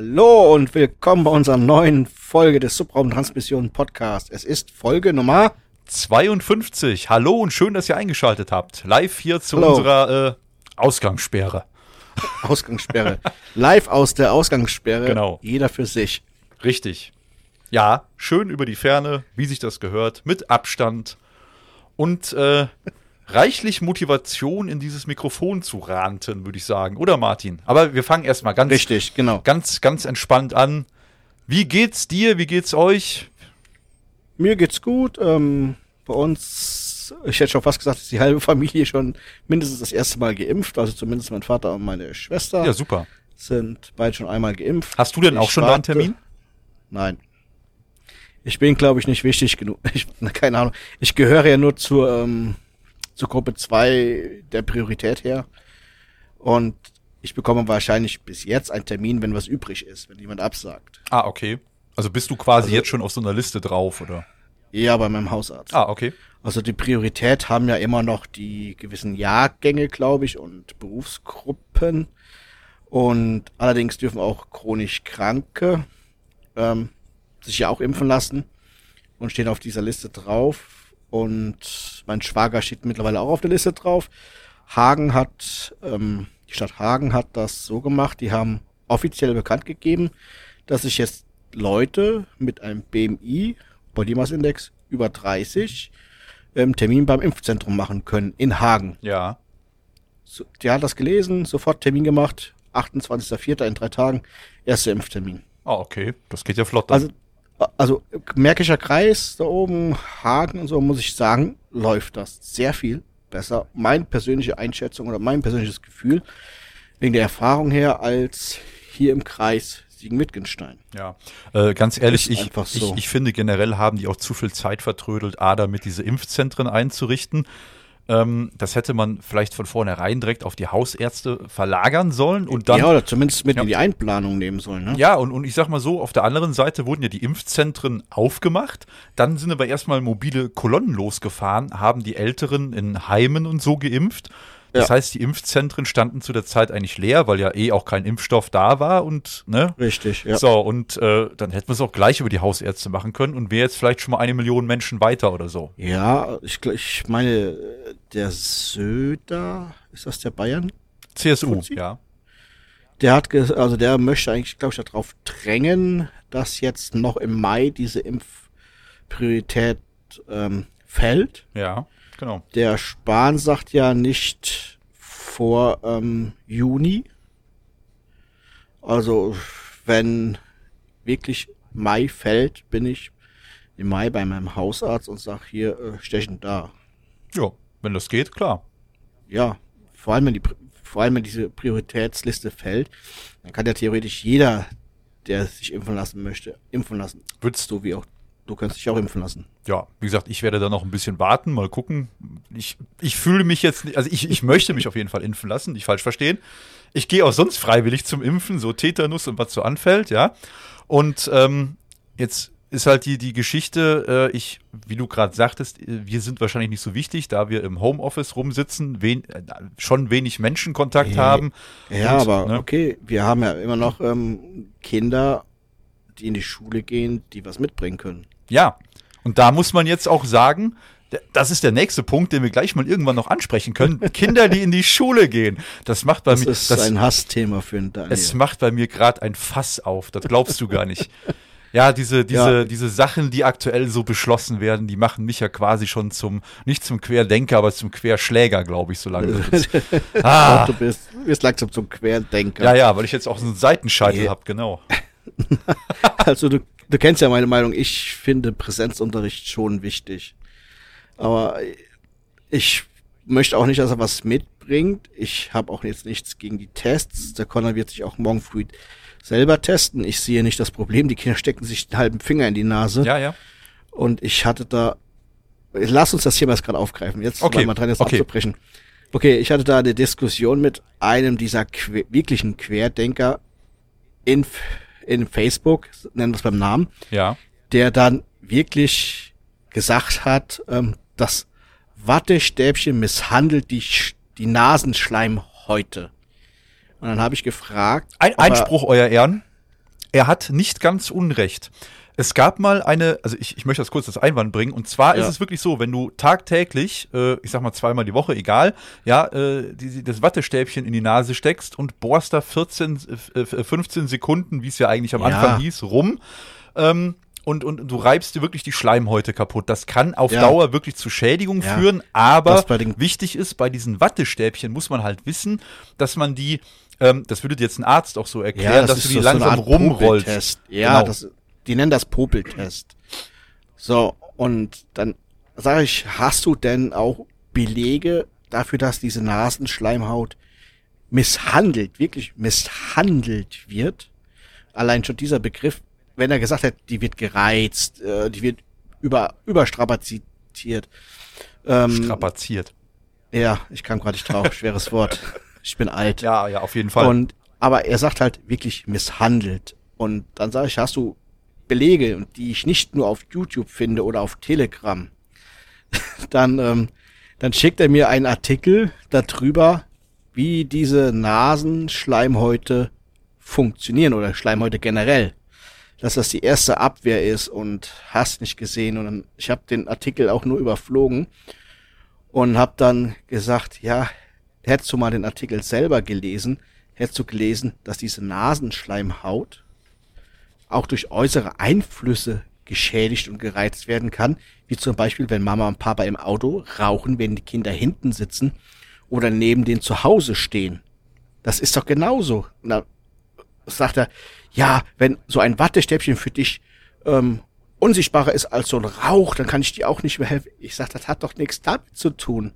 Hallo und willkommen bei unserer neuen Folge des Subraumtransmission Podcast. Es ist Folge Nummer 52. Hallo und schön, dass ihr eingeschaltet habt. Live hier zu Hallo. unserer äh, Ausgangssperre. Ausgangssperre. Live aus der Ausgangssperre. Genau. Jeder für sich. Richtig. Ja, schön über die Ferne, wie sich das gehört, mit Abstand und äh, reichlich Motivation in dieses Mikrofon zu ranten, würde ich sagen. Oder Martin? Aber wir fangen erstmal ganz, Richtig, genau. ganz, ganz entspannt an. Wie geht's dir? Wie geht's euch? Mir geht's gut. Ähm, bei uns, ich hätte schon fast gesagt, ist die halbe Familie schon mindestens das erste Mal geimpft. Also zumindest mein Vater und meine Schwester Ja, super. sind beide schon einmal geimpft. Hast du denn auch Ich schon deinen warte- Termin? Nein. Ich bin, glaube ich, nicht wichtig genug. Ich, keine Ahnung. Ich gehöre ja nur zur, ähm, zur Gruppe 2 der Priorität her. Und ich bekomme wahrscheinlich bis jetzt einen Termin, wenn was übrig ist, wenn jemand absagt. Ah, okay. Also bist du quasi Also- jetzt schon auf so einer Liste drauf, oder? Ja, bei meinem Hausarzt. Ah, okay. Also die Priorität haben ja immer noch die gewissen Jahrgänge, glaube ich, und Berufsgruppen. Und allerdings dürfen auch chronisch Kranke ähm, sich ja auch impfen lassen und stehen auf dieser Liste drauf. Und mein Schwager steht mittlerweile auch auf der Liste drauf. Hagen hat, ähm, die Stadt Hagen hat das so gemacht, die haben offiziell bekannt gegeben, dass sich jetzt Leute mit einem BMI, Body Mass Index, über 30 ähm, Termin beim Impfzentrum machen können in Hagen. Ja. So, der hat das gelesen, sofort Termin gemacht, 28.04. in drei Tagen, erster Impftermin. Ah, okay. Das geht ja flott. dann. Also, also Märkischer Kreis da oben, Hagen und so, muss ich sagen, läuft das sehr viel besser. Meine persönliche Einschätzung oder mein persönliches Gefühl, wegen der Erfahrung her, als hier im Kreis Siegen-Wittgenstein. Ja, äh, ganz ehrlich, ich, so. ich, ich finde generell haben die auch zu viel Zeit vertrödelt, A, damit diese Impfzentren einzurichten. Ähm, das hätte man vielleicht von vornherein direkt auf die Hausärzte verlagern sollen und dann. ja, oder zumindest mit Ja. in die Einplanung nehmen sollen. Ne? Ja, und, und ich sag mal so, auf der anderen Seite wurden ja die Impfzentren aufgemacht. Dann sind aber erstmal mobile Kolonnen losgefahren, haben die Älteren in Heimen und so geimpft. Das Ja. heißt, die Impfzentren standen zu der Zeit eigentlich leer, weil ja eh auch kein Impfstoff da war und, ne? Richtig, ja. So, und äh, dann hätten wir es auch gleich über die Hausärzte machen können und wäre jetzt vielleicht schon mal eine Million Menschen weiter oder so. Ja, ich, ich meine, der Söder, ist das der Bayern? CSU, Fuzzi? ja. Der hat, also der möchte eigentlich, glaube ich, darauf drängen, dass jetzt noch im Mai diese Impfpriorität ähm, fällt. Ja, genau. Der Spahn sagt ja nicht vor ähm, Juni. Also wenn wirklich Mai fällt, bin ich im Mai bei meinem Hausarzt und sag hier äh, stechen da. Ja, wenn das geht, klar. Ja, vor allem wenn die vor allem wenn diese Prioritätsliste fällt, dann kann ja theoretisch jeder, der sich impfen lassen möchte, impfen lassen. Würdest Du wie auch du kannst dich auch impfen lassen. ja, wie gesagt, ich werde da noch ein bisschen warten, mal gucken. Ich, ich fühle mich jetzt, nicht- also ich, ich möchte mich auf jeden Fall impfen lassen, nicht falsch verstehen. Ich gehe auch sonst freiwillig zum Impfen, so Tetanus und was so anfällt, ja. Und ähm, jetzt ist halt die, die Geschichte, äh, ich, wie du gerade sagtest, äh, wir sind wahrscheinlich nicht so wichtig, da wir im Homeoffice rumsitzen, wen, äh, schon wenig Menschenkontakt Ja, haben. Ja, Und, aber ne? okay, wir haben ja immer noch ähm, Kinder, die in die Schule gehen, die was mitbringen können. Ja, und da muss man jetzt auch sagen, das ist der nächste Punkt, den wir gleich mal irgendwann noch ansprechen können. Kinder, die in die Schule gehen. Das macht bei Das mir, ist das, ein Hassthema für den Daniel. es macht bei mir gerade ein Fass auf. Das glaubst du gar nicht. Ja, diese, diese, Ja. diese Sachen, die aktuell so beschlossen werden, die machen mich ja quasi schon zum, nicht zum Querdenker, aber zum Querschläger, glaube ich, so lange. ist. ah, du bist, du bist langsam zum Querdenker. ja, ja, weil ich jetzt auch so einen Seitenscheitel Ja. hab, genau. Also du, du kennst ja meine Meinung. Ich finde Präsenzunterricht schon wichtig. Aber ich möchte auch nicht, dass er was mitbringt. Ich habe auch jetzt nichts gegen die Tests. Der Connor wird sich auch morgen früh selber testen. Ich sehe nicht das Problem. Die Kinder stecken sich einen halben Finger in die Nase. Ja, ja. Und ich hatte da, lass uns das Thema jetzt gerade aufgreifen. Jetzt Okay, mal dran, jetzt okay. abzubrechen. Okay, ich hatte da eine Diskussion mit einem dieser que wirklichen Querdenker, Inf in Facebook, nennen wir es beim Namen, Ja. der dann wirklich gesagt hat, ähm, das Wattestäbchen misshandelt die, die Nasenschleimhäute. Und dann habe ich gefragt, Ein ob er- Einspruch, Euer Ehren. Er hat nicht ganz Unrecht. Es gab mal eine, also ich, ich möchte das kurz als Einwand bringen, und zwar Ja. ist es wirklich so, wenn du tagtäglich, äh, ich sag mal zweimal die Woche, egal, ja, äh, die, das Wattestäbchen in die Nase steckst und bohrst da 14, äh, 15 Sekunden, wie es ja eigentlich am Ja. Anfang hieß, rum, ähm, und, und du reibst dir wirklich die Schleimhäute kaputt. Das kann auf Ja. Dauer wirklich zu Schädigung Ja. führen, aber Das wichtig ist, bei diesen Wattestäbchen muss man halt wissen, dass man die, ähm, das würde dir jetzt ein Arzt auch so erklären, dass du die so- langsam rumrollst. Ja, Genau. das, die nennen das Popeltest. So, und dann sage ich, hast du denn auch Belege dafür, dass diese Nasenschleimhaut misshandelt, wirklich misshandelt wird? Allein schon dieser Begriff, wenn er gesagt hat, die wird gereizt, äh, die wird über, überstrapaziert. Ähm, Strapaziert. ja, ich kam gerade nicht drauf, schweres Wort. Ich bin alt. Ja, ja, auf jeden Fall. Und aber er sagt halt wirklich misshandelt. Und dann sage ich, hast du Belege, und die ich nicht nur auf YouTube finde oder auf Telegram, dann, ähm, dann schickt er mir einen Artikel darüber, wie diese Nasenschleimhäute funktionieren oder Schleimhäute generell. Dass das die erste Abwehr ist und hast nicht gesehen. Und dann, ich habe den Artikel auch nur überflogen und habe dann gesagt, ja, hättest du mal den Artikel selber gelesen, hättest du gelesen, dass diese Nasenschleimhaut auch durch äußere Einflüsse geschädigt und gereizt werden kann, wie zum Beispiel, wenn Mama und Papa im Auto rauchen, wenn die Kinder hinten sitzen oder neben denen zu Hause stehen. Das ist doch genauso. Na, sagt er, ja, wenn so ein Wattestäbchen für dich ähm, unsichtbarer ist als so ein Rauch, dann kann ich dir auch nicht mehr helfen. Ich sag, das hat doch nichts damit zu tun.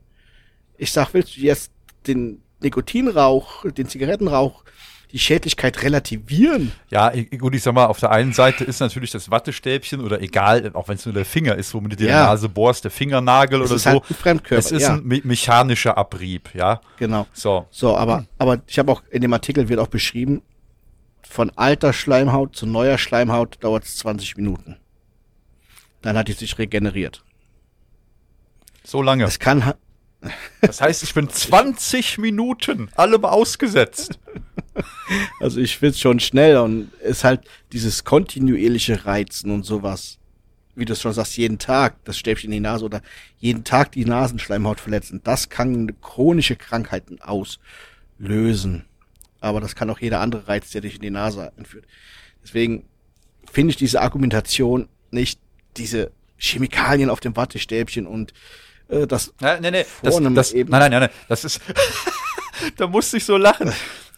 Ich sag, willst du jetzt den Nikotinrauch, den Zigarettenrauch, die Schädlichkeit relativieren? ja, gut, ich sag mal, auf der einen Seite ist natürlich das Wattestäbchen oder egal, auch wenn es nur der Finger ist, womit du dir Ja. die Nase bohrst, der Fingernagel Es oder ist so. halt ein Fremdkörper, Es ist ja. ein me mechanischer Abrieb, ja. Genau. So. So, aber, aber ich habe auch, in dem Artikel wird auch beschrieben, von alter Schleimhaut zu neuer Schleimhaut dauert es 20 Minuten. Dann hat die sich regeneriert. So lange. Es kann, Das heißt, ich bin 20 Minuten allem ausgesetzt. also ich find's schon schnell und ist halt dieses kontinuierliche Reizen und sowas. Wie du es schon sagst, jeden Tag das Stäbchen in die Nase oder jeden Tag die Nasenschleimhaut verletzen. Das kann chronische Krankheiten auslösen. Aber das kann auch jeder andere Reiz, der dich in die Nase entführt. Deswegen finde ich diese Argumentation nicht, diese Chemikalien auf dem Wattestäbchen und äh, das Ja, nee, nee, das, das, eben. nein, nein, nein, nein, das ist, da musste ich so lachen.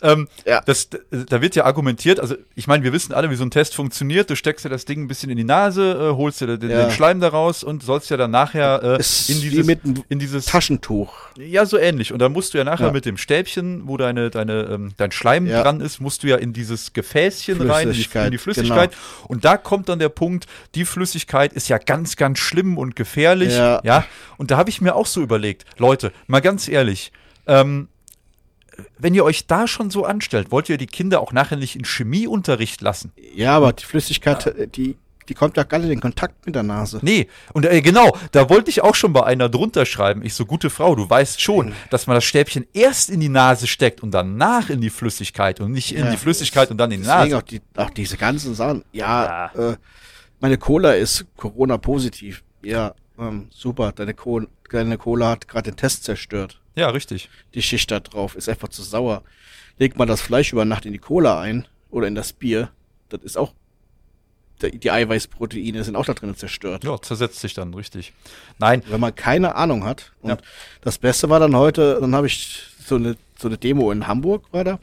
Ähm, Ja. das, da wird ja argumentiert, also ich meine, wir wissen alle, wie so ein Test funktioniert. Du steckst dir das Ding ein bisschen in die Nase, äh, holst dir den, Ja. den Schleim daraus und sollst ja dann nachher äh, in dieses, in dieses Taschentuch. ja, so ähnlich. Und dann musst du ja nachher Ja. mit dem Stäbchen, wo deine, deine, ähm, dein Schleim dran ist, musst du ja in dieses Gefäßchen rein, in die, Flüssigkeit, in die Flüssigkeit. genau. Und da kommt dann der Punkt, die Flüssigkeit ist ja ganz, ganz schlimm und gefährlich. Ja. Ja. Und da habe ich mir auch so überlegt, Leute, mal ganz ehrlich, ähm, wenn ihr euch da schon so anstellt, wollt ihr die Kinder auch nachher nicht in Chemieunterricht lassen? Ja, aber die Flüssigkeit, äh, die, die kommt ja gar nicht in Kontakt mit der Nase. Nee, und äh, genau, da wollte ich auch schon bei einer drunter schreiben. Ich so, gute Frau, du weißt schon, dass man das Stäbchen erst in die Nase steckt und danach in die Flüssigkeit und nicht in Ja. die Flüssigkeit und dann in die Nase. auch, die, auch diese ganzen Sachen. Ja, Äh, meine Cola ist Corona-positiv. Ja, ähm, super. Deine, Co deine Cola hat gerade den Test zerstört. Ja, richtig. Die Schicht da drauf ist einfach zu sauer. Legt man das Fleisch über Nacht in die Cola ein oder in das Bier, das ist auch, die die Eiweißproteine sind auch da drin zerstört. Ja, zersetzt sich dann, richtig. Nein, wenn man keine Ahnung hat. Und Ja. das Beste war dann heute, dann habe ich so eine, so eine Demo in Hamburg war da.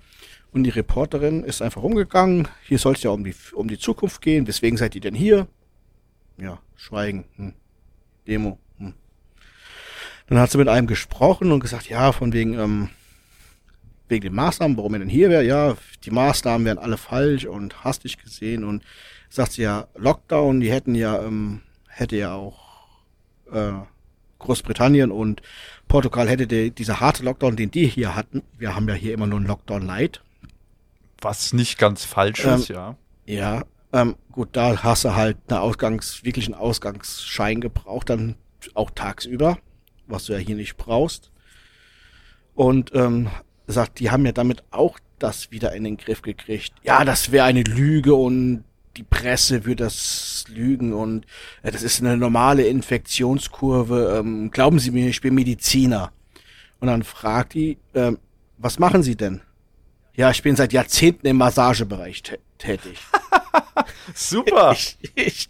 Und die Reporterin ist einfach rumgegangen. Hier soll es ja um die, um die Zukunft gehen. Weswegen seid ihr denn hier? Ja, Schweigen. Hm. Demo. Dann hat sie mit einem gesprochen und gesagt, ja, von wegen, ähm, wegen den Maßnahmen, warum er denn hier wäre. Ja, die Maßnahmen wären alle falsch und hastig gesehen. Und sagt sie ja, Lockdown, die hätten ja, ähm, hätte ja auch äh, Großbritannien und Portugal hätte die, dieser harte Lockdown, den die hier hatten. Wir haben ja hier immer nur einen Lockdown Light. was nicht ganz falsch Ähm, ist, ja. Ja, ähm, gut, da hast du halt einen Ausgangs, wirklich einen Ausgangsschein gebraucht, dann auch tagsüber, was du ja hier nicht brauchst. Und ähm, sagt, die haben ja damit auch das wieder in den Griff gekriegt. Ja, das wäre eine Lüge und die Presse würde das lügen und äh, das ist eine normale Infektionskurve. Ähm, glauben Sie mir, ich bin Mediziner. Und dann fragt die, ähm, was machen Sie denn? Ja, ich bin seit Jahrzehnten im Massagebereich tä tätig. Super. Ich, ich,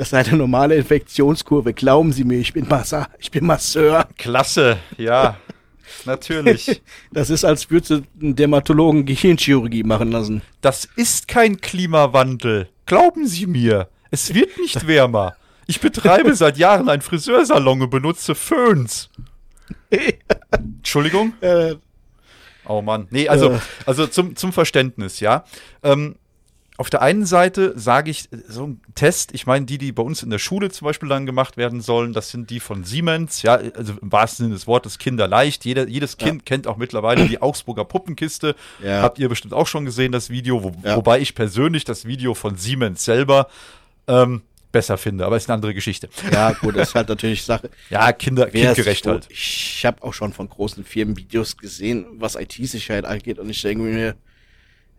das ist eine normale Infektionskurve. Glauben Sie mir, ich bin Massa, ich bin Masseur. Klasse, ja. Natürlich. Das ist, als würdest du einen Dermatologen Gehirnchirurgie machen lassen. Das ist kein Klimawandel. Glauben Sie mir. Es wird nicht wärmer. Ich betreibe seit Jahren einen Friseursalon und benutze Föhns. Entschuldigung? Äh, Oh Mann. Nee, also, Äh. also zum, zum Verständnis, ja. Ähm, auf der einen Seite sage ich, so ein Test, ich meine, die, die bei uns in der Schule zum Beispiel dann gemacht werden sollen, das sind die von Siemens, ja, also im wahrsten Sinne des Wortes kinderleicht. Jeder, jedes Kind kennt auch mittlerweile die Augsburger Puppenkiste. Ja. Habt ihr bestimmt auch schon gesehen, das Video, wo, Ja. wobei ich persönlich das Video von Siemens selber ähm, besser finde, aber ist eine andere Geschichte. ja, gut, das ist halt natürlich Sache. Ja, Kinder, kindgerecht halt. Ich habe auch schon von großen Firmen Videos gesehen, was IT-Sicherheit angeht, und ich denke mir,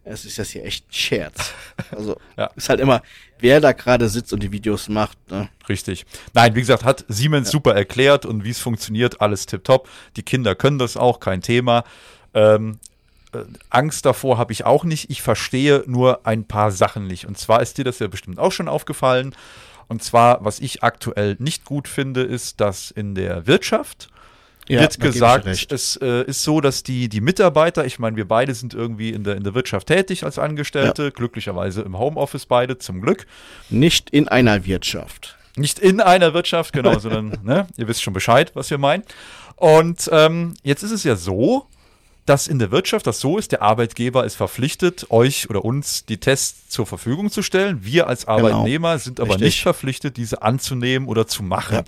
es ist das hier echt ein Scherz. Also Ja. ist halt immer, wer da gerade sitzt und die Videos macht. Ne? Richtig. Nein, wie gesagt, hat Siemens super erklärt und wie es funktioniert, alles tipptopp. Die Kinder können das auch, kein Thema. Ähm, äh, Angst davor habe ich auch nicht. Ich verstehe nur ein paar Sachen nicht. Und zwar ist dir das ja bestimmt auch schon aufgefallen. Und zwar, was ich aktuell nicht gut finde, ist, dass in der Wirtschaft wird ich dir gesagt, es äh, ist so, dass die, die Mitarbeiter, ich meine, wir beide sind irgendwie in der, in der Wirtschaft tätig als Angestellte, glücklicherweise im Homeoffice beide, zum Glück. nicht in einer Wirtschaft. Nicht in einer Wirtschaft, genau, sondern, ne, ihr wisst schon Bescheid, was wir meinen. Und ähm, jetzt ist es ja so, dass in der Wirtschaft das so ist, der Arbeitgeber ist verpflichtet, euch oder uns die Tests zur Verfügung zu stellen. Wir als Arbeitnehmer sind aber Richtig. nicht verpflichtet, diese anzunehmen oder zu machen. Ja.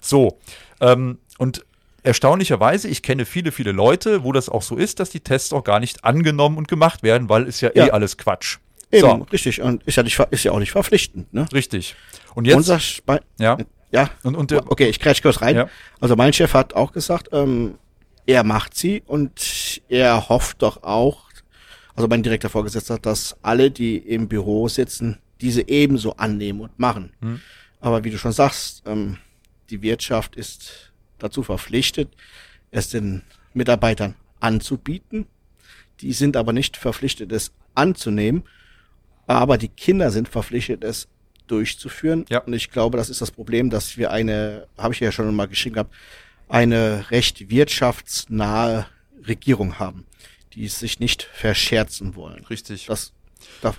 So, ähm, und erstaunlicherweise, ich kenne viele, viele Leute, wo das auch so ist, dass die Tests auch gar nicht angenommen und gemacht werden, weil ist ja, eh Ja. alles Quatsch. Eben, So, richtig. Und ist ja, nicht, ist ja auch nicht verpflichtend. Ne? richtig. Und jetzt, Unser ja, ja, und, und okay, ich kretsch kurz rein. Ja. Also mein Chef hat auch gesagt, ähm, er macht sie und er hofft doch auch, also mein direkter Vorgesetzter, dass alle, die im Büro sitzen, diese ebenso annehmen und machen. Hm. Aber wie du schon sagst, ähm, die Wirtschaft ist dazu verpflichtet, es den Mitarbeitern anzubieten. Die sind aber nicht verpflichtet, es anzunehmen. Aber die Kinder sind verpflichtet, es durchzuführen. Ja. Und ich glaube, das ist das Problem, dass wir eine, habe ich ja schon mal geschrieben gehabt, eine recht wirtschaftsnahe Regierung haben, die es sich nicht verscherzen wollen. richtig. Das, das,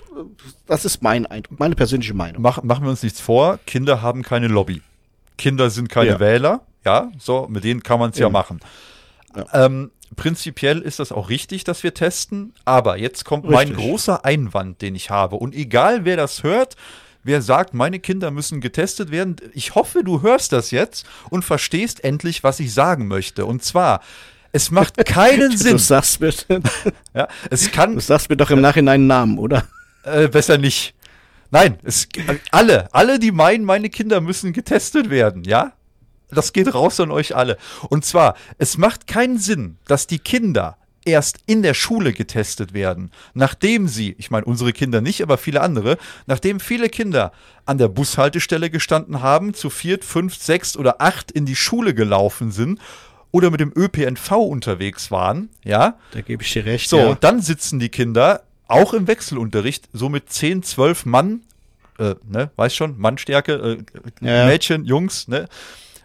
das ist mein Eindruck, meine persönliche Meinung. Mach, machen wir uns nichts vor, Kinder haben keine Lobby. Kinder sind keine Ja. Wähler, ja, so, mit denen kann man es ja Eben. machen. Ja. Ähm, prinzipiell ist das auch richtig, dass wir testen, aber jetzt kommt mein Richtig. großer Einwand, den ich habe. Und egal wer das hört, wer sagt, meine Kinder müssen getestet werden, ich hoffe, du hörst das jetzt und verstehst endlich, was ich sagen möchte. Und zwar, es macht keinen Du Sinn. sagst mir, Ja, es kann, du sagst mir doch im Nachhinein einen Namen, oder? äh, besser nicht. Nein, es, alle, alle, die meinen, meine Kinder müssen getestet werden, ja? Das geht raus an euch alle. Und zwar, es macht keinen Sinn, dass die Kinder erst in der Schule getestet werden, nachdem sie, ich meine unsere Kinder nicht, aber viele andere, nachdem viele Kinder an der Bushaltestelle gestanden haben, zu viert, fünf, sechs oder acht in die Schule gelaufen sind oder mit dem ÖPNV unterwegs waren, ja, Da gebe ich dir recht. so, ja. und dann sitzen die Kinder auch im Wechselunterricht, so mit 10, 12 Mann, äh, ne, weiß schon, Mannstärke, äh, Ja. Mädchen, Jungs, ne,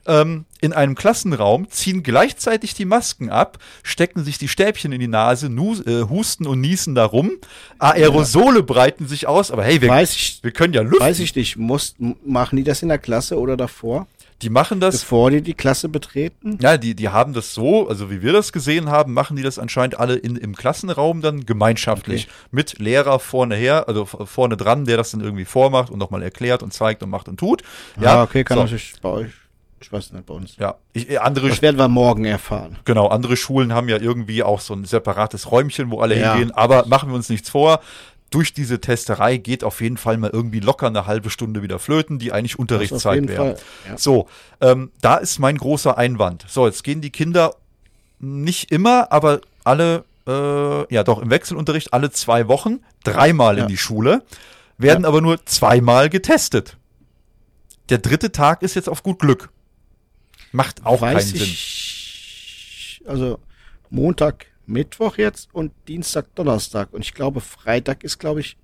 ähm, in einem Klassenraum, ziehen gleichzeitig die Masken ab, stecken sich die Stäbchen in die Nase, nu, äh, husten und niesen darum, Aerosole breiten sich aus, aber hey, wir, ich, wir können ja lüften. weiß ich nicht. Muss, machen die das in der Klasse oder davor? Die machen das Bevor die die Klasse betreten? Ja, die, die haben das so, also wie wir das gesehen haben, machen die das anscheinend alle in, im Klassenraum dann gemeinschaftlich. Mit Lehrer vorne her, also vorne dran, der das dann irgendwie vormacht und nochmal erklärt und zeigt und macht und tut. Ja, Ah, okay, kann so, natürlich bei euch. Weiß nicht, bei uns. Ja, ich, äh, andere, Das werden wir morgen erfahren. genau, andere Schulen haben ja irgendwie auch so ein separates Räumchen, wo alle Ja. hingehen, aber machen wir uns nichts vor. durch diese Testerei geht auf jeden Fall mal irgendwie locker eine halbe Stunde wieder flöten, die eigentlich Unterrichtszeit wäre. Ja. So, ähm, da ist mein großer Einwand. So, jetzt gehen die Kinder nicht immer, aber alle, äh, ja doch, im Wechselunterricht alle zwei Wochen, dreimal ja. in die Schule, werden ja. aber nur zweimal getestet. Der dritte Tag ist jetzt auf gut Glück. Macht auch Weiß keinen ich, Sinn. Also Montag, Mittwoch jetzt und Dienstag, Donnerstag. Und ich glaube, Freitag ist, glaube ich,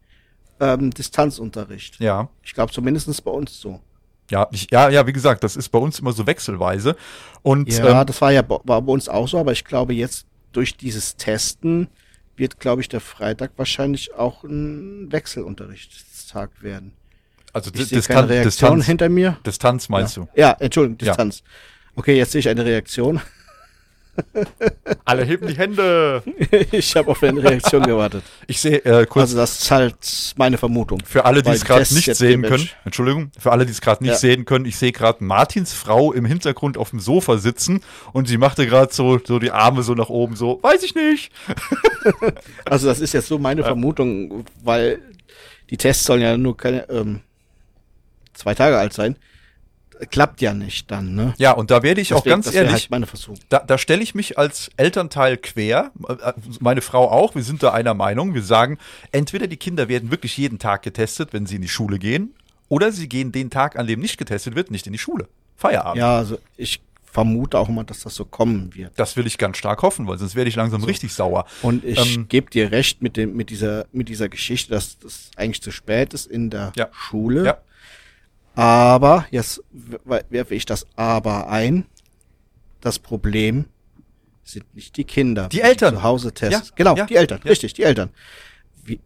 ähm, Distanzunterricht. Ja. Ich glaube, zumindest bei uns so. Ja, ich, ja, ja, wie gesagt, das ist bei uns immer so wechselweise. Und, ja, ähm, das war ja war bei uns auch so, aber ich glaube, jetzt durch dieses Testen wird, glaube ich, der Freitag wahrscheinlich auch ein Wechselunterrichtstag werden. Also ich Distan Reaktion Distanz, hinter mir. Distanz meinst ja. du? Ja, Entschuldigung, Distanz. Ja. Okay, jetzt sehe ich eine Reaktion. Alle heben die Hände. ich habe auf eine Reaktion gewartet. Ich sehe äh, kurz. Also das ist halt meine Vermutung. Für alle, die es gerade nicht sehen können, Entschuldigung, für alle, die es gerade nicht ja. sehen können, ich sehe gerade Martins Frau im Hintergrund auf dem Sofa sitzen und sie machte gerade so, so die Arme so nach oben, so, weiß ich nicht. also das ist jetzt so meine ja. Vermutung, weil die Tests sollen ja nur keine ähm, zwei Tage alt sein klappt ja nicht dann, ne? Ja, und da werde ich Deswegen, auch ganz ehrlich, halt meine Versuch. da, da stelle ich mich als Elternteil quer, äh, meine Frau auch, wir sind da einer Meinung, wir sagen, entweder die Kinder werden wirklich jeden Tag getestet, wenn sie in die Schule gehen, oder sie gehen den Tag, an dem nicht getestet wird, nicht in die Schule. Feierabend. Ja, also ich vermute auch immer, dass das so kommen wird. Das will ich ganz stark hoffen, weil sonst werde ich langsam so. richtig sauer. Und ich ähm, gebe dir recht mit dem, mit dieser, mit dieser Geschichte, dass das eigentlich zu spät ist in der ja. Schule. Ja. Aber, jetzt werfe ich das Aber ein. Das Problem sind nicht die Kinder. Die Eltern. Zu Hause testen. Ja, genau, ja, die Eltern. Ja. Richtig, die Eltern. Wie,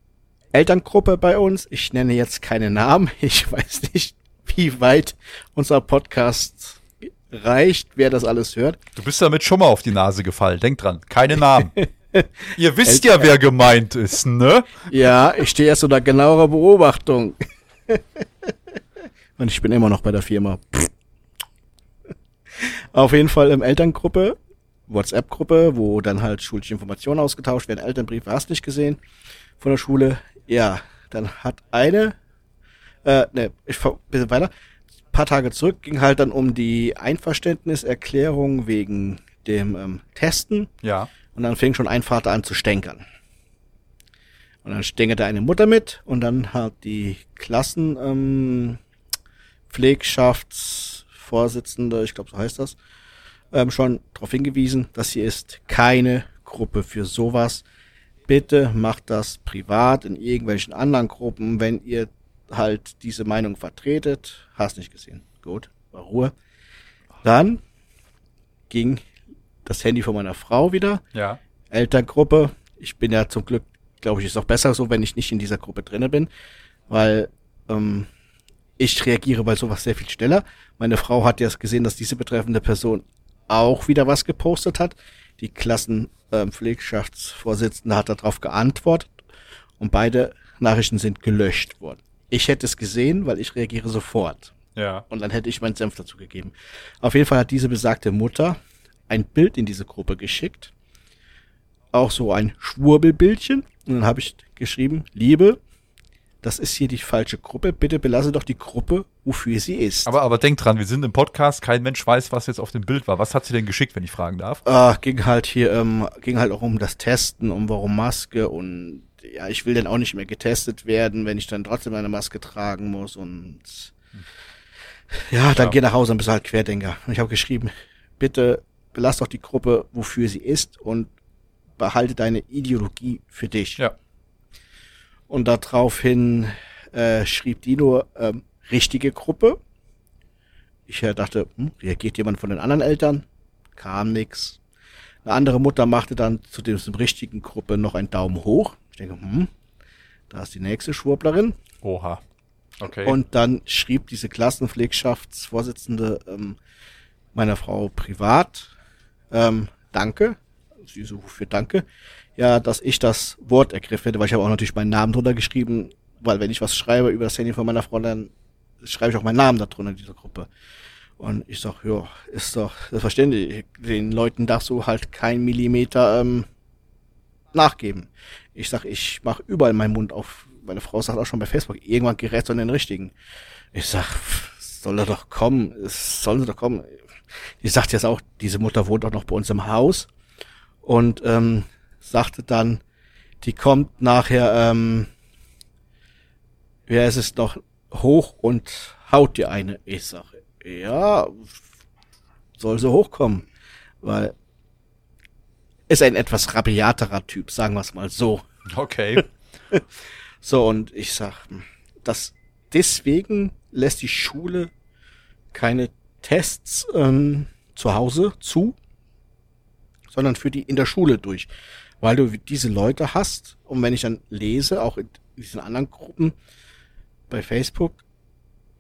Elterngruppe bei uns. Ich nenne jetzt keine Namen. Ich weiß nicht, wie weit unser Podcast reicht, wer das alles hört. Du bist damit schon mal auf die Nase gefallen. Denk dran, keine Namen. Ihr wisst Eltern. ja, wer gemeint ist, ne? Ja, ich stehe erst unter genauerer Beobachtung. Und ich bin immer noch bei der Firma. Auf jeden Fall im Elterngruppe, WhatsApp-Gruppe, wo dann halt schulische Informationen ausgetauscht werden. Elternbriefe hast nicht gesehen von der Schule. Ja, dann hat eine, äh, ne, ich fahr ein bisschen weiter. Ein paar Tage zurück ging halt dann um die Einverständniserklärung wegen dem ähm, Testen. Ja. Und dann fing schon ein Vater an zu stänkern. Und dann stänkerte eine Mutter mit und dann hat die Klassen, ähm, Pflegschaftsvorsitzende, ich glaube, so heißt das, ähm, schon darauf hingewiesen, dass hier ist keine Gruppe für sowas. Bitte macht das privat in irgendwelchen anderen Gruppen, wenn ihr halt diese Meinung vertretet. Hast nicht gesehen. Gut, war Ruhe. Dann ging das Handy von meiner Frau wieder. Ja. Elterngruppe. Ich bin ja zum Glück, glaube ich, ist auch besser so, wenn ich nicht in dieser Gruppe drinne bin, weil ähm, ich reagiere bei sowas sehr viel schneller. Meine Frau hat ja gesehen, dass diese betreffende Person auch wieder was gepostet hat. Die Klassenpflegschaftsvorsitzende ähm, hat darauf geantwortet und beide Nachrichten sind gelöscht worden. Ich hätte es gesehen, weil ich reagiere sofort. Ja. Und dann hätte ich meinen Senf dazu gegeben. Auf jeden Fall hat diese besagte Mutter ein Bild in diese Gruppe geschickt. Auch so ein Schwurbelbildchen. Und dann habe ich geschrieben, Liebe, das ist hier die falsche Gruppe. Bitte belasse doch die Gruppe, wofür sie ist. Aber, aber denk dran, wir sind im Podcast, kein Mensch weiß, was jetzt auf dem Bild war. Was hat sie denn geschickt, wenn ich fragen darf? Ah, ging halt hier, ähm, ging halt auch um das Testen, um warum Maske und ja, ich will dann auch nicht mehr getestet werden, wenn ich dann trotzdem eine Maske tragen muss und ja, dann ja. geh nach Hause und bist halt Querdenker. Und ich habe geschrieben, bitte belass doch die Gruppe, wofür sie ist und behalte deine Ideologie für dich. Ja. Und daraufhin äh, schrieb Dino ähm, richtige Gruppe. Ich äh, dachte, hm, reagiert jemand von den anderen Eltern? Kam nix. Eine andere Mutter machte dann zu dieser richtigen Gruppe noch einen Daumen hoch. Ich denke, hm, da ist die nächste Schwurblerin. Oha. Okay. Und dann schrieb diese Klassenpflegschaftsvorsitzende ähm, meiner Frau privat, ähm, danke, sie so für danke ja, dass ich das Wort ergriffen hätte, weil ich habe auch natürlich meinen Namen drunter geschrieben, weil wenn ich was schreibe über das Handy von meiner Frau, dann schreibe ich auch meinen Namen da drunter in dieser Gruppe. Und ich sag, ja, ist doch das verständlich. Den Leuten darfst du halt kein Millimeter ähm, nachgeben. Ich sag, ich mache überall meinen Mund auf. Meine Frau sagt auch schon bei Facebook, irgendwann gerät in den richtigen. Ich sag, soll er doch kommen, es soll sie doch kommen. Die sagt jetzt auch, diese Mutter wohnt auch noch bei uns im Haus und ähm, sagte dann, die kommt nachher, ähm, wer ist es noch, hoch und haut dir eine. Ich sage, ja, soll sie hochkommen, weil ist ein etwas rabiaterer Typ, sagen wir es mal so. Okay. so, und ich sag, das deswegen lässt die Schule keine Tests ähm, zu Hause zu, sondern für die in der Schule durch. Weil du diese Leute hast, und wenn ich dann lese, auch in diesen anderen Gruppen bei Facebook,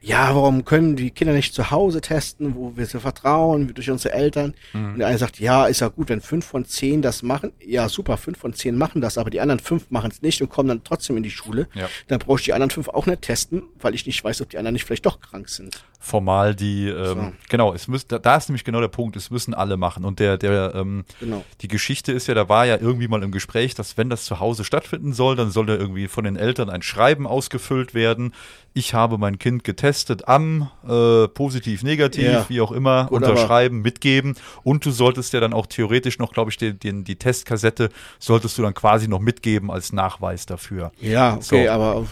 ja, warum können die Kinder nicht zu Hause testen, wo wir sie vertrauen, durch unsere Eltern? Mhm. Und der eine sagt, ja, ist ja gut, wenn fünf von zehn das machen. Ja, super, fünf von zehn machen das, aber die anderen fünf machen es nicht und kommen dann trotzdem in die Schule. Ja. Dann brauche ich die anderen fünf auch nicht testen, weil ich nicht weiß, ob die anderen nicht vielleicht doch krank sind. Formal die, ähm, so. genau, es müsste, da, da ist nämlich genau der Punkt, es müssen alle machen. Und der, der, ähm, genau. die Geschichte ist ja, da war ja irgendwie mal im Gespräch, dass wenn das zu Hause stattfinden soll, dann soll da irgendwie von den Eltern ein Schreiben ausgefüllt werden. Ich habe mein Kind getestet am äh, positiv, negativ, ja. wie auch immer, Gut, unterschreiben, mitgeben. Und du solltest ja dann auch theoretisch noch, glaube ich, den, den, die Testkassette solltest du dann quasi noch mitgeben als Nachweis dafür. Ja, okay, so. aber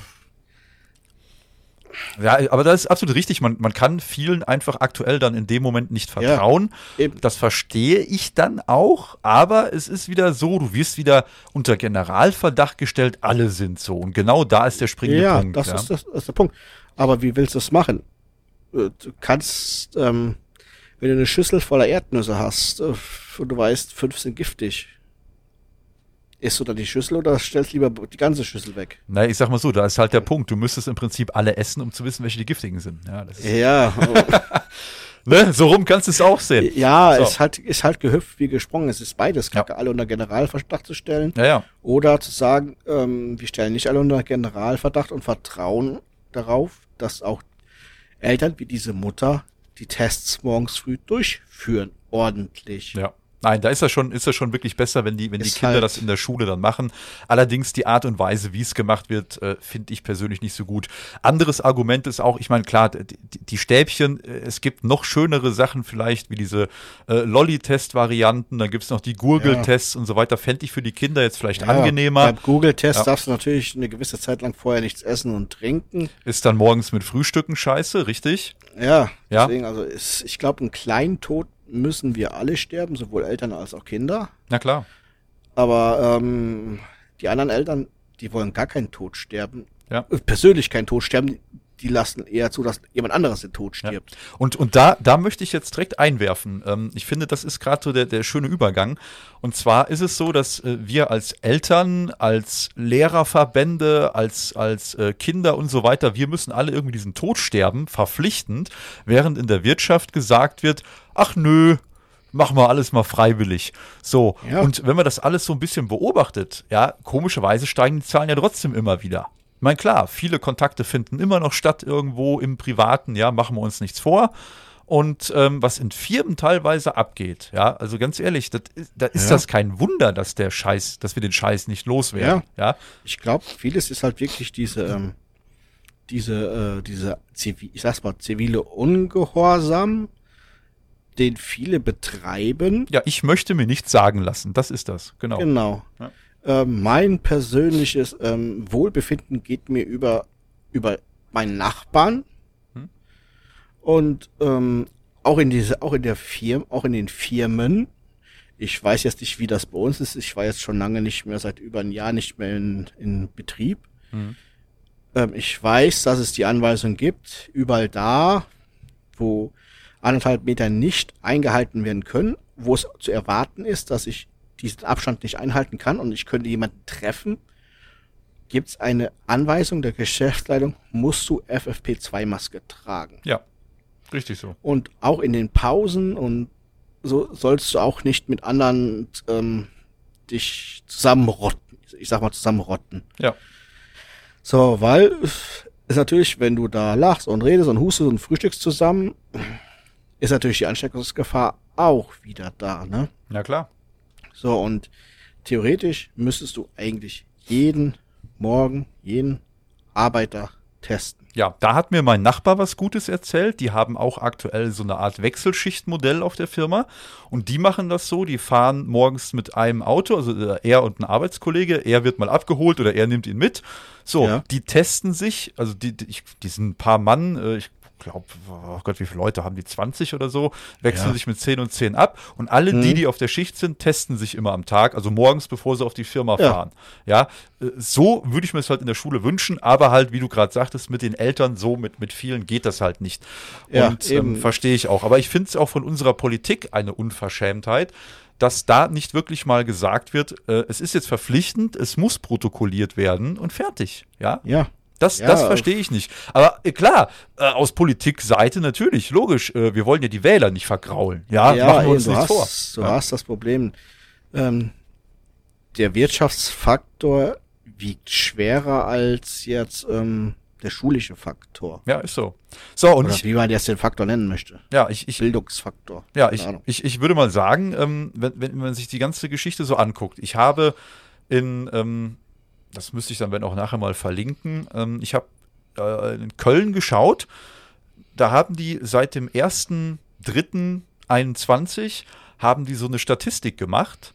ja, aber das ist absolut richtig. Man, man kann vielen einfach aktuell dann in dem Moment nicht vertrauen. Ja, das verstehe ich dann auch, aber es ist wieder so, du wirst wieder unter Generalverdacht gestellt, alle sind so. Und genau da ist der springende ja, Punkt. Das ja, ist, das ist der Punkt. Aber wie willst du es machen? Äh, du kannst, ähm, wenn du eine Schüssel voller Erdnüsse hast äh, und du weißt, fünf sind giftig, Isst du dann die Schüssel oder stellst lieber die ganze Schüssel weg? Na, ich sag mal so, da ist halt der Punkt. Du müsstest im Prinzip alle essen, um zu wissen, welche die giftigen sind. Ja. ja. ne? So rum kannst du es auch sehen. Ja, so. ist halt, ist halt gehüpft wie gesprungen. Es ist beides Kacke, ja. alle unter Generalverdacht zu stellen. Ja, ja. Oder zu sagen, ähm, wir stellen nicht alle unter Generalverdacht und vertrauen darauf, dass auch Eltern wie diese Mutter die Tests morgens früh durchführen. Ordentlich. Ja. Nein, da ist das schon, ist das schon wirklich besser, wenn die, wenn die Kinder halt das in der Schule dann machen. Allerdings die Art und Weise, wie es gemacht wird, äh, finde ich persönlich nicht so gut. Anderes Argument ist auch, ich meine, klar, die, die, Stäbchen, äh, es gibt noch schönere Sachen vielleicht, wie diese äh, Lolli-Test-Varianten, dann gibt's noch die Gurgel-Tests ja. und so weiter. Fände ich für die Kinder jetzt vielleicht ja, angenehmer. Beim Google-Test ja. darfst du natürlich eine gewisse Zeit lang vorher nichts essen und trinken. Ist dann morgens mit Frühstücken scheiße, richtig? Ja, ja. deswegen, also ist, ich glaube, ein Kleintod müssen wir alle sterben, sowohl Eltern als auch Kinder. Na klar. Aber ähm, die anderen Eltern, die wollen gar keinen Tod sterben. Ja. Äh, persönlich keinen Tod sterben. Die lassen eher zu, dass jemand anderes den Tod stirbt. Ja. Und, und da, da möchte ich jetzt direkt einwerfen. Ähm, ich finde, das ist gerade so der, der schöne Übergang. Und zwar ist es so, dass äh, wir als Eltern, als Lehrerverbände, als, als äh, Kinder und so weiter, wir müssen alle irgendwie diesen Tod sterben, verpflichtend, während in der Wirtschaft gesagt wird, ach nö, machen wir alles mal freiwillig. So, ja. und wenn man das alles so ein bisschen beobachtet, ja, komischerweise steigen die Zahlen ja trotzdem immer wieder. Ich meine, klar, viele Kontakte finden immer noch statt irgendwo im Privaten, ja, machen wir uns nichts vor. Und ähm, was in Firmen teilweise abgeht, ja, also ganz ehrlich, das, da ist ja. das kein Wunder, dass der Scheiß, dass wir den Scheiß nicht loswerden. Ja. ja? Ich glaube, vieles ist halt wirklich diese, ähm, diese, äh, diese, Zivil, ich sag's mal, zivile Ungehorsam, den viele betreiben. Ja, ich möchte mir nichts sagen lassen. Das ist das, genau. Genau. Ja. Ähm, mein persönliches ähm, Wohlbefinden geht mir über, über meinen Nachbarn. Hm. Und ähm, auch in diese, auch in der Firma, auch in den Firmen. Ich weiß jetzt nicht, wie das bei uns ist. Ich war jetzt schon lange nicht mehr, seit über ein Jahr nicht mehr in, in Betrieb. Hm. Ähm, ich weiß, dass es die Anweisung gibt, überall da, wo anderthalb Meter nicht eingehalten werden können, wo es zu erwarten ist, dass ich diesen Abstand nicht einhalten kann und ich könnte jemanden treffen, gibt es eine Anweisung der Geschäftsleitung, musst du FFP2-Maske tragen. Ja, richtig so. Und auch in den Pausen und so sollst du auch nicht mit anderen ähm, dich zusammenrotten. Ich sag mal zusammenrotten. Ja. So, weil ist natürlich, wenn du da lachst und redest und hustest und frühstückst zusammen, ist natürlich die Ansteckungsgefahr auch wieder da, ne? Ja, klar. So, und theoretisch müsstest du eigentlich jeden Morgen, jeden Arbeiter testen. Ja, da hat mir mein Nachbar was Gutes erzählt. Die haben auch aktuell so eine Art Wechselschichtmodell auf der Firma. Und die machen das so, die fahren morgens mit einem Auto, also äh, er und ein Arbeitskollege, er wird mal abgeholt oder er nimmt ihn mit. So, ja. die testen sich, also die, die, die sind ein paar Mann, äh, ich glaube, oh Gott, wie viele Leute haben die? 20 oder so, wechseln ja. sich mit 10 und 10 ab und alle, mhm. die, die auf der Schicht sind, testen sich immer am Tag, also morgens, bevor sie auf die Firma ja. fahren. Ja, äh, so würde ich mir es halt in der Schule wünschen, aber halt, wie du gerade sagtest, mit den Eltern so, mit, mit vielen geht das halt nicht. Ja, und ähm, verstehe ich auch. Aber ich finde es auch von unserer Politik eine Unverschämtheit, dass da nicht wirklich mal gesagt wird, äh, es ist jetzt verpflichtend, es muss protokolliert werden und fertig. Ja. Ja. Das, ja, das verstehe ich nicht. Aber äh, klar, äh, aus Politikseite natürlich, logisch. Äh, wir wollen ja die Wähler nicht vergraulen. Ja, ja machen wir uns nichts vor. Du ja. hast das Problem. Ähm, der Wirtschaftsfaktor wiegt schwerer als jetzt ähm, der schulische Faktor. Ja, ist so. So, und Oder ich, wie man jetzt den Faktor nennen möchte. Ja, ich, ich Bildungsfaktor. Ja, ich, ich, ich würde mal sagen, ähm, wenn, wenn man sich die ganze Geschichte so anguckt, ich habe in ähm, das müsste ich dann wenn auch nachher mal verlinken. Ähm, ich habe äh, in Köln geschaut. Da haben die seit dem 1.3.21 haben die so eine Statistik gemacht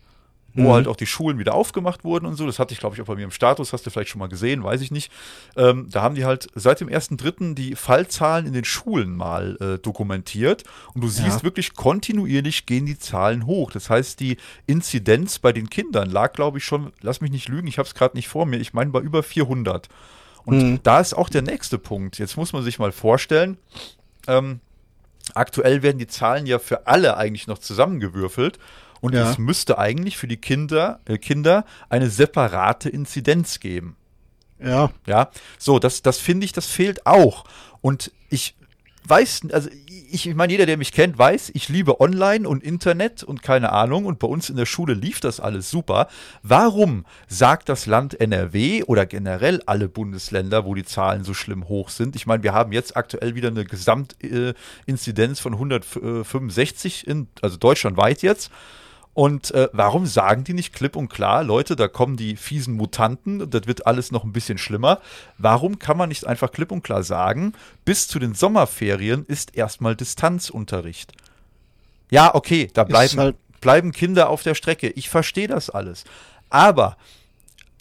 wo mhm. halt auch die Schulen wieder aufgemacht wurden und so. Das hatte ich, glaube ich, auch bei mir im Status, hast du vielleicht schon mal gesehen, weiß ich nicht. Ähm, da haben die halt seit dem 1.3. die Fallzahlen in den Schulen mal äh, dokumentiert und du siehst ja. wirklich kontinuierlich gehen die Zahlen hoch. Das heißt, die Inzidenz bei den Kindern lag, glaube ich, schon, lass mich nicht lügen, ich habe es gerade nicht vor mir, ich meine bei über 400. Und mhm. da ist auch der nächste Punkt. Jetzt muss man sich mal vorstellen, ähm, aktuell werden die Zahlen ja für alle eigentlich noch zusammengewürfelt. Und ja. es müsste eigentlich für die Kinder, äh, Kinder eine separate Inzidenz geben. Ja. Ja. So, das, das finde ich, das fehlt auch. Und ich weiß, also ich, ich meine, jeder, der mich kennt, weiß, ich liebe Online und Internet und keine Ahnung. Und bei uns in der Schule lief das alles super. Warum sagt das Land NRW oder generell alle Bundesländer, wo die Zahlen so schlimm hoch sind? Ich meine, wir haben jetzt aktuell wieder eine Gesamtinzidenz von 165 in, also deutschlandweit jetzt. Und äh, warum sagen die nicht klipp und klar, Leute, da kommen die fiesen Mutanten, das wird alles noch ein bisschen schlimmer. Warum kann man nicht einfach klipp und klar sagen, bis zu den Sommerferien ist erstmal Distanzunterricht? Ja, okay, da bleiben, halt bleiben Kinder auf der Strecke. Ich verstehe das alles. Aber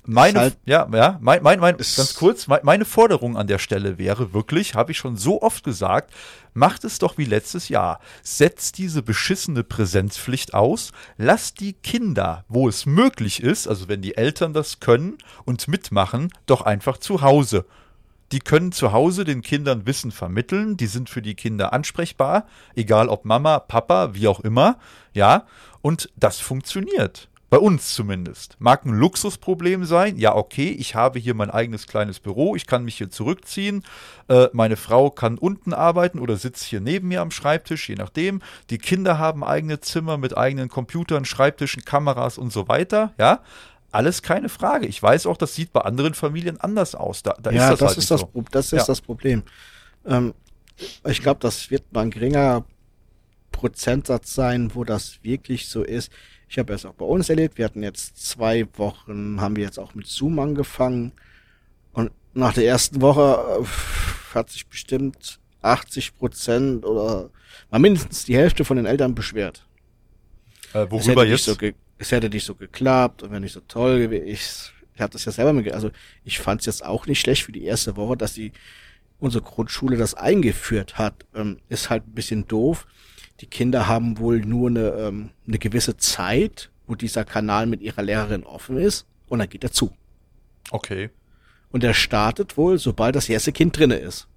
meine, halt ja, ja, mein, mein, mein, ganz kurz, meine Forderung an der Stelle wäre wirklich, habe ich schon so oft gesagt, macht es doch wie letztes Jahr. Setzt diese beschissene Präsenzpflicht aus, lasst die Kinder, wo es möglich ist, also wenn die Eltern das können und mitmachen, doch einfach zu Hause. Die können zu Hause den Kindern Wissen vermitteln, die sind für die Kinder ansprechbar, egal ob Mama, Papa, wie auch immer, ja, und das funktioniert. Bei uns zumindest. Mag ein Luxusproblem sein. Ja, okay, ich habe hier mein eigenes kleines Büro, ich kann mich hier zurückziehen. Äh, meine Frau kann unten arbeiten oder sitzt hier neben mir am Schreibtisch, je nachdem. Die Kinder haben eigene Zimmer mit eigenen Computern, Schreibtischen, Kameras und so weiter. Ja, alles keine Frage. Ich weiß auch, das sieht bei anderen Familien anders aus. Da, da ja, ist das, das halt ist das, so. das ist ja. das Problem. Ähm, ich glaube, das wird mal ein geringer Prozentsatz sein, wo das wirklich so ist. Ich habe es auch bei uns erlebt. Wir hatten jetzt zwei Wochen, haben wir jetzt auch mit Zoom angefangen. Und nach der ersten Woche äh, hat sich bestimmt 80 Prozent oder mal mindestens die Hälfte von den Eltern beschwert. Äh, worüber es jetzt? So es hätte nicht so geklappt und wenn nicht so toll gewesen. Ich, ich habe das ja selber mit, also ich fand es jetzt auch nicht schlecht für die erste Woche, dass die unsere Grundschule das eingeführt hat. Ähm, ist halt ein bisschen doof die Kinder haben wohl nur eine, ähm, eine gewisse Zeit, wo dieser Kanal mit ihrer Lehrerin offen ist und dann geht er zu. Okay. Und er startet wohl, sobald das erste Kind drinne ist.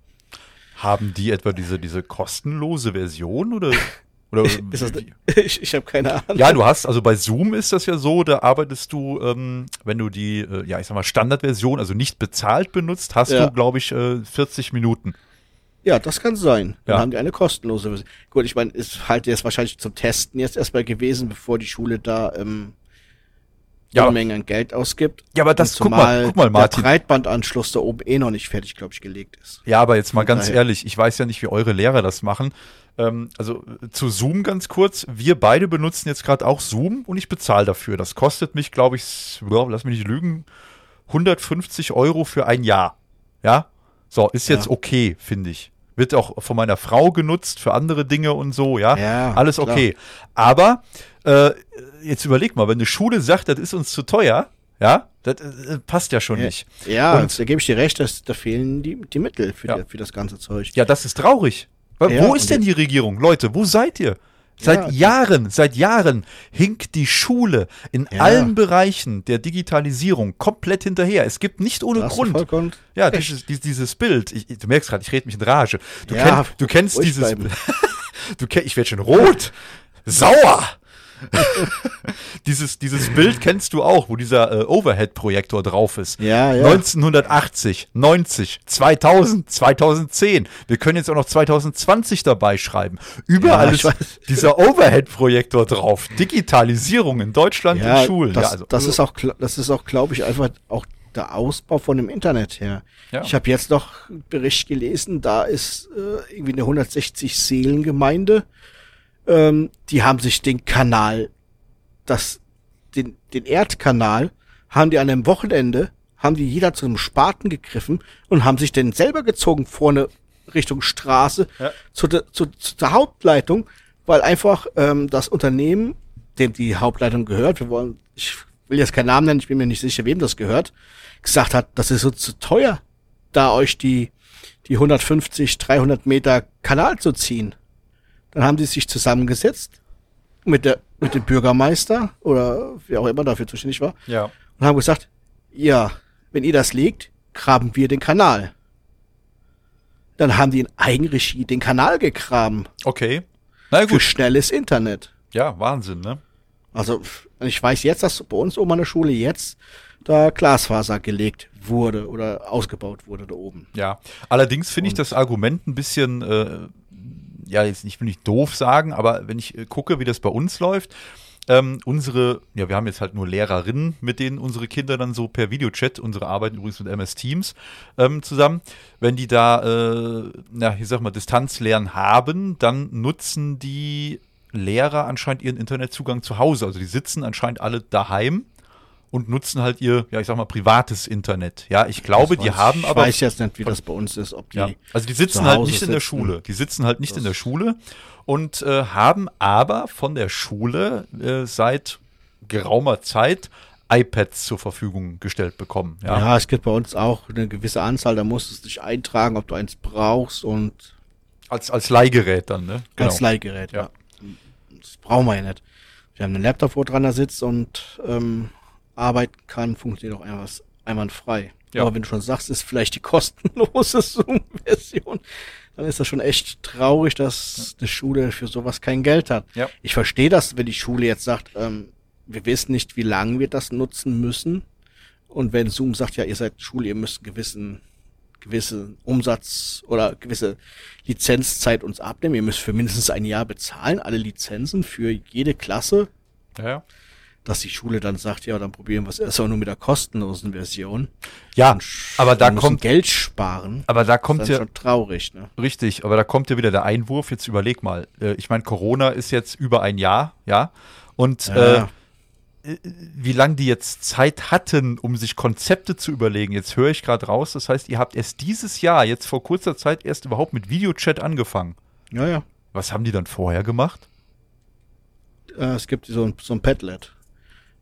Haben die etwa diese, diese kostenlose Version oder? Oder ist das, ich ich habe keine Ahnung. Ja, du hast, also bei Zoom ist das ja so, da arbeitest du, ähm, wenn du die, äh, ja, ich sag mal, Standardversion, also nicht bezahlt benutzt, hast ja. du, glaube ich, äh, 40 Minuten. Ja, das kann sein. Dann ja. haben die eine kostenlose Version. Gut, ich meine, ist halt jetzt wahrscheinlich zum Testen jetzt erstmal gewesen, bevor die Schule da ähm, Ja. Unmengen an Geld ausgibt. Ja, aber das- guck mal, guck mal, Martin. Der Breitbandanschluss da oben eh noch nicht fertig, glaube ich, gelegt ist. Ja, aber jetzt mal ganz daher- ehrlich, ich weiß ja nicht, wie eure Lehrer das machen. Ähm, also äh, zu Zoom ganz kurz. Wir beide benutzen jetzt gerade auch Zoom und ich bezahle dafür. Das kostet mich, glaube ich, lass mich nicht lügen, 150 Euro für ein Jahr. Ja? So, ist jetzt Ja. okay, finde ich. Wird auch von meiner Frau genutzt für andere Dinge und so, ja. Ja, Alles klar. okay. Aber äh, jetzt überleg mal, wenn eine Schule sagt, das ist uns zu teuer, ja, das äh, passt ja schon Ja, nicht. ja Und- da gebe ich dir recht, dass, da fehlen die, die Mittel für, die, für das ganze Zeug. Ja, das ist traurig. Wo ist denn die Regierung? Leute, wo seid ihr? Seit Ja. Jahren, seit Jahren hinkt die Schule in Ja. allen Bereichen der Digitalisierung komplett hinterher. Es gibt nicht ohne Grund. vollkommen Ja, dieses, dieses, Bild. Ich, du merkst gerade, ich rede mich in Rage. Du, Ja, kenn, du kennst dieses. du kenn, ich werde schon rot, sauer. dieses, dieses Bild kennst du auch, wo dieser äh, Overhead-Projektor drauf ist. Ja, ja. 1980, 90, 2000, 2010. Wir können jetzt auch noch 2020 dabei schreiben. Überall Ja, ist dieser Overhead-Projektor drauf. Digitalisierung in Deutschland ja, in Schulen. Das, ja, also, das ist auch, kla- das ist auch, glaube ich, einfach auch der Ausbau von dem Internet her. Ja. Ich habe jetzt noch einen Bericht gelesen, da ist äh, irgendwie eine 160 Seelengemeinde. Ähm, die haben sich den Kanal, das, den, den Erdkanal, haben die an einem Wochenende, haben die jeder zu einem Spaten gegriffen und haben sich den selber gezogen vorne Richtung Straße Ja. zu, der, zu, zu der Hauptleitung, weil einfach ähm, das Unternehmen, dem die Hauptleitung gehört, wir wollen, ich will jetzt keinen Namen nennen, ich bin mir nicht sicher, wem das gehört, gesagt hat, das ist so zu teuer, da euch die, die 150, 300 Meter Kanal zu ziehen. Dann haben die sich zusammengesetzt mit der, mit dem Bürgermeister oder wer auch immer dafür zuständig war ja. und haben gesagt, ja, wenn ihr das legt, graben wir den Kanal. Dann haben die in Eigenregie den Kanal gegraben Okay. Na für gut. schnelles Internet. Ja, Wahnsinn, ne? Also ich weiß jetzt, dass bei uns oben an der Schule jetzt da Glasfaser gelegt wurde oder ausgebaut wurde da oben. Ja. Allerdings finde ich das Argument ein bisschen, äh, ja, jetzt nicht, will nicht doof sagen, aber wenn ich äh, gucke, wie das bei uns läuft, ähm, unsere, ja, wir haben jetzt halt nur Lehrerinnen, mit denen unsere Kinder dann so per Videochat, unsere arbeiten übrigens mit MS Teams ähm, zusammen, wenn die da, äh, na, ich sag mal, Distanzlernen haben, dann nutzen die Lehrer anscheinend ihren Internetzugang zu Hause. Also die sitzen anscheinend alle daheim und nutzen halt ihr, ja, ich sag mal, privates Internet. Ja, ich glaube, Das die haben ich aber. weiß jetzt nicht, wie das bei uns ist, ob die. Ja, also die sitzen halt nicht in der sitzen. Schule. Die sitzen halt nicht in der Das- Schule und äh, haben aber von der Schule äh, seit geraumer Zeit iPads zur Verfügung gestellt bekommen. Ja. Ja, es gibt bei uns auch eine gewisse Anzahl, da musst du dich eintragen, ob du eins brauchst und als, als Leihgerät dann, ne? als Leihgerät, Ja. ja. Das brauchen wir ja nicht. Wir haben einen Laptop, wo dran da sitzt und ähm, arbeiten kann, funktioniert auch einfach einwandfrei. Ja. Aber wenn du schon sagst, ist vielleicht die kostenlose Zoom-Version, dann ist das schon echt traurig, dass die Schule für sowas kein Geld hat. Ja. Ich verstehe das, wenn die Schule jetzt sagt, ähm, wir wissen nicht, wie lange wir das nutzen müssen. Und wenn Zoom sagt, ja, ihr seid Schule, ihr müsst einen gewissen, gewissen Umsatz oder gewisse Lizenzzeit uns abnehmen, ihr müsst für mindestens ein Jahr bezahlen, alle Lizenzen für jede Klasse, ja. Dass die Schule dann sagt, ja, dann probieren wir es erst mal nur mit der kostenlosen Version. ja aber da kommt, Geld sparen. aber da das kommt ist ja, schon traurig, ne? Richtig, aber da kommt ja wieder der Einwurf. Jetzt überleg mal. Äh, ich meine, Corona ist jetzt über ein Jahr, ja. Und Ja. äh, wie lange die jetzt Zeit hatten, um sich Konzepte zu überlegen, jetzt höre ich gerade raus. Das heißt, ihr habt erst dieses Jahr, jetzt vor kurzer Zeit, erst überhaupt mit Videochat angefangen. Ja, ja. Was haben die dann vorher gemacht? Äh, es gibt so ein, so ein Padlet.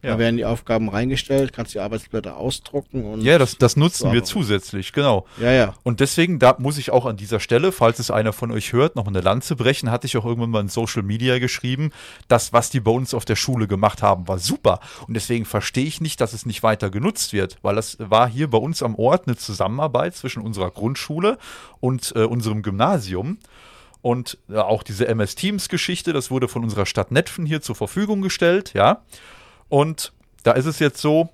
Ja. Da werden die Aufgaben reingestellt, kannst die Arbeitsblätter ausdrucken und. Ja, das, das nutzen wir zusätzlich, genau. Ja, ja. Und deswegen, da muss ich auch an dieser Stelle, falls es einer von euch hört, noch eine Lanze brechen, hatte ich auch irgendwann mal in Social Media geschrieben, das, was die bei uns auf der Schule gemacht haben, war super. Und deswegen verstehe ich nicht, dass es nicht weiter genutzt wird, weil das war hier bei uns am Ort eine Zusammenarbeit zwischen unserer Grundschule und äh, unserem Gymnasium. Und äh, auch diese MS Teams Geschichte, das wurde von unserer Stadt Netfen hier zur Verfügung gestellt, ja. Und da ist es jetzt so,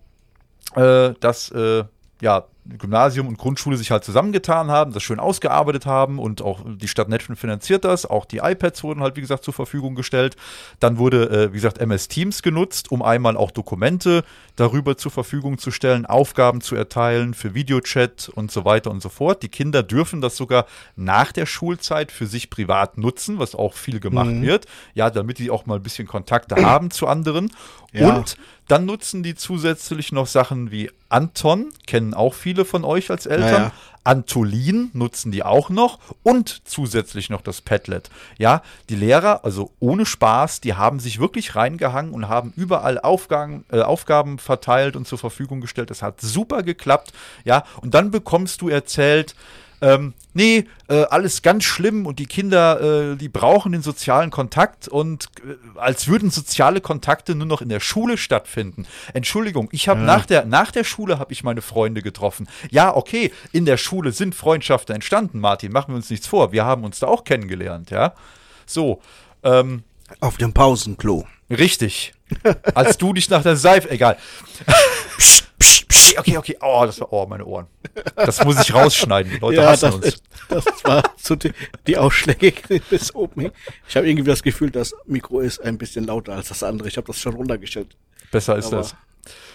äh, dass äh, ja Gymnasium und Grundschule sich halt zusammengetan haben, das schön ausgearbeitet haben und auch die Stadt Netschen finanziert das. Auch die iPads wurden halt, wie gesagt, zur Verfügung gestellt. Dann wurde, äh, wie gesagt, MS Teams genutzt, um einmal auch Dokumente darüber zur Verfügung zu stellen, Aufgaben zu erteilen für Videochat und so weiter und so fort. Die Kinder dürfen das sogar nach der Schulzeit für sich privat nutzen, was auch viel gemacht mhm. wird. Ja, damit die auch mal ein bisschen Kontakte haben zu anderen. Ja. Und dann nutzen die zusätzlich noch Sachen wie Anton, kennen auch viele von euch als Eltern. Ja, ja. Antolin nutzen die auch noch und zusätzlich noch das Padlet. Ja, die Lehrer, also ohne Spaß, die haben sich wirklich reingehangen und haben überall Aufgaben, äh, Aufgaben verteilt und zur Verfügung gestellt. Das hat super geklappt. Ja, und dann bekommst du erzählt, ähm, nee, äh, alles ganz schlimm und die Kinder, äh, die brauchen den sozialen Kontakt und äh, als würden soziale Kontakte nur noch in der Schule stattfinden. Entschuldigung, ich habe ja. nach der nach der Schule habe ich meine Freunde getroffen. Ja, okay, in der Schule sind Freundschaften entstanden, Martin, machen wir uns nichts vor. Wir haben uns da auch kennengelernt, ja. So, ähm, auf dem Pausenklo. Richtig. Als du dich nach der Seife, egal. okay, okay, okay. Oh, das war, oh, meine Ohren. Das muss ich rausschneiden. Die Leute ja, hassen das, uns. Das war so die, die Ausschläge bis oben. Ich habe irgendwie das Gefühl, das Mikro ist ein bisschen lauter als das andere. Ich habe das schon runtergestellt. Besser ist aber das.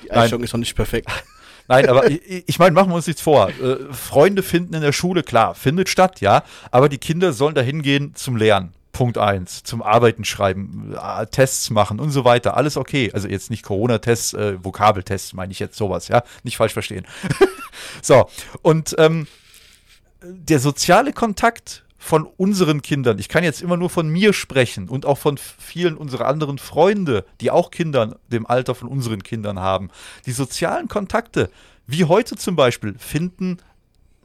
Die Einstellung ist noch nicht perfekt. Nein, aber ich, ich meine, machen wir uns nichts vor. Äh, Freunde finden in der Schule, klar, findet statt, ja. Aber die Kinder sollen da hingehen zum Lernen. Punkt 1. Zum Arbeiten schreiben, äh, Tests machen und so weiter. Alles okay. Also jetzt nicht Corona-Tests, äh, Vokabeltests meine ich jetzt sowas, ja. Nicht falsch verstehen. so, und ähm, der soziale Kontakt von unseren Kindern, ich kann jetzt immer nur von mir sprechen und auch von vielen unserer anderen Freunde, die auch Kindern dem Alter von unseren Kindern haben. Die sozialen Kontakte, wie heute zum Beispiel, finden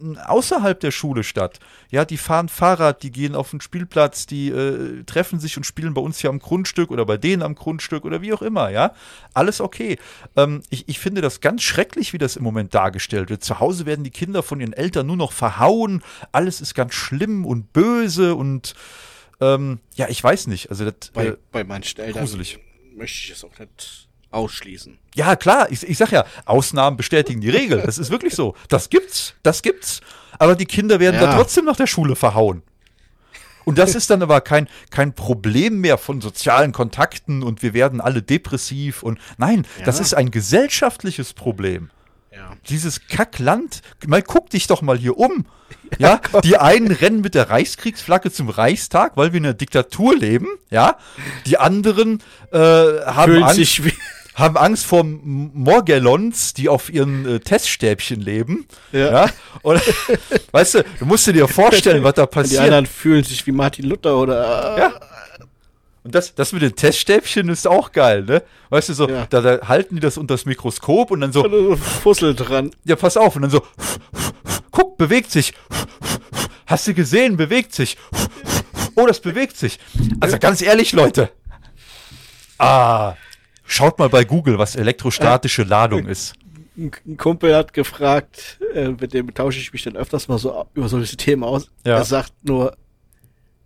außerhalb der Schule statt. Ja, die fahren Fahrrad, die gehen auf den Spielplatz, die äh, treffen sich und spielen bei uns hier am Grundstück oder bei denen am Grundstück oder wie auch immer, ja. Alles okay. Ähm, ich, ich finde das ganz schrecklich, wie das im Moment dargestellt wird. Zu Hause werden die Kinder von ihren Eltern nur noch verhauen, alles ist ganz schlimm und böse und ähm, ja, ich weiß nicht. Also das, bei, äh, bei manchen Eltern gruselig. möchte ich es auch nicht ausschließen. Ja, klar, ich, ich sag ja, Ausnahmen bestätigen die Regel. Das ist wirklich so. Das gibt's, das gibt's. Aber die Kinder werden ja. da trotzdem nach der Schule verhauen. Und das ist dann aber kein, kein Problem mehr von sozialen Kontakten und wir werden alle depressiv und nein, ja. das ist ein gesellschaftliches Problem. Ja. Dieses Kackland, mal guck dich doch mal hier um. Ja, ja die einen rennen mit der Reichskriegsflagge zum Reichstag, weil wir in einer Diktatur leben. Ja, die anderen äh, haben Fühlen Angst. Sich wie haben Angst vor Morgellons, die auf ihren äh, Teststäbchen leben. Ja. ja? Und, weißt du, du musst dir vorstellen, was da passiert. Die anderen fühlen sich wie Martin Luther oder. Ja. Und das, das mit den Teststäbchen ist auch geil, ne? Weißt du, so, ja. da, da, halten die das unter das Mikroskop und dann so. so Fussel dran. Ja, pass auf. Und dann so, guck, bewegt sich. Hast du gesehen, bewegt sich. Oh, das bewegt sich. Also ganz ehrlich, Leute. Ah, Schaut mal bei Google, was elektrostatische äh, Ladung ist. Ein Kumpel hat gefragt, äh, mit dem tausche ich mich dann öfters mal so über solche Themen aus. Ja. Er sagt nur,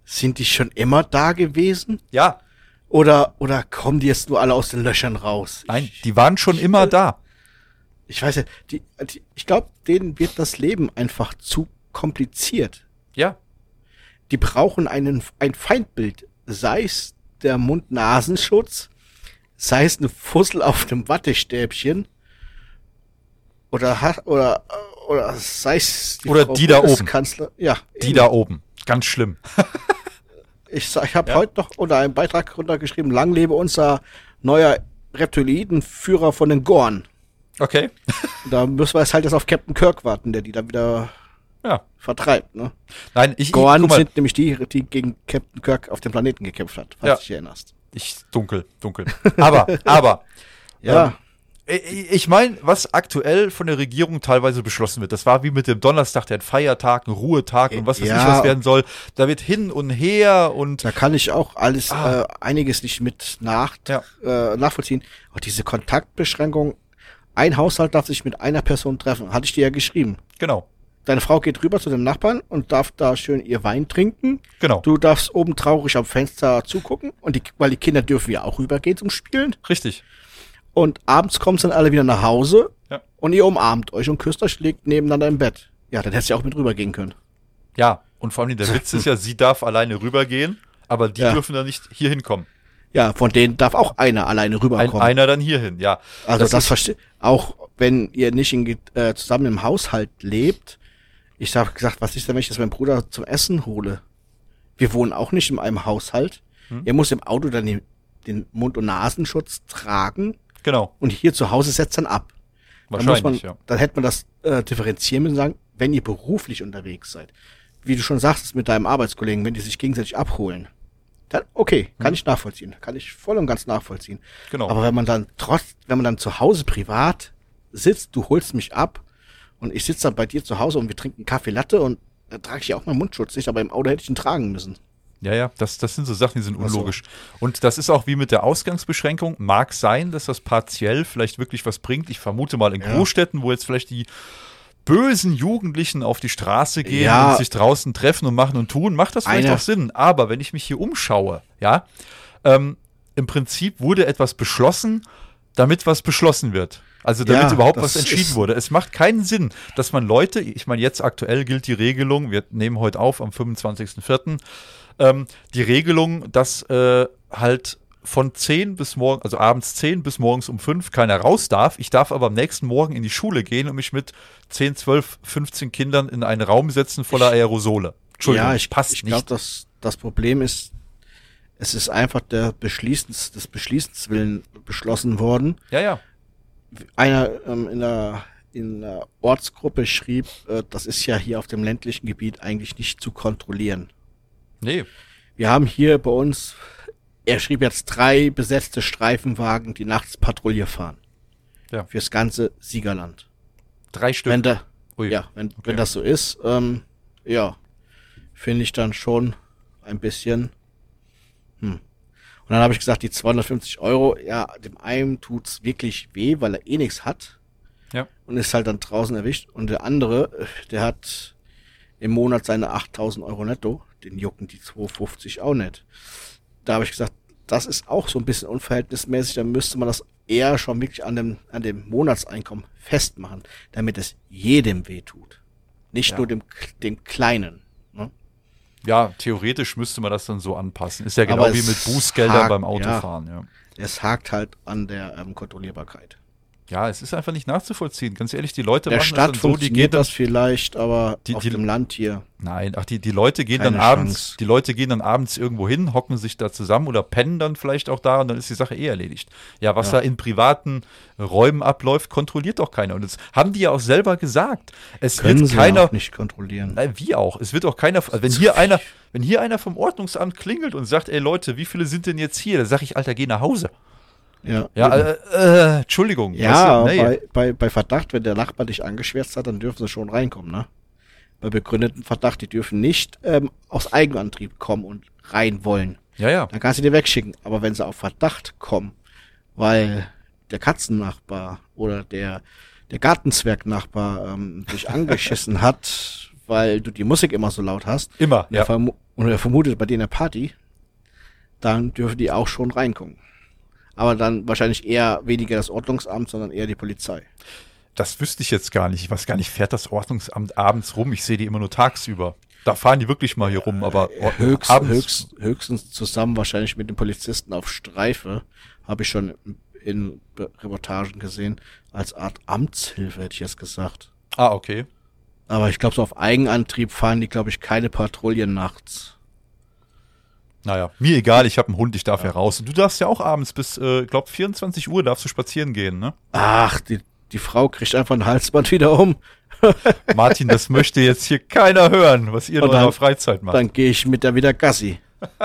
sind die schon immer da gewesen? Ja. Oder, oder kommen die jetzt nur alle aus den Löchern raus? Nein, die waren schon immer da. Ich weiß ja, die, die ich glaube, denen wird das Leben einfach zu kompliziert. Ja. Die brauchen einen, ein Feindbild, sei es der Mund-Nasenschutz, sei es eine Fussel auf dem Wattestäbchen oder oder oder sei es die oder Frau die da oben. Kanzler ja die eben. da oben. Ganz schlimm. Ich ich habe ja. heute noch unter einem Beitrag runtergeschrieben lang lebe unser neuer Reptiloidenführer von den Gorn. Okay. Da müssen wir jetzt halt jetzt auf Captain Kirk warten der die dann wieder ja. vertreibt ne? Nein ich Gorn ich, sind nämlich die die gegen Captain Kirk auf dem Planeten gekämpft hat falls ja. du dich erinnerst ich dunkel, dunkel. Aber, aber. ja. Ähm, ich meine, was aktuell von der Regierung teilweise beschlossen wird, das war wie mit dem Donnerstag, der ein Feiertag, ein Ruhetag und was weiß ja. ich, was werden soll. Da wird hin und her und. Da kann ich auch alles, ah. äh, einiges nicht mit nach, ja. äh, nachvollziehen. Aber diese Kontaktbeschränkung, ein Haushalt darf sich mit einer Person treffen, hatte ich dir ja geschrieben. Genau. Deine Frau geht rüber zu dem Nachbarn und darf da schön ihr Wein trinken. Genau. Du darfst oben traurig am Fenster zugucken und die, weil die Kinder dürfen ja auch rübergehen zum Spielen. Richtig. Und abends kommen sie dann alle wieder nach Hause. Ja. und ihr umarmt euch und küsst euch, liegt nebeneinander im Bett. Ja, dann hättest du ja auch mit rübergehen können. Ja, und vor allem der Witz ist ja, sie darf alleine rübergehen, aber die Ja. dürfen dann nicht hier hinkommen. Ja, von denen darf auch einer alleine Ein, rüberkommen. einer dann hierhin, ja. also das, ist- verstehe auch wenn ihr nicht in, äh, zusammen im Haushalt lebt. Ich habe gesagt, was ist denn, wenn ich das meinem Bruder zum Essen hole? Wir wohnen auch nicht in einem Haushalt. Hm. Er muss im Auto dann den, den Mund- und Nasenschutz tragen Genau, und hier zu Hause setzt dann ab. Dann muss wahrscheinlich, man, ja. Dann hätte man das äh, differenzieren müssen und sagen, wenn ihr beruflich unterwegs seid, wie du schon sagst mit deinem Arbeitskollegen, wenn die sich gegenseitig abholen, dann okay, kann ich nachvollziehen, kann ich voll und ganz nachvollziehen. Hm. Genau. Aber wenn man dann trotz, wenn man dann zu Hause privat sitzt, du holst mich ab und ich sitze dann bei dir zu Hause und wir trinken Kaffee Latte und da trage ich ja auch meinen Mundschutz nicht, aber im Auto hätte ich ihn tragen müssen. Ja, ja, das, das sind so Sachen, die sind Ach so. unlogisch. Und das ist auch wie mit der Ausgangsbeschränkung. Mag sein, dass das partiell vielleicht wirklich was bringt. Ich vermute mal in Ja. Großstädten, wo jetzt vielleicht die bösen Jugendlichen auf die Straße gehen Ja. und sich draußen treffen und machen und tun, macht das vielleicht Eine- auch Sinn. Aber wenn ich mich hier umschaue, ja, ähm, im Prinzip wurde etwas beschlossen, damit was beschlossen wird. Also damit Ja, überhaupt was entschieden wurde. Es macht keinen Sinn, dass man Leute, ich meine, jetzt aktuell gilt die Regelung, wir nehmen heute auf am 25.04., ähm, die Regelung, dass äh, halt von 10 bis morgen, also abends 10 bis morgens um 5 keiner raus darf. Ich darf aber am nächsten Morgen in die Schule gehen und mich mit 10, 12, 15 Kindern in einen Raum setzen voller Aerosole. Entschuldigung, ja, ich, passt ich nicht. glaube, das, das Problem ist, es ist einfach der Beschließens, des Beschließens willen beschlossen worden. ja, ja. Einer ähm, in der in der Ortsgruppe schrieb, äh, das ist ja hier auf dem ländlichen Gebiet eigentlich nicht zu kontrollieren. Nee. Wir haben hier bei uns, er schrieb jetzt drei besetzte Streifenwagen, die nachts Patrouille fahren. Ja. Fürs ganze Siegerland. Drei Stück. Wenn da, Ui. ja, wenn, Okay. wenn das so ist, ähm, ja, finde ich dann schon ein bisschen. Hm. Und dann habe ich gesagt, die 250 Euro, ja, dem einen tut's wirklich weh, weil er eh nichts hat Ja. und ist halt dann draußen erwischt. Und der andere, der hat im Monat seine 8000 Euro netto, den jucken die 250 auch nicht. Da habe ich gesagt, das ist auch so ein bisschen unverhältnismäßig, dann müsste man das eher schon wirklich an dem, an dem Monatseinkommen festmachen, damit es jedem wehtut. Nicht Ja. nur dem, dem Kleinen. Ja, theoretisch müsste man das dann so anpassen. Ist ja genau wie mit Bußgeldern hakt, beim. Autofahren, ja. Es hakt halt an der ähm, Kontrollierbarkeit. Ja, es ist einfach nicht nachzuvollziehen. Ganz ehrlich, die Leute In der machen Stadt das dann so, die gehen das vielleicht, aber Die- auf die- dem Land hier. Nein, ach, die, die Leute gehen Keine dann abends, Chance. die Leute gehen dann abends irgendwo hin, hocken sich da zusammen oder pennen dann vielleicht auch da und dann ist die Sache eh erledigt. Ja, was Ja. da in privaten Räumen abläuft, kontrolliert doch keiner. Und das haben die ja auch selber gesagt. Es Können wird sie keiner, auch nicht kontrollieren. Nein, wie auch. Es wird auch keiner, wenn hier einer, wenn hier einer vom Ordnungsamt klingelt und sagt, ey Leute, wie viele sind denn jetzt hier? Dann sag ich, Alter, geh nach Hause. Ja, Ja, äh, äh, Entschuldigung. ja weißt du, nee. bei, bei, bei Verdacht, wenn der Nachbar dich angeschwärzt hat, dann dürfen sie schon reinkommen, ne? Bei begründeten Verdacht, die dürfen nicht ähm, aus Eigenantrieb kommen und rein wollen. ja, ja. Dann kannst du die wegschicken. Aber wenn sie auf Verdacht kommen, weil der Katzennachbar oder der, der Gartenzwergnachbar ähm, dich angeschissen hat, weil du die Musik immer so laut hast, Immer, und er, ja. und er vermutet bei denen eine Party, dann dürfen die auch schon reinkommen. Aber dann wahrscheinlich eher weniger das Ordnungsamt, sondern eher die Polizei. Das wüsste ich jetzt gar nicht. Ich weiß gar nicht, fährt das Ordnungsamt abends rum? Ich sehe die immer nur tagsüber. Da fahren die wirklich mal hier rum, aber Ord- Höchst, abends, höchst, höchstens zusammen wahrscheinlich mit den Polizisten auf Streife, habe ich schon in Reportagen gesehen, als Art Amtshilfe, hätte ich jetzt gesagt. Ah, okay. Aber ich glaube, so auf Eigenantrieb fahren die, glaube ich, keine Patrouillen nachts. Naja, mir egal, ich habe einen Hund, ich darf ja. raus. Und du darfst ja auch abends bis, äh, glaub 24 Uhr darfst du spazieren gehen, ne? Ach, die, die Frau kriegt einfach ein Halsband wieder um. Martin, das möchte jetzt hier keiner hören, was ihr in eurer Freizeit macht. Dann gehe ich mit der wieder Gassi.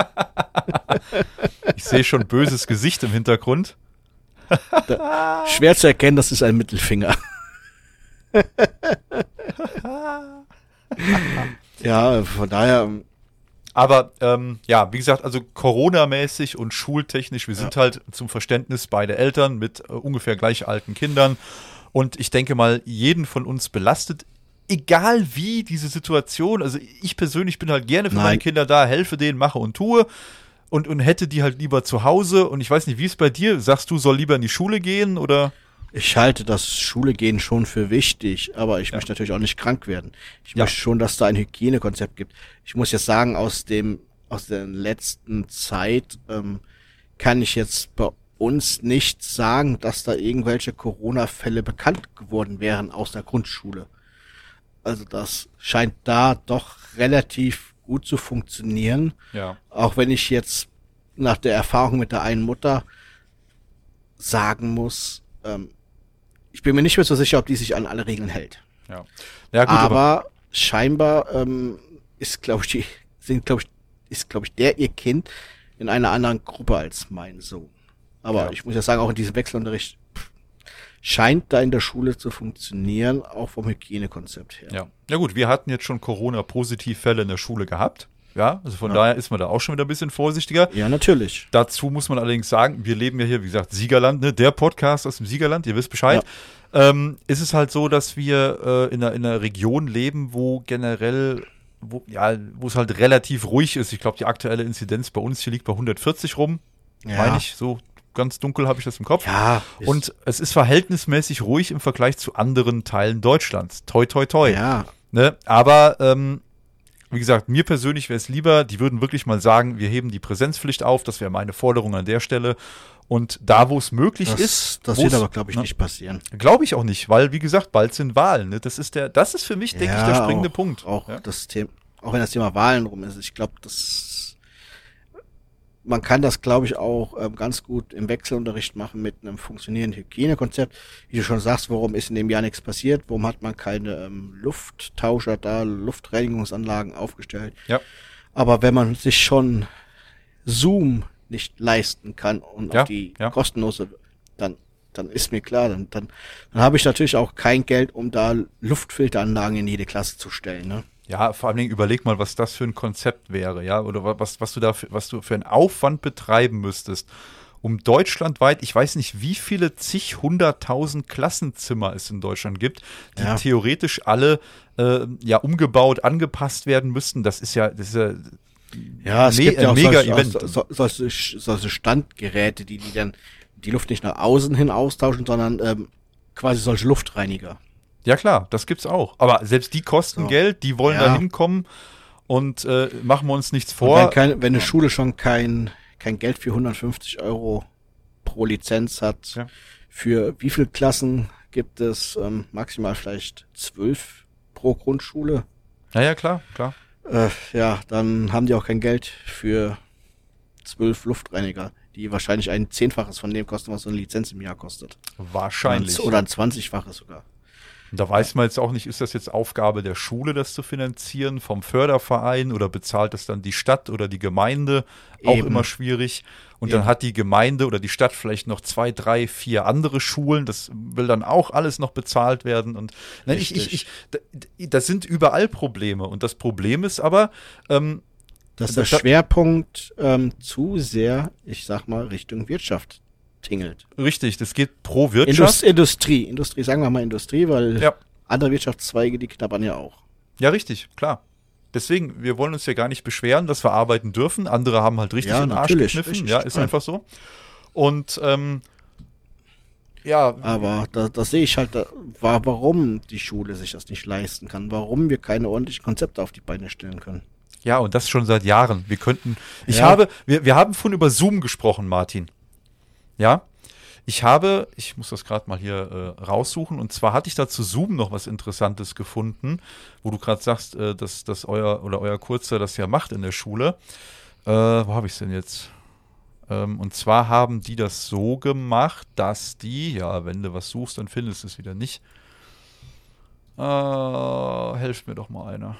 Ich sehe schon böses Gesicht im Hintergrund. Schwer zu erkennen, das ist ein Mittelfinger. ja, von daher, Aber ähm, ja, wie gesagt, also Corona-mäßig und schultechnisch, wir sind halt zum Verständnis beide Eltern mit äh, ungefähr gleich alten Kindern. Und ich denke mal, jeden von uns belastet, egal wie diese Situation. Also ich persönlich bin halt gerne für Nein. meine Kinder da, helfe denen, mache und tue. Und, und hätte die halt lieber zu Hause. Und ich weiß nicht, wie es bei dir? Sagst du, soll lieber in die Schule gehen oder? Ich halte das Schule gehen schon für wichtig, aber ich Ja. möchte natürlich auch nicht krank werden. Ich Ja. möchte schon, dass da ein Hygienekonzept gibt. Ich muss jetzt sagen, aus dem, aus der letzten Zeit ähm, kann ich jetzt bei uns nicht sagen, dass da irgendwelche Corona-Fälle bekannt geworden wären aus der Grundschule. Also das scheint da doch relativ gut zu funktionieren. Ja. Auch wenn ich jetzt nach der Erfahrung mit der einen Mutter sagen muss, ähm, ich bin mir nicht mehr so sicher, ob die sich an alle Regeln hält. Ja. Ja, gut, aber, aber, scheinbar ähm, ist, glaube ich, die, sind, glaube ich, ist, glaube ich, der ihr Kind in einer anderen Gruppe als mein Sohn. Aber Ja. ich muss ja sagen, auch in diesem Wechselunterricht pff, scheint da in der Schule zu funktionieren, auch vom Hygienekonzept her. ja. Ja gut, wir hatten jetzt schon Corona-Positivfälle in der Schule gehabt. Ja, also von Ja. daher ist man da auch schon wieder ein bisschen vorsichtiger. Ja, natürlich. Dazu muss man allerdings sagen, wir leben ja hier, wie gesagt, Siegerland, ne? der Podcast aus dem Siegerland, ihr wisst Bescheid. Ähm, ist es halt so, dass wir äh, in, einer, in einer Region leben, wo generell, wo, ja, wo es halt relativ ruhig ist. Ich glaube, die aktuelle Inzidenz bei uns hier liegt bei 140 rum, Ja. meine ich. So ganz dunkel habe ich das im Kopf. Ja. Und es ist verhältnismäßig ruhig im Vergleich zu anderen Teilen Deutschlands. Toi, toi, toi. ja, Ne? Aber ähm, wie gesagt, mir persönlich wäre es lieber, die würden wirklich mal sagen, wir heben die Präsenzpflicht auf, das wäre meine Forderung an der Stelle. Und da, wo es möglich das, ist, das wird aber, glaube ich, ne? nicht passieren. Glaube ich auch nicht, weil, wie gesagt, bald sind Wahlen. Ne? Das ist der, das ist für mich, denke ich, der springende auch, Punkt. Auch ja? das Thema, auch wenn das Thema Wahlen rum ist, ich glaube, das man kann das, glaube ich, auch ähm, ganz gut im Wechselunterricht machen mit einem funktionierenden Hygienekonzept. Wie du schon sagst, warum ist in dem Jahr nichts passiert? Warum hat man keine ähm, Lufttauscher da, Luftreinigungsanlagen aufgestellt? Ja. Aber wenn man sich schon Zoom nicht leisten kann und Ja, auch die ja. kostenlose, dann dann ist mir klar, dann dann, dann habe ich natürlich auch kein Geld, um da Luftfilteranlagen in jede Klasse zu stellen. Ne? Ja, vor allen Dingen überleg mal, was das für ein Konzept wäre, ja, oder wa- was, was du da, für, was du für einen Aufwand betreiben müsstest, um deutschlandweit, ich weiß nicht, wie viele zig hunderttausend Klassenzimmer es in Deutschland gibt, die Ja. theoretisch alle äh, ja umgebaut, angepasst werden müssten. Das ist ja, das ist ja Ja, es Me- gibt ja auch mega solche, Event. so, solche, solche Standgeräte, die, die dann die Luft nicht nach außen hin austauschen, sondern ähm, quasi solche Luftreiniger. Ja klar, das gibt's auch. Aber selbst die kosten So. Geld, die wollen Ja. da hinkommen und äh, machen wir uns nichts vor. wenn, kein, wenn eine Schule schon kein, kein Geld für 150 Euro pro Lizenz hat, Ja. für wie viele Klassen gibt es? Ähm, maximal vielleicht zwölf pro Grundschule. ja, ja, klar, klar. Äh, ja, dann haben die auch kein Geld für zwölf Luftreiniger, die wahrscheinlich ein Zehnfaches von dem kosten, was so eine Lizenz im Jahr kostet. Wahrscheinlich. Oder ein Zwanzigfaches sogar. Und da weiß man jetzt auch nicht, ist das jetzt Aufgabe der Schule, das zu finanzieren, vom Förderverein oder bezahlt es dann die Stadt oder die Gemeinde? Auch Eben. immer schwierig. Und dann Eben. hat die Gemeinde oder die Stadt vielleicht noch zwei, drei, vier andere Schulen. Das will dann auch alles noch bezahlt werden. Und nein, ich, ich, ich, das sind überall Probleme. Und das Problem ist aber, ähm, dass Das- der das- Schwerpunkt ähm, zu sehr, ich sag mal, Richtung Wirtschaft tingelt. richtig, das geht pro Indus Wirtschaft. Industrie, Industrie, sagen wir mal Industrie, weil Ja. andere Wirtschaftszweige, die knabbern ja auch. Ja, richtig, klar. Deswegen, wir wollen uns ja gar nicht beschweren, dass wir arbeiten dürfen. Andere haben halt richtig Ja, den Arsch gekniffen. richtig, ja, ist ja. einfach so. Und ähm, ja, Aber da, da sehe ich halt, da, wa- warum die Schule sich das nicht leisten kann, warum wir keine ordentlichen Konzepte auf die Beine stellen können. ja, und das schon seit Jahren. Wir könnten. Ich Ja. habe, wir, wir haben vorhin über Zoom gesprochen, Martin. Ja. Ich habe, ich muss das gerade mal hier äh, raussuchen, und zwar hatte ich da zu Zoom noch was Interessantes gefunden, wo du gerade sagst, äh, dass, dass euer oder euer Kurzer das ja macht in der Schule. Äh, wo habe ich es denn jetzt? Ähm, und zwar haben die das so gemacht, dass die, ja, wenn du was suchst, dann findest du es wieder nicht. Äh, helft mir doch mal einer.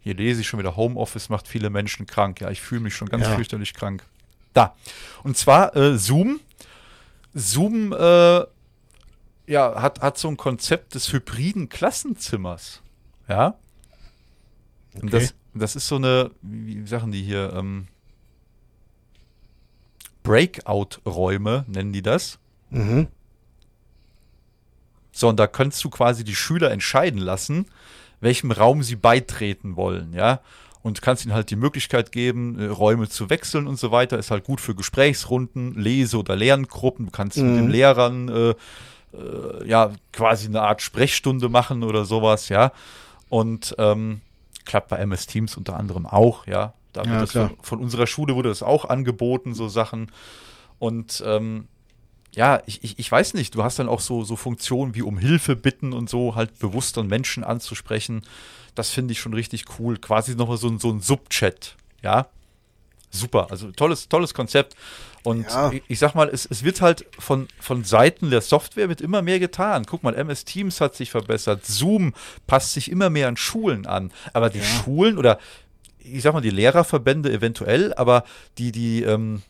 Hier lese ich schon wieder, Homeoffice macht viele Menschen krank. Ja, ich fühle mich schon ganz Ja. fürchterlich krank. Da. Und zwar äh, Zoom. Zoom äh, ja, hat, hat so ein Konzept des hybriden Klassenzimmers. Ja. Und Okay. das, das ist so eine, wie, wie sagen die hier, ähm, Breakout-Räume nennen die das. Mhm. So, und da kannst du quasi die Schüler entscheiden lassen, welchem Raum sie beitreten wollen, ja. Und kannst ihnen halt die Möglichkeit geben, äh, Räume zu wechseln und so weiter. Ist halt gut für Gesprächsrunden, Lese- oder Lerngruppen. Du kannst mhm. mit den Lehrern äh, äh, ja quasi eine Art Sprechstunde machen oder sowas, ja. Und ähm, klappt bei MS Teams unter anderem auch, ja. Da ja, von, von, unserer Schule wurde das auch angeboten, so Sachen. Und ähm, ja, ich, ich, ich weiß nicht, du hast dann auch so, so Funktionen wie um Hilfe bitten und so, halt bewusst an Menschen anzusprechen. Das finde ich schon richtig cool. Quasi nochmal so, so ein Subchat, ja. Super, also tolles, tolles Konzept. Und ja. ich, ich, sag mal, es, es wird halt von, von Seiten der Software wird immer mehr getan. Guck mal, MS Teams hat sich verbessert, Zoom passt sich immer mehr an Schulen an. Aber die ja. Schulen oder ich sag mal, die Lehrerverbände eventuell, aber die, die, ähm,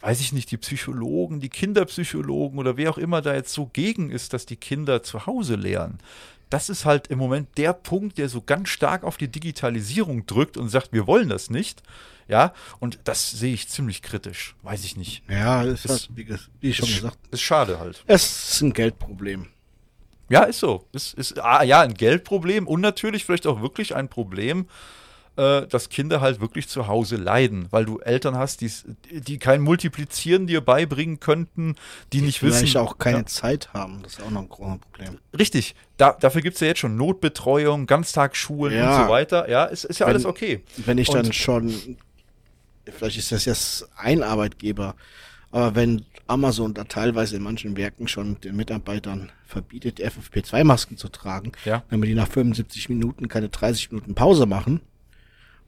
weiß ich nicht, die Psychologen, die Kinderpsychologen oder wer auch immer da jetzt so gegen ist, dass die Kinder zu Hause lernen. Das ist halt im Moment der Punkt, der so ganz stark auf die Digitalisierung drückt und sagt, wir wollen das nicht. Ja, und das sehe ich ziemlich kritisch. Weiß ich nicht. Ja, ist, ist halt, wie, wie schon ist, gesagt. Ist schade halt. Es ist ein Geldproblem. Ja, ist so. Es ist, ah, ja, ein Geldproblem und natürlich vielleicht auch wirklich ein Problem, äh, dass Kinder halt wirklich zu Hause leiden, weil du Eltern hast, die kein Multiplizieren dir beibringen könnten, die, die nicht wissen. Die auch keine ja. Zeit haben, das ist auch noch ein großes Problem. Richtig, da, dafür gibt es ja jetzt schon Notbetreuung, Ganztagsschulen ja. und so weiter. Ja, ist, ist ja wenn, alles okay. Wenn ich und, dann schon, vielleicht ist das jetzt ein Arbeitgeber, aber wenn Amazon da teilweise in manchen Werken schon den Mitarbeitern verbietet, FFP2-Masken zu tragen, ja. damit die nach 75 Minuten keine 30 Minuten Pause machen,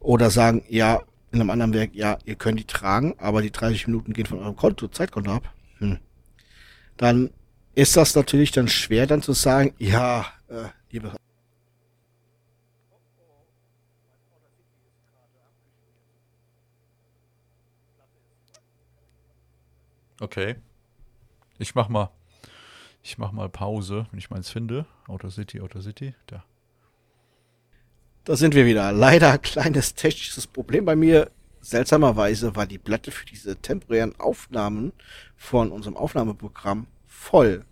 oder sagen, ja, in einem anderen Werk, ja, ihr könnt die tragen, aber die 30 Minuten gehen von eurem Konto, Zeitkonto ab. Hm. Dann ist das natürlich dann schwer, dann zu sagen, ja, äh, liebe Okay. Ich mach mal, ich mach mal Pause, wenn ich meins finde. Outer City, Outer City, da. Da sind wir wieder. Leider kleines technisches Problem bei mir. Seltsamerweise war die Platte für diese temporären Aufnahmen von unserem Aufnahmeprogramm voll,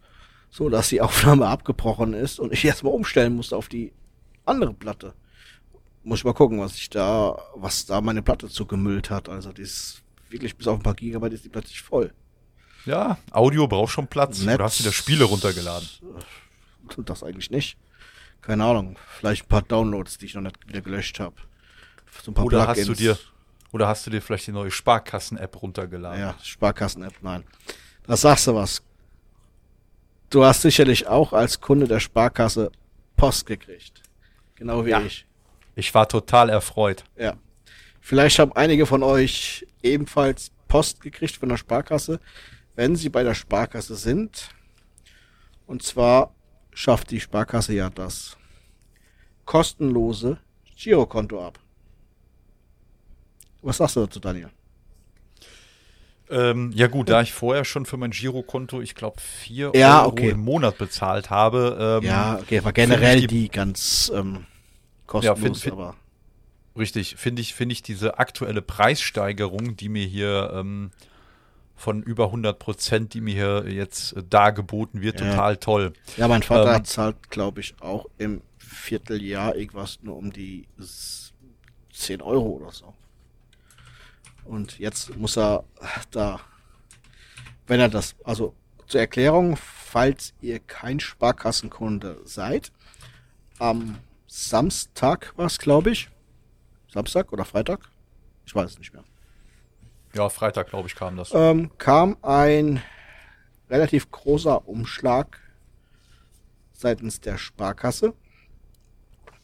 so dass die Aufnahme abgebrochen ist und ich erstmal umstellen musste auf die andere Platte. Muss ich mal gucken, was ich da, was da meine Platte zugemüllt hat. Also die ist wirklich bis auf ein paar Gigabyte ist die Platte nicht voll. Ja, Audio braucht schon Platz. Netz, Oder hast du da Spiele runtergeladen? Das eigentlich nicht keine Ahnung, vielleicht ein paar Downloads, die ich noch nicht wieder gelöscht habe. So oder Plugins. hast du dir oder hast du dir vielleicht die neue Sparkassen-App runtergeladen? Ja, Sparkassen-App, nein. Da sagst du was. Du hast sicherlich auch als Kunde der Sparkasse Post gekriegt. Genau wie ja. ich. Ich war total erfreut. Ja. Vielleicht haben einige von euch ebenfalls Post gekriegt von der Sparkasse, wenn sie bei der Sparkasse sind. Und zwar schafft die Sparkasse ja das kostenlose Girokonto ab. Was sagst du dazu, Daniel? Ähm, ja gut, da ich vorher schon für mein Girokonto, ich glaube, vier ja, Euro okay. im Monat bezahlt habe. Ähm, ja, okay, war generell die, die, ganz ähm, kostenlos, ja, find, find, aber richtig, finde ich, finde ich diese aktuelle Preissteigerung, die mir hier ähm, von über 100 Prozent, die mir hier jetzt äh, dargeboten wird, ja. total toll. Ja, mein Vater ähm, zahlt, glaube ich, auch im Vierteljahr irgendwas nur um die 10 Euro oder so. Und jetzt muss er da, wenn er das, also zur Erklärung, falls ihr kein Sparkassenkunde seid, am Samstag war es, glaube ich, Samstag oder Freitag, ich weiß es nicht mehr ja, Freitag, glaube ich, kam das. Ähm, kam ein relativ großer Umschlag seitens der Sparkasse.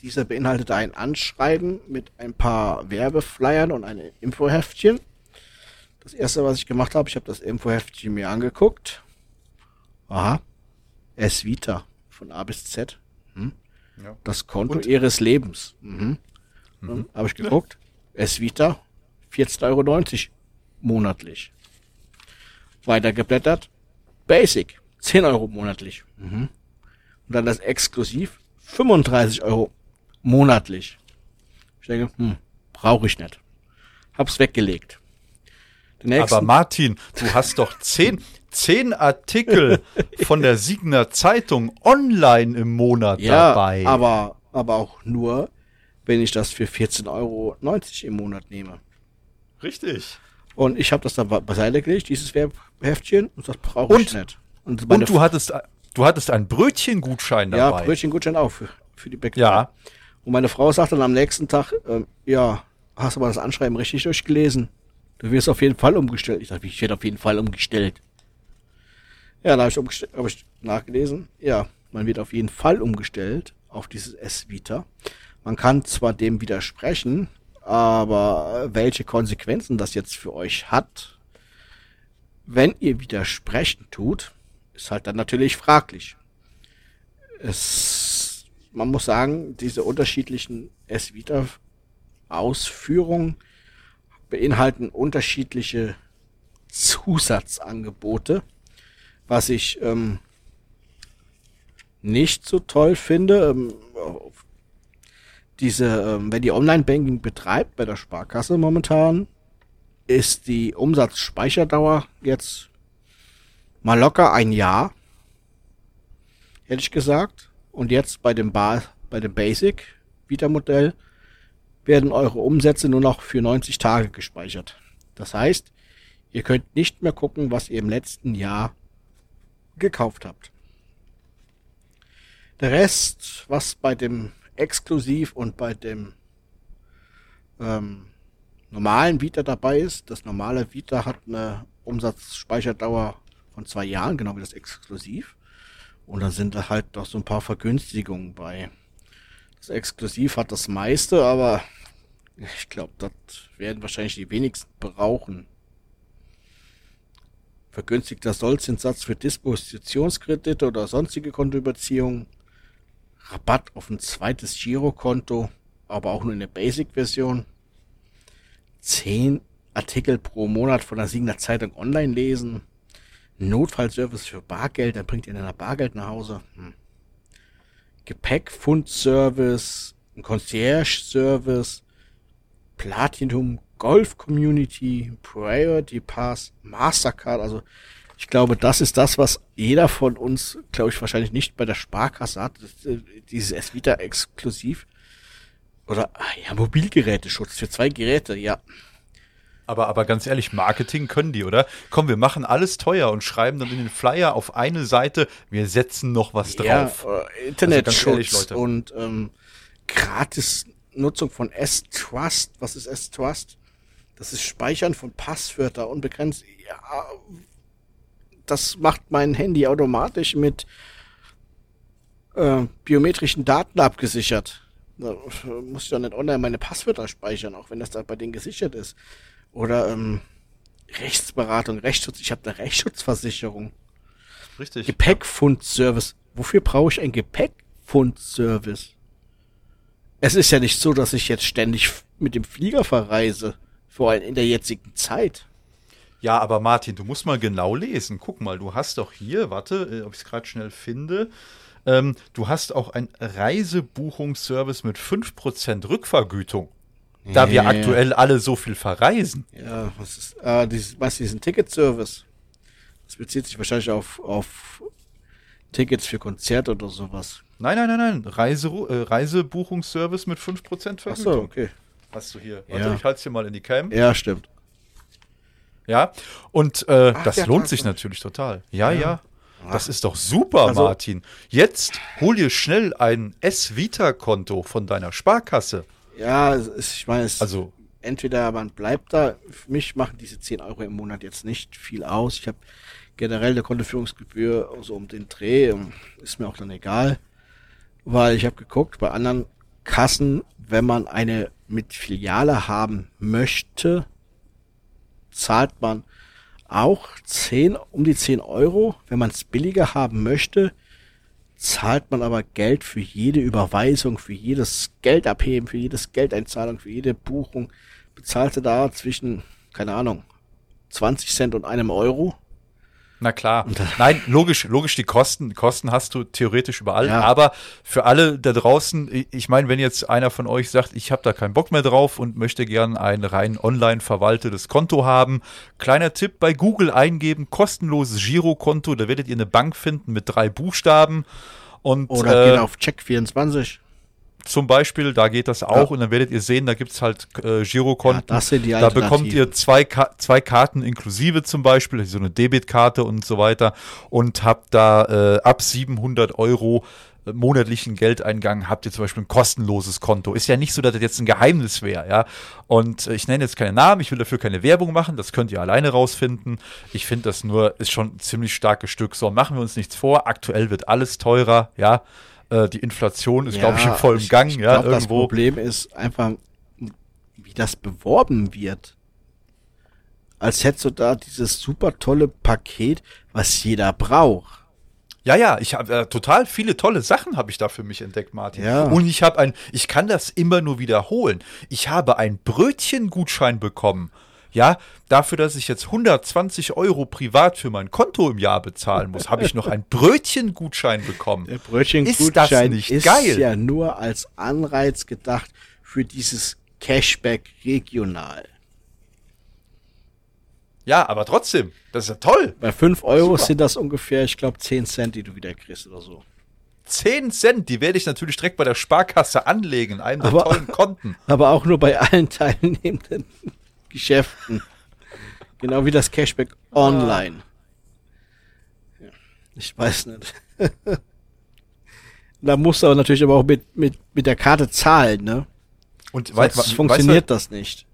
Dieser beinhaltete ein Anschreiben mit ein paar Werbeflyern und einem Infoheftchen. Das erste, was ich gemacht habe, ich habe das Infoheftchen mir angeguckt. Aha. Es Vita von A bis Z. Hm? Ja. Das Konto und? ihres Lebens. Mhm. Mhm. Habe ich geguckt. Es Vita 14,90 Euro monatlich. Weiter geblättert. Basic. 10 Euro monatlich. Mhm. Und dann das Exklusiv. 35 Euro monatlich. Ich denke, hm, brauche ich nicht. Hab's weggelegt. Aber Martin, du hast doch zehn, zehn Artikel von der Signer Zeitung online im Monat ja, dabei. Aber, aber auch nur, wenn ich das für 14,90 Euro im Monat nehme. Richtig. Und ich habe das dann beiseite gelegt, dieses Werbheftchen, und das brauche ich nicht. Und, und du hattest, du hattest einen Brötchengutschein dabei. Ja, Brötchengutschein auch für, für die Bäckerei. Ja. Und meine Frau sagt dann am nächsten Tag, äh, ja, hast du mal das Anschreiben richtig durchgelesen? Du wirst auf jeden Fall umgestellt. Ich dachte, ich werde auf jeden Fall umgestellt. Ja, da habe ich, hab ich nachgelesen. Ja, man wird auf jeden Fall umgestellt auf dieses S-Vita. Man kann zwar dem widersprechen, aber welche Konsequenzen das jetzt für euch hat, wenn ihr widersprechen tut, ist halt dann natürlich fraglich. Es, man muss sagen, diese unterschiedlichen S-Vita-Ausführungen beinhalten unterschiedliche Zusatzangebote, was ich ähm, nicht so toll finde. Ähm, diese, ähm, wenn die Online-Banking betreibt bei der Sparkasse momentan, ist die Umsatzspeicherdauer jetzt mal locker ein Jahr, hätte ich gesagt. Und jetzt bei dem, ba bei dem Basic Vita-Modell werden eure Umsätze nur noch für 90 Tage gespeichert. Das heißt, ihr könnt nicht mehr gucken, was ihr im letzten Jahr gekauft habt. Der Rest, was bei dem Exklusiv und bei dem ähm, normalen Vita dabei ist, das normale Vita hat eine Umsatzspeicherdauer von zwei Jahren, genau wie das Exklusiv. Und da sind da halt doch so ein paar Vergünstigungen bei. Das Exklusiv hat das meiste, aber ich glaube, das werden wahrscheinlich die wenigsten brauchen. Vergünstigter Sollzinssatz für Dispositionskredite oder sonstige Kontoüberziehungen. Rabatt auf ein zweites Girokonto, aber auch nur in der Basic-Version. 10 Artikel pro Monat von der Siegner Zeitung online lesen. Notfallservice für Bargeld, dann bringt ihr dann Bargeld nach Hause. Hm. Gepäckfundservice, ein Concierge-Service, Platinum Golf Community, Priority Pass, Mastercard. Also ich glaube, das ist das, was jeder von uns, glaube ich, wahrscheinlich nicht bei der Sparkasse hat. Äh, dieses S-Vita exklusiv. Oder, ah ja, Mobilgeräteschutz für zwei Geräte, ja. Aber, aber ganz ehrlich, Marketing können die, oder? Komm, wir machen alles teuer und schreiben dann in den Flyer auf eine Seite, wir setzen noch was ja, drauf. Äh, Internetschutz also und ähm, gratis Nutzung von S-Trust. Was ist S-Trust? Das ist Speichern von Passwörter unbegrenzt. Ja, das macht mein Handy automatisch mit äh, biometrischen Daten abgesichert. Da muss ich doch nicht online meine Passwörter speichern, auch wenn das da bei denen gesichert ist. Oder ähm, Rechtsberatung, Rechtsschutz. Ich habe eine Rechtsschutzversicherung. Richtig. Gepäckfundservice. Wofür brauche ich einen Gepäckfundservice? Es ist ja nicht so, dass ich jetzt ständig mit dem Flieger verreise, vor allem in der jetzigen Zeit. Ja, aber Martin, du musst mal genau lesen. Guck mal, du hast doch hier, warte, äh, ob ich es gerade schnell finde. Ähm, du hast auch einen Reisebuchungsservice mit 5% Rückvergütung. Da wir aktuell alle so viel verreisen. Ja, was ist, äh, dieses, was ist ein Ticketservice? Das bezieht sich wahrscheinlich auf, auf Tickets für Konzerte oder sowas. Nein, nein, nein, nein. Reise, äh, Reisebuchungsservice mit 5% Vergütung. Ach so, okay. Hast du hier. Warte, ja. ich halte es hier mal in die Cam. Ja, stimmt. Ja, und äh, Ach, das lohnt sich natürlich total. Ja, ja. ja. Das ist doch super, also, Martin. Jetzt hol dir schnell ein S-Vita-Konto von deiner Sparkasse. Ja, ich meine, also, entweder man bleibt da. Für mich machen diese 10 Euro im Monat jetzt nicht viel aus. Ich habe generell eine Kontoführungsgebühr so also um den Dreh. Ist mir auch dann egal. Weil ich habe geguckt, bei anderen Kassen, wenn man eine mit Filiale haben möchte, zahlt man auch 10, um die 10 Euro. Wenn man es billiger haben möchte, zahlt man aber Geld für jede Überweisung, für jedes Geld abheben, für jedes Geldeinzahlung, für jede Buchung. Bezahlte da zwischen, keine Ahnung, 20 Cent und einem Euro. Na klar. Nein, logisch, logisch, die Kosten, Kosten hast du theoretisch überall. Ja. Aber für alle da draußen, ich meine, wenn jetzt einer von euch sagt, ich habe da keinen Bock mehr drauf und möchte gern ein rein online verwaltetes Konto haben, kleiner Tipp bei Google eingeben, kostenloses Girokonto, da werdet ihr eine Bank finden mit drei Buchstaben. Und, Oder äh, geht auf Check24. Zum Beispiel, da geht das auch Ja. und dann werdet ihr sehen, da gibt's halt äh, Girokonten. Ja, das sind die da bekommt ihr zwei, Ka zwei Karten inklusive zum Beispiel, so eine Debitkarte und so weiter und habt da äh, ab 700 Euro äh, monatlichen Geldeingang habt ihr zum Beispiel ein kostenloses Konto. Ist ja nicht so, dass das jetzt ein Geheimnis wäre, ja. Und äh, ich nenne jetzt keine Namen, ich will dafür keine Werbung machen, das könnt ihr alleine rausfinden. Ich finde das nur, ist schon ein ziemlich starkes Stück. So, machen wir uns nichts vor, aktuell wird alles teurer, ja. Äh, die Inflation ist, glaube ich, im vollen Gang, ich ja, glaub, Das irgendwo. Problem ist einfach, wie das beworben wird. Als hättest du da dieses super tolle Paket, was jeder braucht. Ja, ja, ich habe äh, total viele tolle Sachen habe ich da für mich entdeckt, Martin. Ja. Und ich habe ein, ich kann das immer nur wiederholen. Ich habe einen Brötchengutschein bekommen. Ja, dafür, dass ich jetzt 120 Euro privat für mein Konto im Jahr bezahlen muss, habe ich noch einen Brötchengutschein bekommen. Der Brötchengutschein Ist ist geil? ja nur als Anreiz gedacht für dieses Cashback regional. Ja, aber trotzdem, das ist ja toll. Bei 5 Euro Super. sind das ungefähr, ich glaube, 10 Cent, die du wieder kriegst oder so. 10 Cent, die werde ich natürlich direkt bei der Sparkasse anlegen, in einem der Aber- tollen Konten. Aber auch nur bei allen teilnehmenden Geschäften. Genau wie das Cashback online. Ja, ich weiß nicht. da musst du aber natürlich aber auch mit, mit, mit der Karte zahlen, ne? Und Sonst wei- funktioniert das nicht.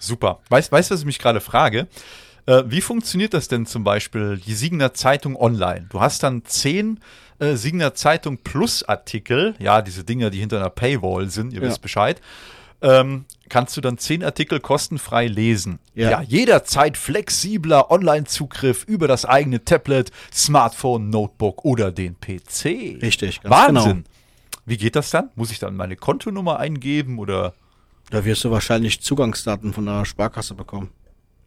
Super. Weißt weißt du, was ich mich gerade frage? Äh, wie funktioniert das denn zum Beispiel, die Siegener Zeitung online? Du hast dann zehn äh, Siegener Zeitung Plus Artikel, ja, diese Dinger, die hinter einer Paywall sind, ihr Ja. wisst Bescheid. Ähm, kannst du dann zehn Artikel kostenfrei lesen. Ja. jederzeit flexibler Online-Zugriff über das eigene Tablet, Smartphone, Notebook oder den PC. Richtig, ganz Wahnsinn. genau. Wie geht das dann? Muss ich dann meine Kontonummer eingeben oder? Da wirst du wahrscheinlich Zugangsdaten von der Sparkasse bekommen.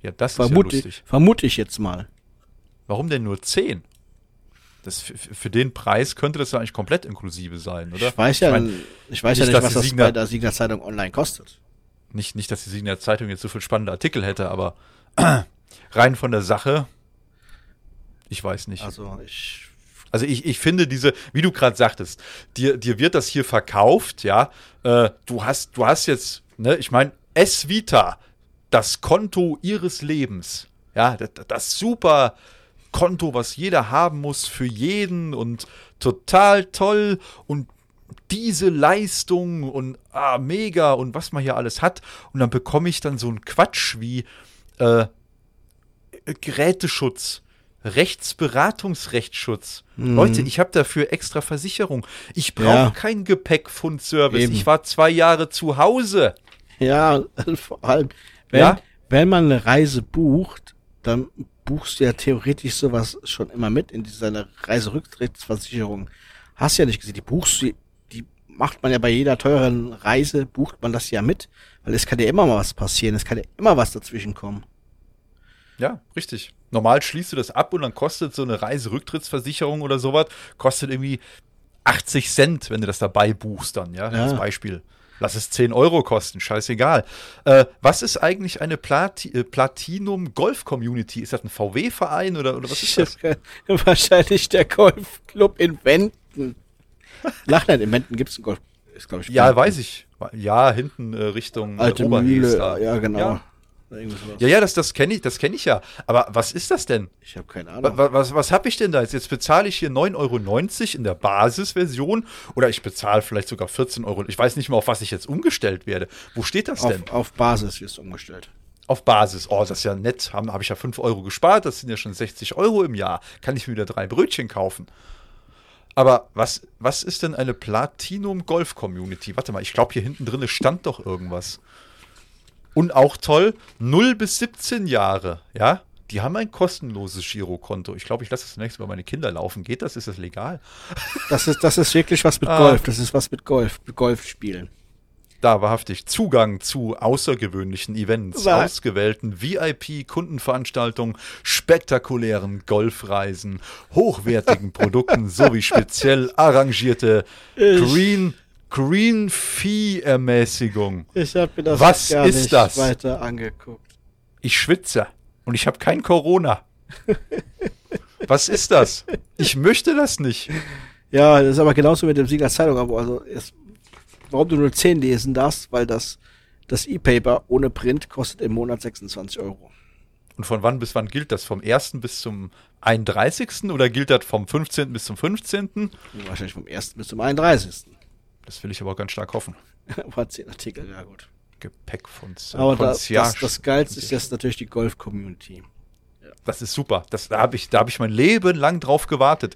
Ja, das ist Vermute, ja lustig. vermute ich jetzt mal. Warum denn nur 10? Das, für, den Preis könnte das ja eigentlich komplett inklusive sein, oder? Ich weiß ja, Ich mein, ich weiß ja nicht, nicht, dass was das Siegner- bei der Siegner Zeitung online kostet. Nicht, nicht, dass die Siegener Zeitung jetzt so viel spannende Artikel hätte, aber rein von der Sache, ich weiß nicht. Also ich Also ich, ich finde diese, wie du gerade sagtest, dir, dir wird das hier verkauft, ja. Äh, du hast, du hast jetzt, ne, ich meine, S Vita, das Konto ihres Lebens, ja, das, das super Konto, was jeder haben muss für jeden und total toll und diese Leistung und ah, mega und was man hier alles hat. Und dann bekomme ich dann so einen Quatsch wie äh, Geräteschutz, Rechtsberatungsrechtsschutz. Leute, ich habe dafür extra Versicherung. Ich brauche Ja. keinen Gepäckfundservice. Ich war zwei Jahre zu Hause. Ja, vor allem, wenn, Ja? wenn man eine Reise bucht, dann buchst du ja theoretisch sowas schon immer mit in seiner Reiserücktrittsversicherung. Hast ja nicht gesehen, die buchst du, macht man ja bei jeder teuren Reise, bucht man das ja mit, weil es kann ja immer mal was passieren, es kann ja immer was dazwischen kommen. Ja, richtig. Normal schließt du das ab und dann kostet so eine Reiserücktrittsversicherung oder sowas, kostet irgendwie 80 Cent, wenn du das dabei buchst dann, ja, Ja. als Beispiel. Lass es 10 Euro kosten, scheißegal. Äh, was ist eigentlich eine Plati äh, Platinum Golf Community? Ist das ein VW-Verein oder, oder was ist das? Wahrscheinlich der Golfclub in Wenden. Lach nicht, in Wenden gibt's einen Golf, ist glaube ich. Ja, Wenden. weiß ich. Ja, hinten äh, Richtung äh, Alte Mühle, ja genau. Ja, ja, ja das, das kenne ich, das kenn ich ja. Aber was ist das denn? Ich habe keine Ahnung. wa- Was, was habe ich denn da jetzt? Jetzt bezahle ich hier 9,90 Euro in der Basisversion oder ich bezahle vielleicht sogar 14 Euro. Ich weiß nicht mal, auf was ich jetzt umgestellt werde. Wo steht das denn? Auf, auf Basis wirst du umgestellt. Auf Basis. Oh, das ist ja nett. Habe hab ich ja 5 Euro gespart. Das sind ja schon 60 Euro im Jahr. Kann ich mir wieder drei Brötchen kaufen. Aber was, was ist denn eine Platinum Golf Community? Warte mal, ich glaube, hier hinten drin stand doch irgendwas. Und auch toll, 0 bis 17 Jahre, ja? Die haben ein kostenloses Girokonto. Ich glaube, ich lasse das nächste Mal meine Kinder laufen. Geht das? Ist das legal? Das ist, das ist wirklich was mit Ah. Golf. Das ist was mit Golf, mit Golf spielen. Da wahrhaftig Zugang zu außergewöhnlichen Events, Wa- ausgewählten VIP-Kundenveranstaltungen, spektakulären Golfreisen, hochwertigen Produkten sowie speziell arrangierte Ich- Green, Green Fee-Ermäßigung. Ich habe mir das Was gar ist nicht das? weiter angeguckt. Ich schwitze und ich habe kein Corona. Was ist das? Ich möchte das nicht. Ja, das ist aber genauso mit dem Sieger Zeitung. Aber also es warum du nur 10 lesen darfst, weil das, das E-Paper ohne Print kostet im Monat 26 Euro. Und von wann bis wann gilt das? Vom 1. bis zum 31. oder gilt das vom 15. bis zum 15.? Wahrscheinlich vom 1. bis zum 31. Das will ich aber auch ganz stark hoffen. War 10 Artikel, ja gut. Gepäck von Aber da, das, das Geilste ist jetzt natürlich die Golf-Community. Das ist super. Das, da habe ich, da hab ich mein Leben lang drauf gewartet.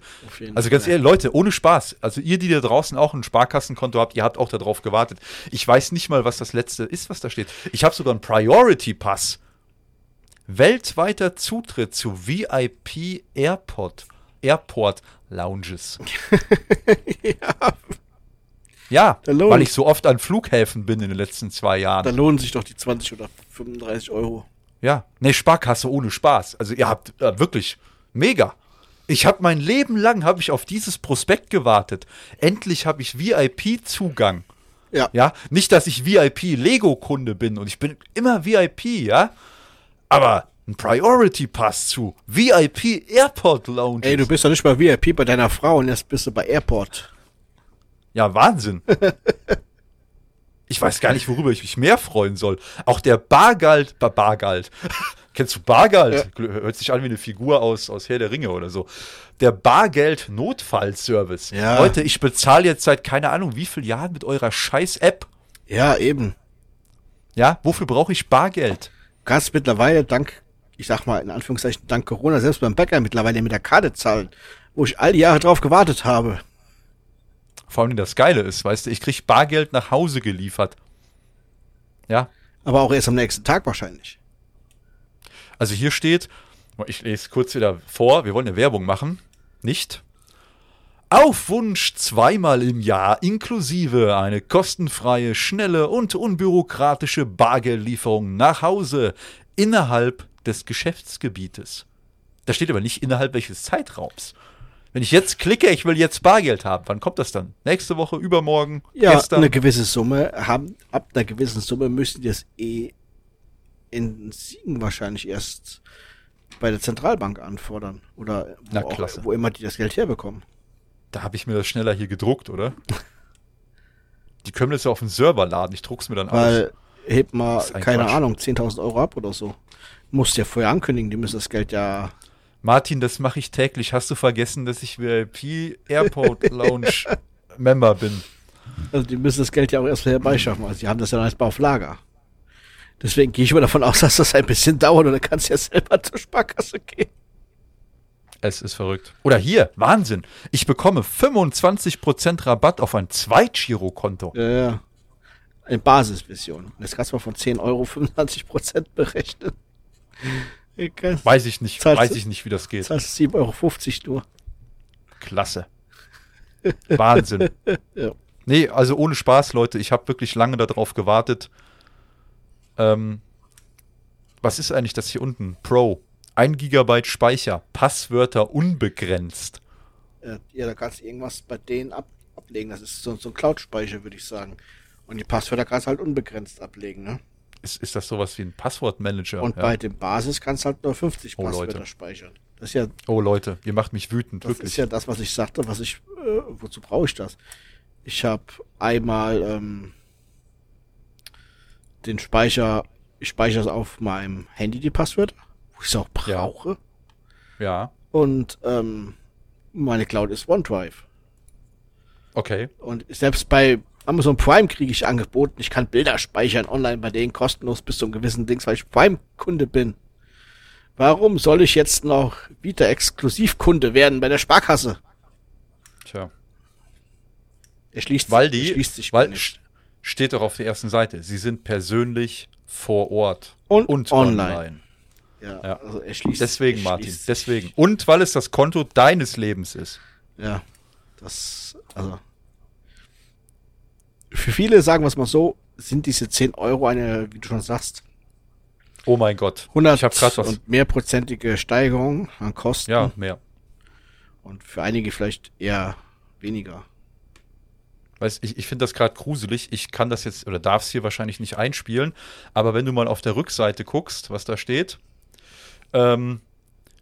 Also ganz Fall. ehrlich, Leute, ohne Spaß. Also ihr, die da draußen auch ein Sparkassenkonto habt, ihr habt auch darauf gewartet. Ich weiß nicht mal, was das letzte ist, was da steht. Ich habe sogar einen Priority Pass. Weltweiter Zutritt zu VIP Airport, Airport Lounges. ja, Ja, weil ich so oft an Flughäfen bin in den letzten zwei Jahren. da lohnen sich doch die 20 oder 35 Euro. Ja, ne, Sparkasse ohne Spaß. Also ihr habt äh, wirklich mega. Ich habe mein Leben lang habe ich auf dieses Prospekt gewartet. Endlich habe ich VIP-Zugang. Ja. Ja, nicht, dass ich VIP-Lego-Kunde bin und ich bin immer VIP, ja. Aber ein Priority-Pass zu VIP Airport Lounge. Ey, du bist doch nicht bei VIP bei deiner Frau und jetzt bist du bei Airport. Ja, Wahnsinn. Ich weiß gar nicht, worüber ich mich mehr freuen soll. Auch der Bargalt, Bar Bargalt. Kennst du Bargalt? Hört sich an wie eine Figur aus, aus Herr der Ringe oder so. Der Bargeld-Notfallservice. Ja. Leute, ich bezahle jetzt seit keine Ahnung wie vielen Jahren mit eurer Scheiß-App. Ja, eben. Ja, wofür brauche ich Bargeld? Du kannst mittlerweile dank, ich sag mal in Anführungszeichen, dank Corona selbst beim Bäcker mittlerweile mit der Karte zahlen, wo ich all die Jahre drauf gewartet habe. Vor allem das Geile ist, weißt du, ich krieg Bargeld nach Hause geliefert. Ja, Aber auch erst am nächsten Tag wahrscheinlich. Also hier steht, ich lese kurz wieder vor, wir wollen eine Werbung machen. Nicht? Auf Wunsch zweimal im Jahr inklusive eine kostenfreie, schnelle und unbürokratische Bargeldlieferung nach Hause innerhalb des Geschäftsgebietes. Da steht aber nicht innerhalb welches Zeitraums. Wenn ich jetzt klicke, ich will jetzt Bargeld haben, wann kommt das dann? Nächste Woche, übermorgen, Ja, gestern? eine gewisse Summe haben, ab einer gewissen Summe müssen die das eh in Siegen wahrscheinlich erst bei der Zentralbank anfordern. Oder wo, Na, auch, wo immer die das Geld herbekommen. Da habe ich mir das schneller hier gedruckt, oder? Die können das ja auf den Server laden, ich druck's mir dann aus. Weil, hebt mal, keine Quatsch. Ahnung, 10.000 Euro ab oder so. Musst ja vorher ankündigen, die müssen das Geld ja. Martin, das mache ich täglich. Hast du vergessen, dass ich VIP Airport Lounge Member bin? Also die müssen das Geld ja auch erst herbeischaffen. Also die haben das ja noch nicht mal auf Lager. Deswegen gehe ich mal davon aus, dass das ein bisschen dauert und dann kannst du ja selber zur Sparkasse gehen. Es ist verrückt. Oder hier, Wahnsinn. Ich bekomme 25% Rabatt auf ein Zweitgirokonto. Ja, ja. Eine Basisversion. Und Das kannst du mal von 10 Euro 25% berechnen. Weiß ich nicht, Zahlst weiß ich nicht, wie das geht. zahlst 7,50 Euro nur. Klasse. Wahnsinn. Ja. Nee, also ohne Spaß, Leute. Ich habe wirklich lange darauf gewartet. Ähm, was ist eigentlich das hier unten? Pro. 1 Gigabyte Speicher. Passwörter unbegrenzt. Ja, da kannst du irgendwas bei denen ab, ablegen. Das ist so, so ein Cloud-Speicher, würde ich sagen. Und die Passwörter kannst du halt unbegrenzt ablegen, ne? Ist, ist das sowas wie ein Passwortmanager? Und ja. bei dem Basis kannst du halt nur 50 Oh, Passwörter Leute. speichern. Das ist ja, Oh Leute, ihr macht mich wütend, das wirklich. ist ja das, was ich sagte, was ich, äh, wozu brauche ich das? Ich habe einmal ähm, den Speicher, ich speichere es auf meinem Handy, die Passwörter, wo ich es auch Ja. brauche. ja, Und ähm, meine Cloud ist OneDrive. okay. Und selbst bei Amazon Prime kriege ich angeboten, ich kann Bilder speichern online bei denen kostenlos bis zu einem gewissen Dings, weil ich Prime-Kunde bin. Warum soll ich jetzt noch wieder Exklusivkunde werden bei der Sparkasse? Tja. Er schließt, Weil er die, schließt sich weil mir nicht. st- steht doch auf der ersten Seite, sie sind persönlich vor Ort Und online. Ja, ja. also er schließt Deswegen, er Martin, schließt sich. deswegen. Und weil es das Konto deines Lebens ist. Ja, das, also. Für viele, sagen wir es mal so, sind diese 10 Euro eine, wie du schon sagst, Oh mein Gott. 100 ich habe gerade was. und mehrprozentige Steigerung an Kosten. Ja, mehr. Und für einige vielleicht eher weniger. Weißt, ich, ich finde das gerade gruselig. Ich kann das jetzt oder darf es hier wahrscheinlich nicht einspielen. Aber wenn du mal auf der Rückseite guckst, was da steht, ähm,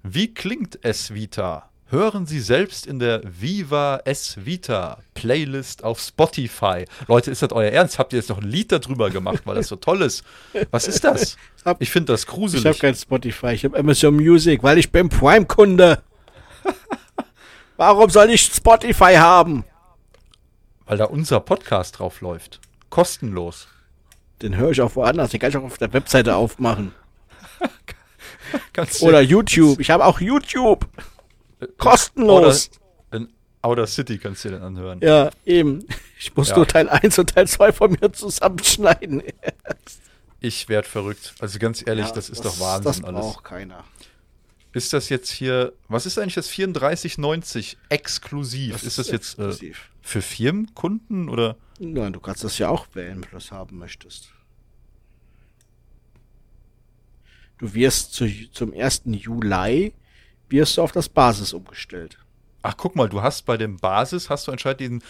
wie klingt es Vita? Hören Sie selbst in der Viva S Vita Playlist auf Spotify. Leute, ist das euer Ernst? Habt ihr jetzt noch ein Lied darüber gemacht, weil das so toll ist? Was ist das? Ich finde das gruselig. Ich habe kein Spotify, ich habe Amazon Music, weil ich bin Prime-Kunde. Warum soll ich Spotify haben? Weil da unser Podcast drauf läuft. Kostenlos. Den höre ich auch woanders. Den kann ich auch auf der Webseite aufmachen. Oder YouTube. Ich habe auch YouTube. Kostenlos. Outer, in Outer City kannst du dir dann anhören. Ja, eben. Ich muss Ja. nur Teil 1 und Teil 2 von mir zusammenschneiden. Ich werd verrückt. Also ganz ehrlich, Ja, das ist doch Wahnsinn Das alles. braucht keiner. Ist das jetzt hier, was ist eigentlich das 3490 exklusiv? ist das jetzt äh, exklusiv. für Firmenkunden oder? Nein, du kannst das ja auch wählen, wenn du das haben möchtest. Du wirst zu, zum 1. Juli wirst du auf das Basis umgestellt. Ach, guck mal, du hast bei dem Basis, hast du anscheinend diesen,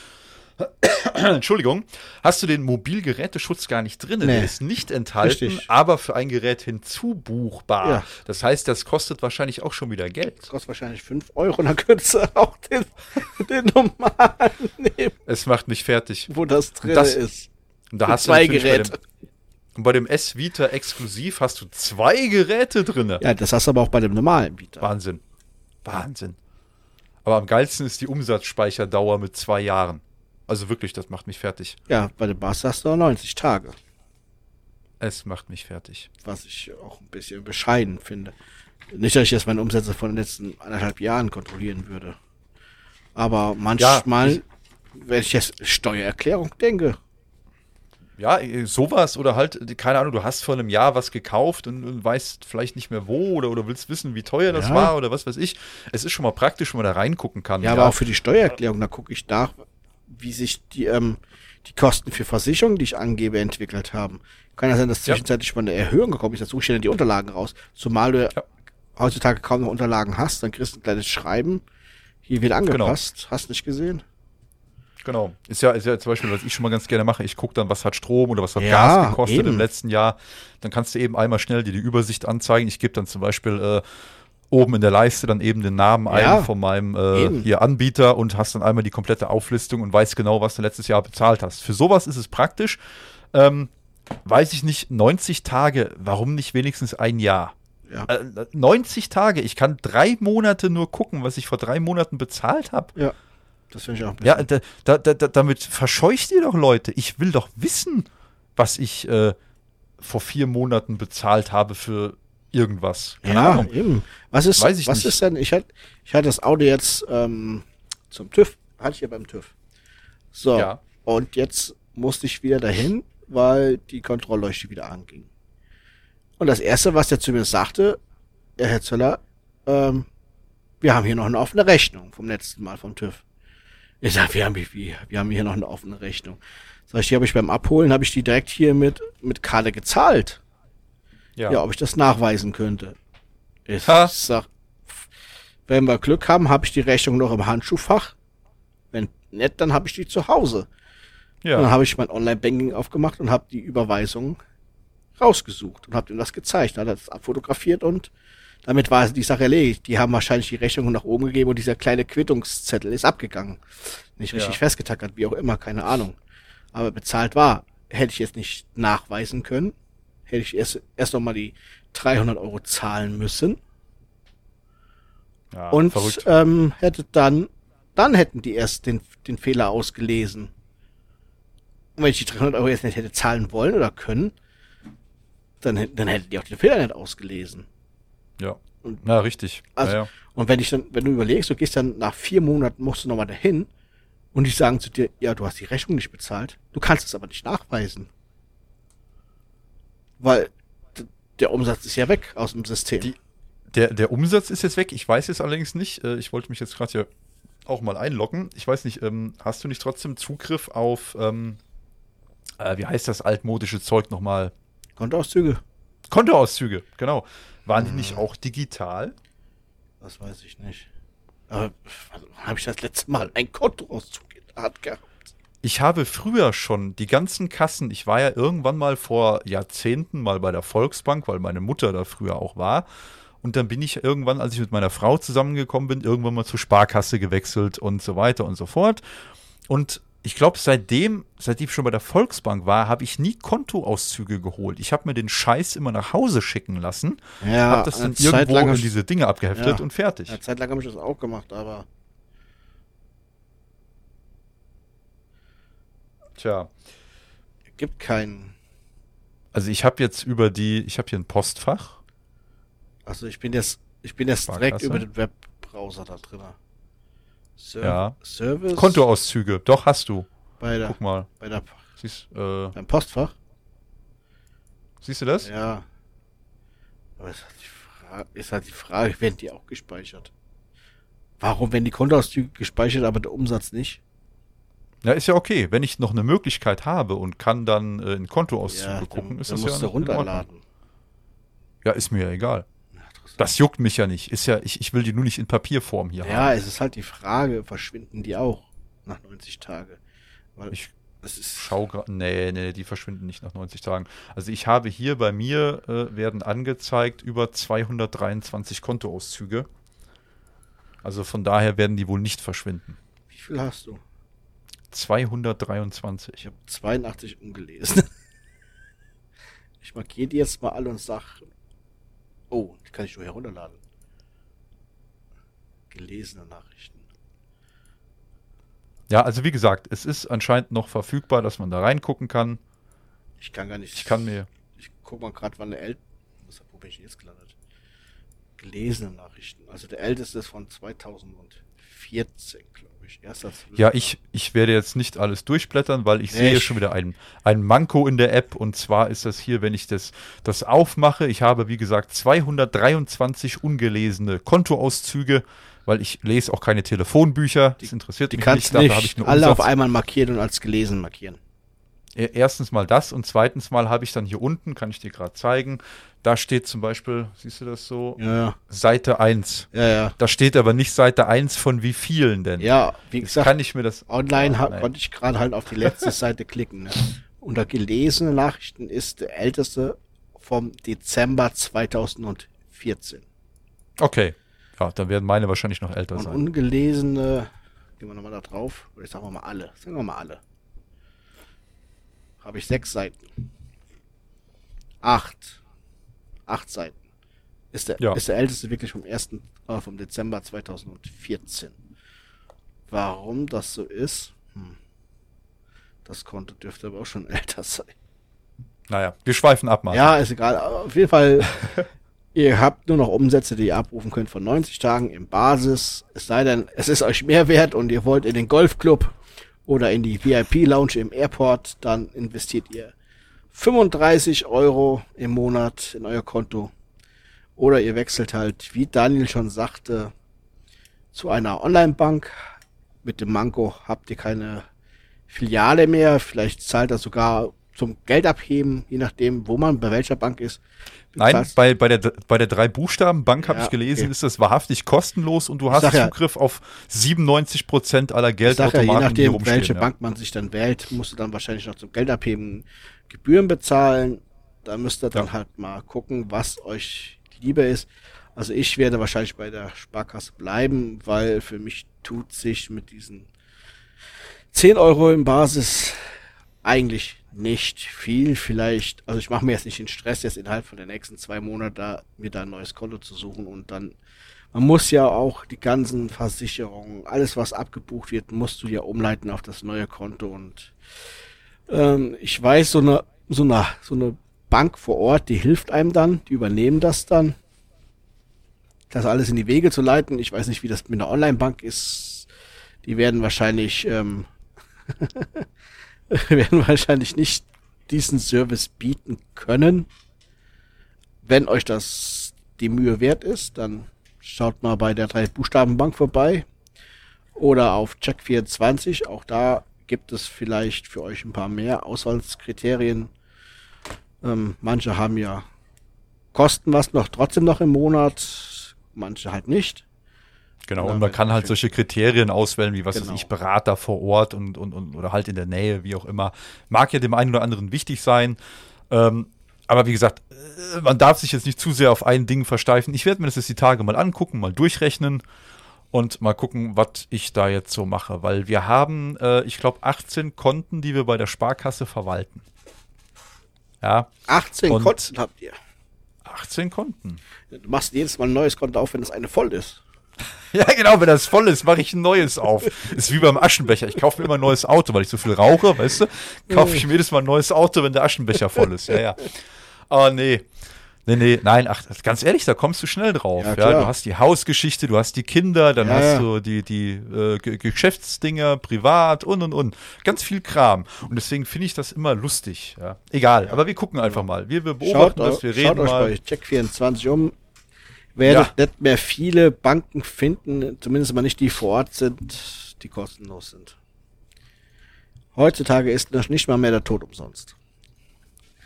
Entschuldigung, hast du den Mobilgeräteschutz gar nicht drin. Nee. Der ist nicht enthalten, Richtig. aber für ein Gerät hinzubuchbar. Ja. Das heißt, das kostet wahrscheinlich auch schon wieder Das Geld. kostet wahrscheinlich 5 Euro, dann könntest du auch den, den normalen nehmen, Es macht mich fertig. wo das drin Das- ist. Und da hast zwei du natürlich bei Geräte. dem, und bei dem S Vita exklusiv hast du zwei Geräte drin. Ja, das hast du aber auch bei dem normalen Vita. Wahnsinn. Wahnsinn. Aber am geilsten ist die Umsatzspeicherdauer mit zwei Jahren. Also wirklich, das macht mich fertig. Ja, bei dem Basis hast du 90 Tage. Es macht mich fertig. was ich auch ein bisschen bescheiden finde. Nicht, dass ich jetzt meine Umsätze von den letzten anderthalb Jahren kontrollieren würde. Aber manchmal, ich- wenn ich jetzt Steuererklärung denke, Ja, äh, sowas oder halt, äh, keine Ahnung, du hast vor einem Jahr was gekauft und, und weißt vielleicht nicht mehr wo oder, oder willst wissen, wie teuer das Ja. war oder was weiß ich. Es ist schon mal praktisch, wenn man da reingucken kann. ja, aber auch für die Steuererklärung, da gucke ich nach, wie sich die, ähm, die Kosten für Versicherungen, die ich angebe, entwickelt haben. Kann ja sein, dass Ja. zwischenzeitlich mal eine Erhöhung gekommen ist, da suche ich dann die Unterlagen raus. Zumal du Ja. heutzutage kaum noch Unterlagen hast, dann kriegst du ein kleines Schreiben, hier wird Genau. angepasst. Hast nicht gesehen? Genau. Ist ja, ist ja zum Beispiel, was ich schon mal ganz gerne mache. Ich gucke dann, was hat Strom oder was hat Ja, Gas gekostet eben. im letzten Jahr. Dann kannst du eben einmal schnell dir die Übersicht anzeigen. Ich gebe dann zum Beispiel äh, oben in der Leiste dann eben den Namen Ja, ein von meinem äh, hier Anbieter und hast dann einmal die komplette Auflistung und weißt genau, was du letztes Jahr bezahlt hast. Für sowas ist es praktisch. Ähm, weiß ich nicht, 90 Tage, warum nicht wenigstens ein Jahr? Ja. Äh, 90 Tage, ich kann drei Monate nur gucken, was ich vor drei Monaten bezahlt habe. Ja. Das finde ich auch Ja, da, da, da, da- damit verscheucht ihr doch Leute. Ich will doch wissen, was ich äh, vor vier Monaten bezahlt habe für irgendwas. Keine ja, Ahnung. eben. Was ist, Weiß ich was nicht. ist denn, ich hatte ich hatte das Auto jetzt ähm, zum TÜV, hatte ich ja beim TÜV. So, Ja. und jetzt musste ich wieder dahin, weil die Kontrollleuchte wieder anging. Und das Erste, was der zu mir sagte, der Herr Zöller, ähm, wir haben hier noch eine offene Rechnung vom letzten Mal vom TÜV. Ich sag, wir haben, wie, wir haben hier noch eine offene Rechnung. Sag ich, die habe ich beim Abholen, habe ich die direkt hier mit, mit Karte gezahlt. Ja. Ja, ob ich das nachweisen könnte. Ich Ha. sag, wenn wir Glück haben, habe ich die Rechnung noch im Handschuhfach. Wenn nicht, dann habe ich die zu Hause. ja. Und dann habe ich mein Online-Banking aufgemacht und habe die Überweisung rausgesucht und habe ihm das gezeigt. Dann hat er das abfotografiert und damit war die Sache erledigt. Die haben wahrscheinlich die Rechnung nach oben gegeben und dieser kleine Quittungszettel ist abgegangen. Nicht richtig Ja. festgetackert, wie auch immer, keine Ahnung. Aber bezahlt war. Hätte ich jetzt nicht nachweisen können, hätte ich erst, erst noch mal die 300 Euro zahlen müssen ja, und verrückt. ähm, hätte dann, dann hätten die erst den, den Fehler ausgelesen. Und wenn ich die 300 Euro jetzt nicht hätte zahlen wollen oder können, dann, dann hätten die auch den Fehler nicht ausgelesen. Ja. und- Na, richtig. Also, ja, ja. Und wenn ich dann, wenn du überlegst, du gehst dann nach vier Monaten, musst du nochmal dahin und die sagen zu dir, ja, du hast die Rechnung nicht bezahlt, du kannst es aber nicht nachweisen. Weil der Umsatz ist ja weg aus dem System. Die- Der, der Umsatz ist jetzt weg. Ich weiß jetzt allerdings nicht. Äh, ich wollte mich jetzt gerade hier auch mal einloggen. Ich weiß nicht, ähm, hast du nicht trotzdem Zugriff auf, ähm, äh, wie heißt das altmodische Zeug nochmal? Kontoauszüge? Kontoauszüge, genau. Waren die nicht auch digital? Das weiß ich nicht. Aber habe ich das letzte Mal ein Kontoauszug in der Hand gehabt? Ich habe früher schon die ganzen Kassen, ich war ja irgendwann mal vor Jahrzehnten mal bei der Volksbank, weil meine Mutter da früher auch war. Und dann bin ich irgendwann, als ich mit meiner Frau zusammengekommen bin, irgendwann mal zur Sparkasse gewechselt und so weiter und so fort. Und ich glaube, seitdem, seitdem ich schon bei der Volksbank war, habe ich nie Kontoauszüge geholt. Ich habe mir den Scheiß immer nach Hause schicken lassen, Ja, habe das dann irgendwo in diese Dinge abgeheftet Ja. und fertig. Eine Zeit lang habe ich das auch gemacht, aber Tja, gibt keinen. also ich habe jetzt über die, ich habe hier ein Postfach. Also ich bin jetzt, ich bin jetzt Sparkasse? direkt über den Webbrowser da drin. Ser Ja. Service Kontoauszüge, doch hast du. bei der, Guck mal, bei der, siehst, äh, beim Postfach. siehst du das? Ja. Aber ist halt, die Frage, ist halt die Frage, werden die auch gespeichert? Warum werden die Kontoauszüge gespeichert, aber der Umsatz nicht? Ja, ist ja okay. Wenn ich noch eine Möglichkeit habe und kann dann äh, in Kontoauszüge ja, gucken, dann, ist dann das musst ja du in Ordnung. runterladen. Ja, ist mir ja egal. Ja. Das juckt mich ja nicht. Ist ja, ich, ich will die nur nicht in Papierform hier Ja, haben. es ist halt die Frage, verschwinden die auch nach 90 Tage? Weil Ich es ist schau gerade. Nee, nee, die verschwinden nicht nach 90 Tagen. Also ich habe hier bei mir äh, werden angezeigt über 223 Kontoauszüge. Also von daher werden die wohl nicht verschwinden. wie viel hast du? 223. Ich habe 82 ungelesen. Ich markiere die jetzt mal alle und sag, oh, die kann ich nur herunterladen. Gelesene Nachrichten. Ja, also wie gesagt, es ist anscheinend noch verfügbar, dass man da reingucken kann. Ich kann gar nicht. Ich kann mir. Ich guck mal gerade, wann der älteste. Wo bin ich jetzt gelandet? Gelesene Nachrichten. Also der älteste ist von 2014, glaube ich. Erster Ja, ich, ich werde jetzt nicht alles durchblättern, weil ich Nee, sehe ich- schon wieder ein, ein Manko in der App. Und zwar ist das hier, wenn ich das, das aufmache, ich habe, wie gesagt, 223 ungelesene Kontoauszüge, weil ich lese auch keine Telefonbücher. Das interessiert Die mich kannst nicht. nicht habe ich alle auf einmal markieren und als gelesen markieren. E- Erstens mal das und zweitens mal habe ich dann hier unten, kann ich dir gerade zeigen, da steht zum Beispiel, siehst du das so? Ja. Seite 1. Ja, ja. Da steht aber nicht Seite 1 von wie vielen denn. Ja, wie Jetzt gesagt, kann ich mir das. online Ah, konnte ich gerade halt auf die letzte Seite klicken. Ne? Unter gelesene Nachrichten ist der älteste vom Dezember 2014. Okay. Ja, dann werden meine wahrscheinlich noch älter Und sein. ungelesene, gehen wir nochmal da drauf, oder sagen wir mal alle, sagen wir mal alle. Habe ich sechs Seiten. Acht. Acht Seiten. Ist der, Ja. ist der älteste wirklich vom ersten, äh, vom Dezember 2014. Warum das so ist? Hm. Das Konto dürfte aber auch schon älter sein. Naja, wir schweifen ab, Martin. Ja, ist egal. Aber Auf jeden Fall, ihr habt nur noch Umsätze, die ihr abrufen könnt von 90 Tagen im Basis. Es sei denn, es ist euch mehr wert und ihr wollt in den Golfclub oder in die VIP-Lounge im Airport, dann investiert ihr 35 Euro im Monat in euer Konto. Oder ihr wechselt halt, wie Daniel schon sagte, zu einer Online-Bank. Mit dem Manko habt ihr keine Filiale mehr. Vielleicht zahlt er sogar zum Geld abheben, je nachdem, wo man, bei welcher Bank ist. Nein, bei, bei der, bei der Drei-Buchstaben-Bank habe Ja, ich gelesen, okay. ist das wahrhaftig kostenlos und du hast sag ja- Zugriff auf 97 Prozent aller sag ja, Geldautomaten, je nachdem, welche ja. Bank man sich dann wählt, musst du dann wahrscheinlich noch zum Geld abheben Gebühren bezahlen. Da müsst ihr dann halt mal gucken, was euch lieber ist. Also ich werde wahrscheinlich bei der Sparkasse bleiben, weil für mich tut sich mit diesen 10 Euro im Basis eigentlich nicht viel. Vielleicht, also ich mache mir jetzt nicht den Stress, jetzt innerhalb von den nächsten zwei Monaten da, mir da ein neues Konto zu suchen und dann man muss ja auch die ganzen Versicherungen, alles was abgebucht wird, musst du ja umleiten auf das neue Konto und ähm, ich weiß, so eine, so eine, so eine Bank vor Ort, die hilft einem dann, die übernehmen das dann, das alles in die Wege zu leiten. Ich weiß nicht, wie das mit einer Online-Bank ist. Die werden wahrscheinlich, ähm, werden wahrscheinlich nicht diesen Service bieten können. Wenn euch das die Mühe wert ist, dann schaut mal bei der drei Buchstabenbank vorbei oder auf Check24. Auch da gibt es vielleicht für euch ein paar mehr Auswahlskriterien. Ähm, manche haben ja kosten was noch trotzdem noch im Monat, manche halt nicht. Genau, Ja, und man kann halt solche Kriterien auswählen, wie was Genau. weiß ich, Berater vor Ort und, und, und oder halt in der Nähe, wie auch immer. Mag ja dem einen oder anderen wichtig sein. Ähm, aber wie gesagt, äh, man darf sich jetzt nicht zu sehr auf ein Ding versteifen. Ich werde mir das jetzt die Tage mal angucken, mal durchrechnen und mal gucken, was ich da jetzt so mache. Weil wir haben, äh, ich glaube, 18 Konten, die wir bei der Sparkasse verwalten. Ja. 18 und Konten habt ihr. 18 Konten. Du machst jedes Mal ein neues Konto auf, wenn das eine voll ist. Ja, genau, wenn das voll ist, mache ich ein neues auf. Ist wie beim Aschenbecher. Ich kaufe mir immer ein neues Auto, weil ich so viel rauche, weißt du? Kaufe ich mir jedes Mal ein neues Auto, wenn der Aschenbecher voll ist. Ja, ja. Oh, nee. Nee, nee, nein, ach, ganz ehrlich, da kommst du schnell drauf. Ja, ja du hast die Hausgeschichte, du hast die Kinder, dann ja, hast ja. du die, die äh, Geschäftsdinger, privat und und und. Ganz viel Kram. Und deswegen finde ich das immer lustig. Egal, aber wir gucken einfach mal. Wir, wir beobachten schaut, das, wir reden schaut mal. Euch bei Check24 um. Werdet nicht mehr viele Banken finden, zumindest mal nicht die vor Ort sind, die kostenlos sind. Heutzutage ist das nicht mal mehr der Tod umsonst.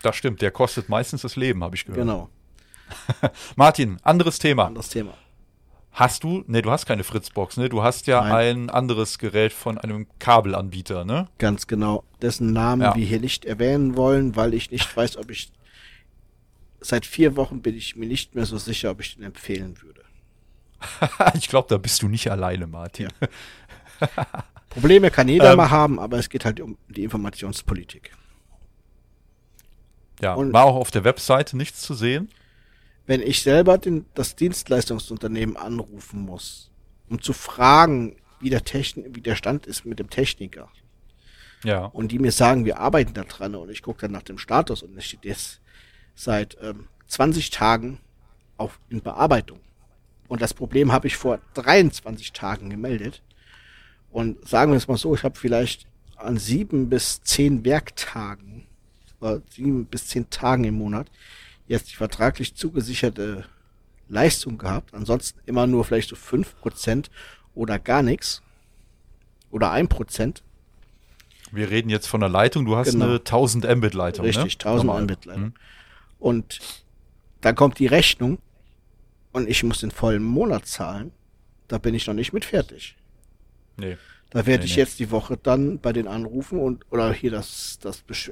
Das stimmt, der kostet meistens das Leben, habe ich gehört. Genau. Martin, anderes Thema. Anderes Thema. Hast du, ne, du hast keine Fritzbox, ne? Du hast ja Nein. ein anderes Gerät von einem Kabelanbieter, ne? Ganz genau. Dessen Namen ja. wir hier nicht erwähnen wollen, weil ich nicht weiß, ob ich seit vier Wochen bin ich mir nicht mehr so sicher, ob ich den empfehlen würde. ich glaube, da bist du nicht alleine, Martin. Ja. Probleme kann jeder ähm, mal haben, aber es geht halt um die Informationspolitik. Ja, und war auch auf der Webseite nichts zu sehen. Wenn ich selber den, das Dienstleistungsunternehmen anrufen muss, um zu fragen, wie der, Techn wie der Stand ist mit dem Techniker. Ja. Und die mir sagen, wir arbeiten da dran und ich gucke dann nach dem Status und es steht jetzt seit ähm, 20 Tagen auf, in Bearbeitung. Und das Problem habe ich vor 23 Tagen gemeldet. Und sagen wir es mal so, ich habe vielleicht an sieben bis zehn Werktagen oder sieben bis zehn Tagen im Monat jetzt die vertraglich zugesicherte Leistung gehabt. Ansonsten immer nur vielleicht so fünf Prozent oder gar nichts. Oder ein Prozent. Wir reden jetzt von der Leitung. Du hast genau. eine 1000 Mbit Leitung. Richtig, ne? 1000 Mbit Leitung. Mhm. Und dann kommt die Rechnung und ich muss den vollen Monat zahlen. Da bin ich noch nicht mit fertig. Nee. Da werde nee, ich nee. jetzt die Woche dann bei den anrufen und oder hier das das Besch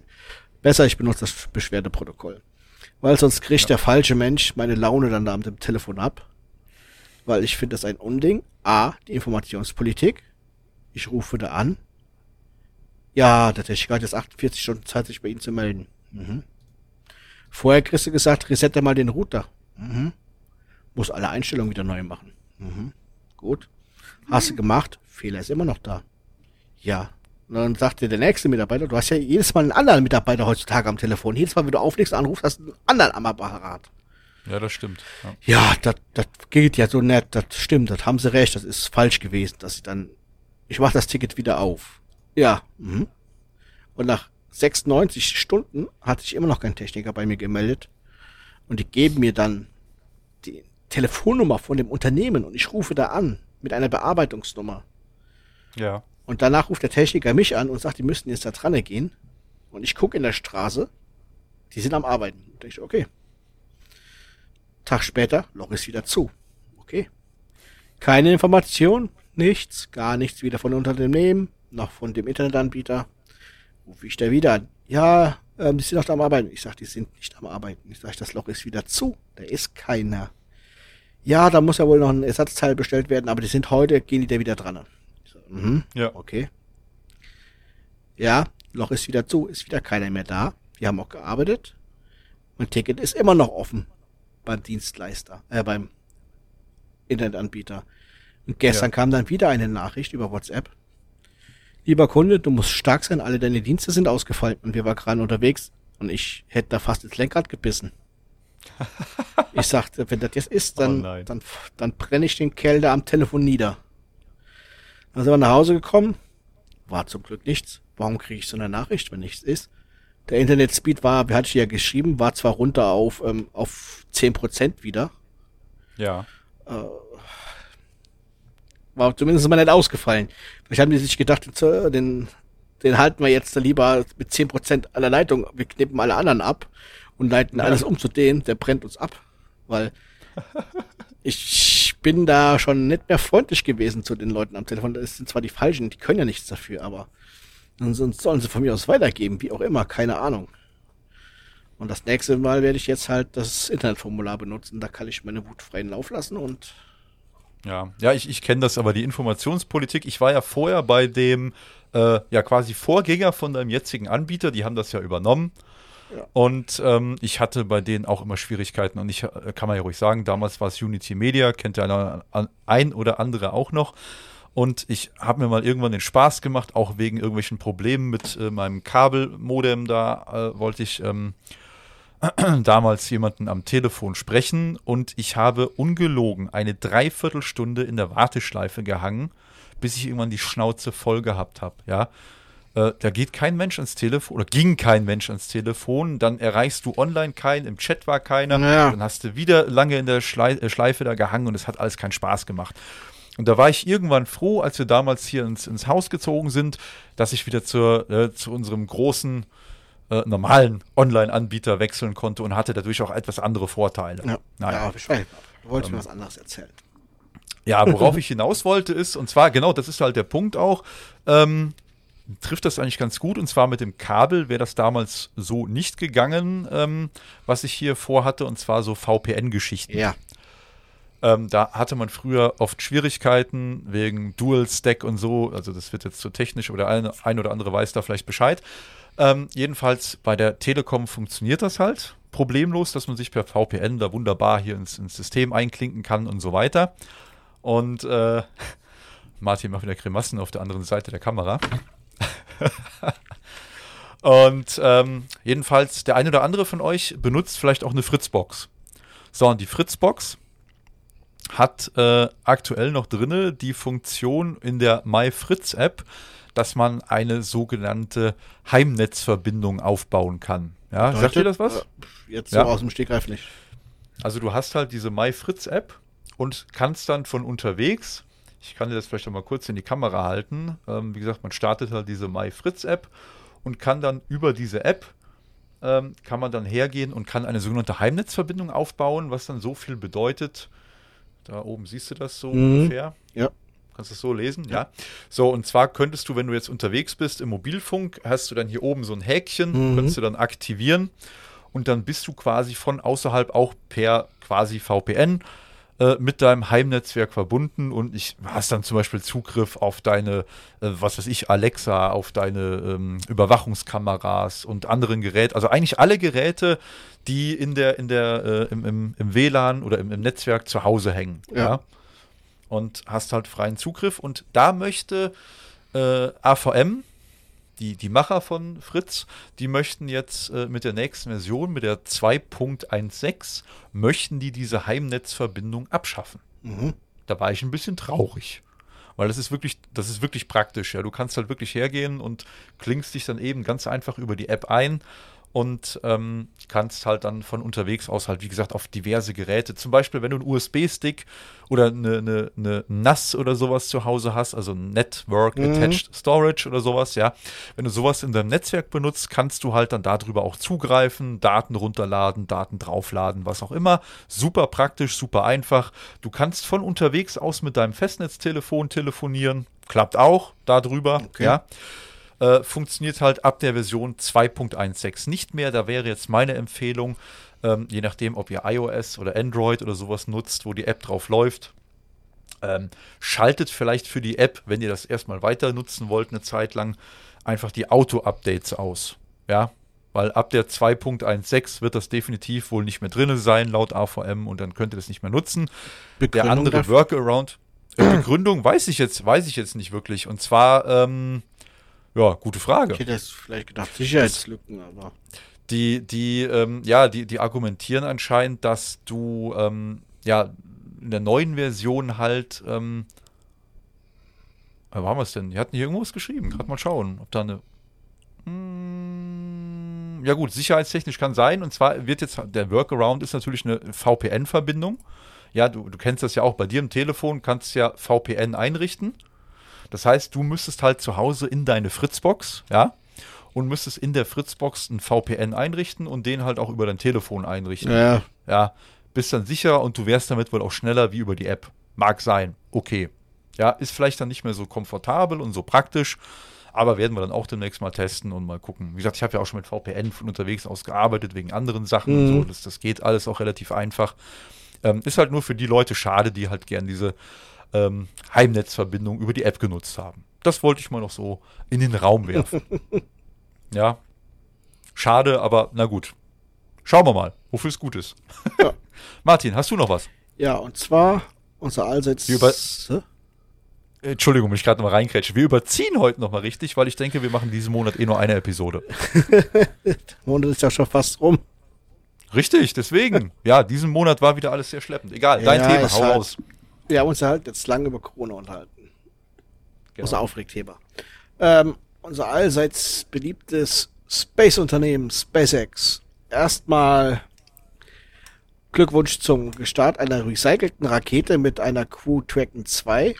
Besser, ich benutze das Beschwerdeprotokoll. Weil sonst kriegt ja. der falsche Mensch meine Laune dann da am Telefon ab. Weil ich finde das ein Unding. A, die Informationspolitik. Ich rufe da an. Ja, der Techniker hat jetzt 48 Stunden Zeit, sich bei Ihnen zu melden. Mhm. Vorher kriegst du gesagt, resette mal den Router. Mhm. Muss alle Einstellungen wieder neu machen. Mhm. Gut. Hast du gemacht? Fehler ist immer noch da. Ja, und dann sagte der nächste Mitarbeiter, du hast ja jedes Mal einen anderen Mitarbeiter heutzutage am Telefon. Jedes Mal, wenn du auflegst, anrufst, hast du einen anderen am Apparat. Ja, das stimmt. Ja, ja das, das geht ja so nett. Das stimmt, das haben sie recht. Das ist falsch gewesen, dass ich dann, ich mach das Ticket wieder auf. Ja. Mhm. Und nach 96 Stunden hatte ich immer noch keinen Techniker bei mir gemeldet. Und die geben mir dann die Telefonnummer von dem Unternehmen und ich rufe da an mit einer Bearbeitungsnummer. Ja. Und danach ruft der Techniker mich an und sagt, die müssten jetzt da dran gehen. Und ich gucke in der Straße, die sind am Arbeiten. Und ich, okay. Tag später, Loch ist wieder zu. Okay. Keine Information, nichts, gar nichts wieder von Unternehmen, noch von dem Internetanbieter. Rufe ich da wieder an. Ja, ähm, die sind noch am Arbeiten. Ich sag, die sind nicht am Arbeiten. Ich sag, das Loch ist wieder zu. Da ist keiner. Ja, da muss ja wohl noch ein Ersatzteil bestellt werden, aber die sind heute, gehen die da wieder dran. Mhm. Ja. Okay. Ja, Loch ist wieder zu, ist wieder keiner mehr da. Wir haben auch gearbeitet. Mein Ticket ist immer noch offen beim Dienstleister, äh, beim Internetanbieter. Und gestern ja. kam dann wieder eine Nachricht über WhatsApp. Lieber Kunde, du musst stark sein, alle deine Dienste sind ausgefallen und wir waren gerade unterwegs und ich hätte da fast ins Lenkrad gebissen. ich sagte, wenn das jetzt ist, dann, oh dann, dann brenne ich den Kerl da am Telefon nieder. Dann sind wir nach Hause gekommen. War zum Glück nichts. Warum kriege ich so eine Nachricht, wenn nichts ist? Der Internetspeed war, wie hatte ich ja geschrieben, war zwar runter auf, ähm, auf 10% wieder. Ja. Äh, war zumindest mal nicht ausgefallen. Vielleicht haben die sich gedacht, den, den halten wir jetzt lieber mit 10% aller Leitung. Wir knippen alle anderen ab und leiten ja. alles um zu denen. Der brennt uns ab. Weil ich bin da schon nicht mehr freundlich gewesen zu den Leuten am Telefon. Das sind zwar die Falschen, die können ja nichts dafür, aber sonst sollen sie von mir aus weitergeben, wie auch immer, keine Ahnung. Und das nächste Mal werde ich jetzt halt das Internetformular benutzen. Da kann ich meine Wut freien Lauf lassen und. Ja, ja, ich, ich kenne das aber, die Informationspolitik. Ich war ja vorher bei dem, äh, ja, quasi Vorgänger von deinem jetzigen Anbieter, die haben das ja übernommen. Ja. Und ähm, ich hatte bei denen auch immer Schwierigkeiten. Und ich äh, kann man ja ruhig sagen, damals war es Unity Media, kennt ja ein oder andere auch noch. Und ich habe mir mal irgendwann den Spaß gemacht, auch wegen irgendwelchen Problemen mit äh, meinem Kabelmodem. Da äh, wollte ich ähm, damals jemanden am Telefon sprechen und ich habe ungelogen eine Dreiviertelstunde in der Warteschleife gehangen, bis ich irgendwann die Schnauze voll gehabt habe. Ja, äh, da geht kein Mensch ans Telefon oder ging kein Mensch ans Telefon. Dann erreichst du online keinen, im Chat war keiner. Ja. Dann hast du wieder lange in der Schlei äh, Schleife da gehangen und es hat alles keinen Spaß gemacht. Und da war ich irgendwann froh, als wir damals hier ins, ins Haus gezogen sind, dass ich wieder zur, äh, zu unserem großen äh, normalen Online-Anbieter wechseln konnte und hatte dadurch auch etwas andere Vorteile. Ja, naja. ja du wolltest ähm, mir was anderes erzählen. Ja, worauf ich hinaus wollte ist, und zwar, genau, das ist halt der Punkt auch, ähm, trifft das eigentlich ganz gut. Und zwar mit dem Kabel wäre das damals so nicht gegangen, ähm, was ich hier vorhatte, und zwar so VPN-Geschichten. Ja. Ähm, da hatte man früher oft Schwierigkeiten wegen Dual Stack und so. Also das wird jetzt zu technisch oder ein, ein oder andere weiß da vielleicht Bescheid. Ähm, jedenfalls bei der Telekom funktioniert das halt problemlos, dass man sich per VPN da wunderbar hier ins, ins System einklinken kann und so weiter. Und äh, Martin macht wieder Grimassen auf der anderen Seite der Kamera. und ähm, jedenfalls, der eine oder andere von euch benutzt vielleicht auch eine Fritzbox. So, und die Fritzbox hat äh, aktuell noch drinne die Funktion in der MyFritz-App, dass man eine sogenannte Heimnetzverbindung aufbauen kann. Ja, sagt ihr das was? Äh, jetzt so ja. aus dem Stegreif nicht. Also du hast halt diese MyFritz-App und kannst dann von unterwegs, ich kann dir das vielleicht noch mal kurz in die Kamera halten, ähm, wie gesagt, man startet halt diese MyFritz-App und kann dann über diese App ähm, kann man dann hergehen und kann eine sogenannte Heimnetzverbindung aufbauen, was dann so viel bedeutet. Da oben siehst du das so mhm. ungefähr. Ja. Kannst du es so lesen? Ja. ja. So, und zwar könntest du, wenn du jetzt unterwegs bist im Mobilfunk, hast du dann hier oben so ein Häkchen, mhm. könntest du dann aktivieren und dann bist du quasi von außerhalb auch per quasi VPN äh, mit deinem Heimnetzwerk verbunden und ich hast dann zum Beispiel Zugriff auf deine, äh, was weiß ich, Alexa, auf deine ähm, Überwachungskameras und anderen Geräte, also eigentlich alle Geräte, die in der, in der, äh, im, im, im, WLAN oder im, im, Netzwerk zu Hause hängen. Ja. ja. Und hast halt freien Zugriff. Und da möchte äh, AVM, die, die Macher von Fritz, die möchten jetzt äh, mit der nächsten Version, mit der 2.16, möchten die diese Heimnetzverbindung abschaffen. Mhm. Da war ich ein bisschen traurig. Weil das ist wirklich, das ist wirklich praktisch. Ja, du kannst halt wirklich hergehen und klingst dich dann eben ganz einfach über die App ein und ähm, kannst halt dann von unterwegs aus halt, wie gesagt, auf diverse Geräte, zum Beispiel, wenn du einen USB-Stick oder eine, eine, eine, NAS oder sowas zu Hause hast, also Network mhm. Attached Storage oder sowas, ja, wenn du sowas in deinem Netzwerk benutzt, kannst du halt dann darüber auch zugreifen, Daten runterladen, Daten draufladen, was auch immer. Super praktisch, super einfach. Du kannst von unterwegs aus mit deinem Festnetztelefon telefonieren, klappt auch darüber, okay. ja äh, funktioniert halt ab der Version 2.16 nicht mehr. Da wäre jetzt meine Empfehlung, ähm, je nachdem, ob ihr iOS oder Android oder sowas nutzt, wo die App drauf läuft, ähm, schaltet vielleicht für die App, wenn ihr das erstmal weiter nutzen wollt, eine Zeit lang, einfach die Auto-Updates aus. Ja, weil ab der 2.16 wird das definitiv wohl nicht mehr drin sein, laut AVM, und dann könnt ihr das nicht mehr nutzen. Begründung der andere Workaround, äh, Begründung weiß ich jetzt, weiß ich jetzt nicht wirklich. Und zwar, ähm, ja, gute Frage. Ich hätte jetzt vielleicht gedacht, Sicherheitslücken, aber. Die, die, ähm, ja, die, die argumentieren anscheinend, dass du, ähm, ja, in der neuen Version halt, ähm, wo haben wir es denn? Die hatten hier irgendwas geschrieben. Gerade mal schauen, ob da eine. Hm, ja, gut, sicherheitstechnisch kann sein. Und zwar wird jetzt, der Workaround ist natürlich eine VPN-Verbindung. Ja, du, du kennst das ja auch bei dir im Telefon, kannst ja VPN einrichten. Das heißt, du müsstest halt zu Hause in deine Fritzbox, ja, und müsstest in der Fritzbox ein VPN einrichten und den halt auch über dein Telefon einrichten. Ja. Ja, bist dann sicher und du wärst damit wohl auch schneller wie über die App. Mag sein. Okay. Ja, ist vielleicht dann nicht mehr so komfortabel und so praktisch, Aber werden wir dann auch demnächst mal testen und mal gucken. Wie gesagt, ich habe ja auch schon mit VPN von unterwegs aus gearbeitet, wegen anderen Sachen Mhm. und so. Das, das geht alles auch relativ einfach. Ähm, ist halt nur für die Leute schade, die halt gern diese ähm, Heimnetzverbindung über die App genutzt haben. Das wollte ich mal noch so in den Raum werfen. ja. Schade, aber na gut. Schauen wir mal, wofür es gut ist. Ja. Martin, hast du noch was? Ja, und zwar unser allseits. Über- Hä? Entschuldigung, wenn ich gerade noch mal reinkrätsche. Wir überziehen heute noch mal richtig, weil ich denke, wir machen diesen Monat eh nur eine Episode. Der Monat ist ja schon fast rum. Richtig, deswegen. Ja, diesen Monat war wieder alles sehr schleppend. Egal, dein Ja, Thema, ist hau halt- raus. Wir haben uns ja halt jetzt lange über Corona unterhalten. Genau. Unser Aufregthema. Ähm, unser allseits beliebtes Space-Unternehmen SpaceX. Erstmal Glückwunsch zum Start einer recycelten Rakete mit einer Crew Dragon 2.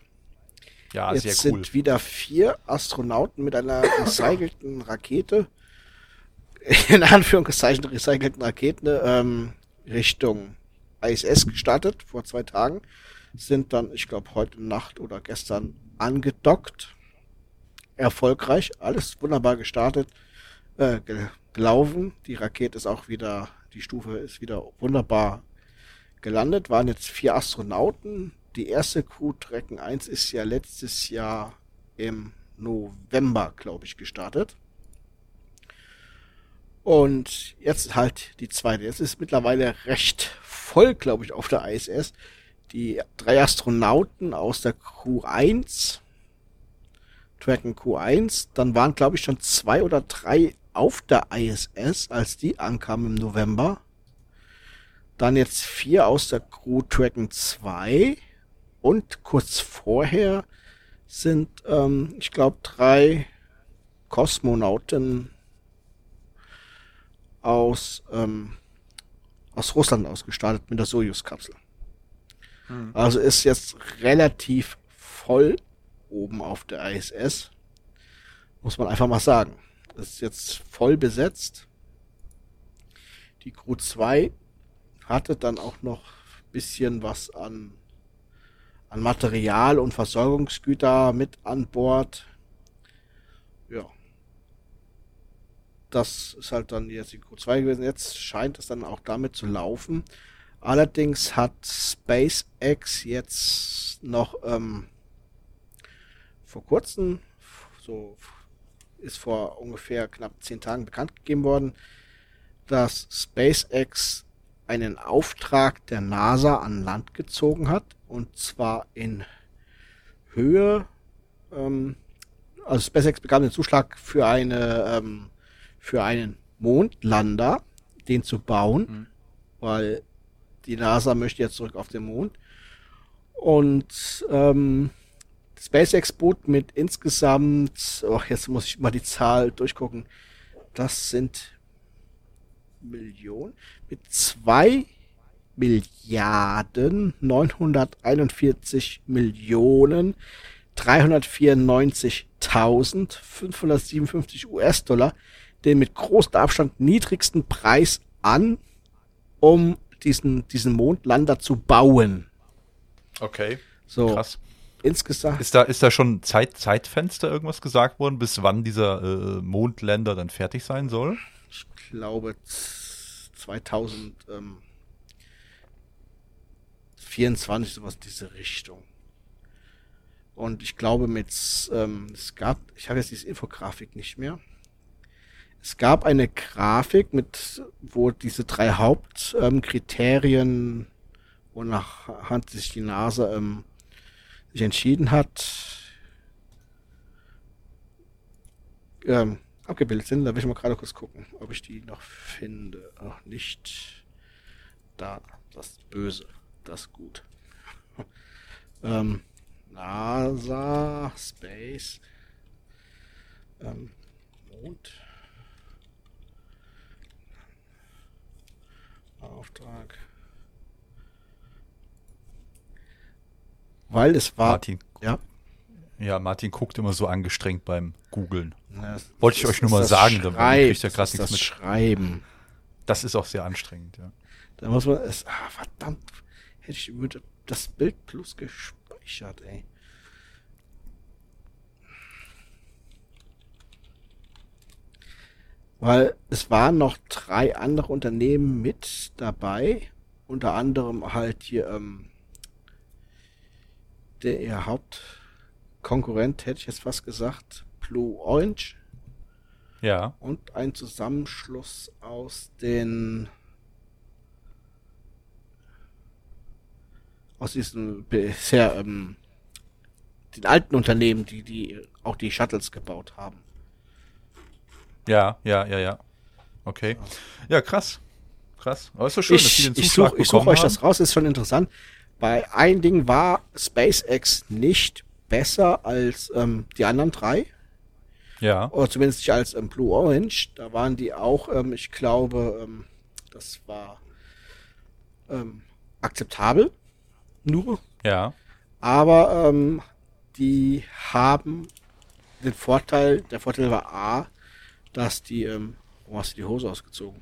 Ja, Jetzt sehr cool. sind wieder vier Astronauten mit einer recycelten Rakete, in Anführungszeichen recycelten Rakete, ähm, Richtung ISS gestartet vor zwei Tagen. Sind dann, ich glaube, heute Nacht oder gestern angedockt. Erfolgreich, alles wunderbar gestartet, äh, ge- gelaufen. Die Rakete ist auch wieder, die Stufe ist wieder wunderbar gelandet. Waren jetzt vier Astronauten. Die erste Crew Dragon 1 ist ja letztes Jahr im November, glaube ich, gestartet. Und jetzt halt die zweite. Jetzt ist mittlerweile recht voll, glaube ich, auf der ISS. Die drei Astronauten aus der Q1, Dragon Q1, dann waren, glaube ich, schon zwei oder drei auf der ISS, als die ankamen im November. Dann jetzt vier aus der Crew Dragon 2. Und kurz vorher sind, ähm, ich glaube, drei Kosmonauten aus, ähm, aus Russland ausgestartet mit der Sojus-Kapsel. Also ist jetzt relativ voll oben auf der ISS. Muss man einfach mal sagen. Ist jetzt voll besetzt. Die Crew 2 hatte dann auch noch ein bisschen was an, an Material und Versorgungsgüter mit an Bord. Ja. Das ist halt dann jetzt die Q2 gewesen. Jetzt scheint es dann auch damit zu laufen. Allerdings hat SpaceX jetzt noch ähm, vor kurzem, so ist vor ungefähr knapp zehn Tagen bekannt gegeben worden, dass SpaceX einen Auftrag der NASA an Land gezogen hat und zwar in Höhe, ähm, also SpaceX bekam den Zuschlag für eine ähm, für einen Mondlander, den zu bauen, weil die NASA möchte jetzt zurück auf den Mond. Und ähm, SpaceX bot mit insgesamt, oh, jetzt muss ich mal die Zahl durchgucken, das sind Millionen, mit zwei Milliarden 941 Millionen 394.557 US-Dollar den mit großem Abstand niedrigsten Preis an, um diesen, diesen Mondlander zu bauen. Okay, So, krass. insgesamt. Ist da, ist da schon Zeit, Zeitfenster irgendwas gesagt worden, bis wann dieser äh, Mondländer dann fertig sein soll? ich glaube, z- 2024 sowas in diese Richtung. Und ich glaube mit, ähm, es gab, ich habe jetzt diese Infografik nicht mehr. Es gab eine Grafik mit, wo diese drei Hauptkriterien, ähm, wonach Hand sich die NASA ähm, sich entschieden hat, ähm, abgebildet sind. Da will ich mal gerade kurz gucken, ob ich die noch finde. Ach, nicht da. Das Böse. Das gut. ähm, NASA, Space, ähm, Mond. Auftrag. Weil es war. Martin, Ja. ja, Martin guckt immer so angestrengt beim Googlen. Ja, Wollte ich euch nur mal sagen, damit Schreib- kriegt das ist nichts das mit. Schreiben. Das ist auch sehr anstrengend, ja. Da muss man es. Ah, verdammt. Hätte ich über das Bild plus gespeichert, ey. Weil es waren noch drei andere Unternehmen mit dabei. Unter anderem halt hier ähm, der ihr Hauptkonkurrent, hätte ich jetzt fast gesagt, Blue Orange. Ja. Und ein Zusammenschluss aus den aus diesen bisher ähm, den alten Unternehmen, die die auch die Shuttles gebaut haben. Ja, ja, ja, ja. Okay. Ja, krass. Krass. Aber ist doch schön, ich, dass die den ich Zuschlag suche such euch haben. das raus, ist schon interessant. Bei ein Ding war SpaceX nicht besser als ähm, die anderen drei. Ja. Oder zumindest nicht als ähm, Blue Orange. Da waren die auch, ähm, ich glaube, ähm, das war ähm, akzeptabel. Nur. Ja. Aber ähm, die haben den Vorteil, der Vorteil war A, dass die, ähm, warum hast du die Hose ausgezogen?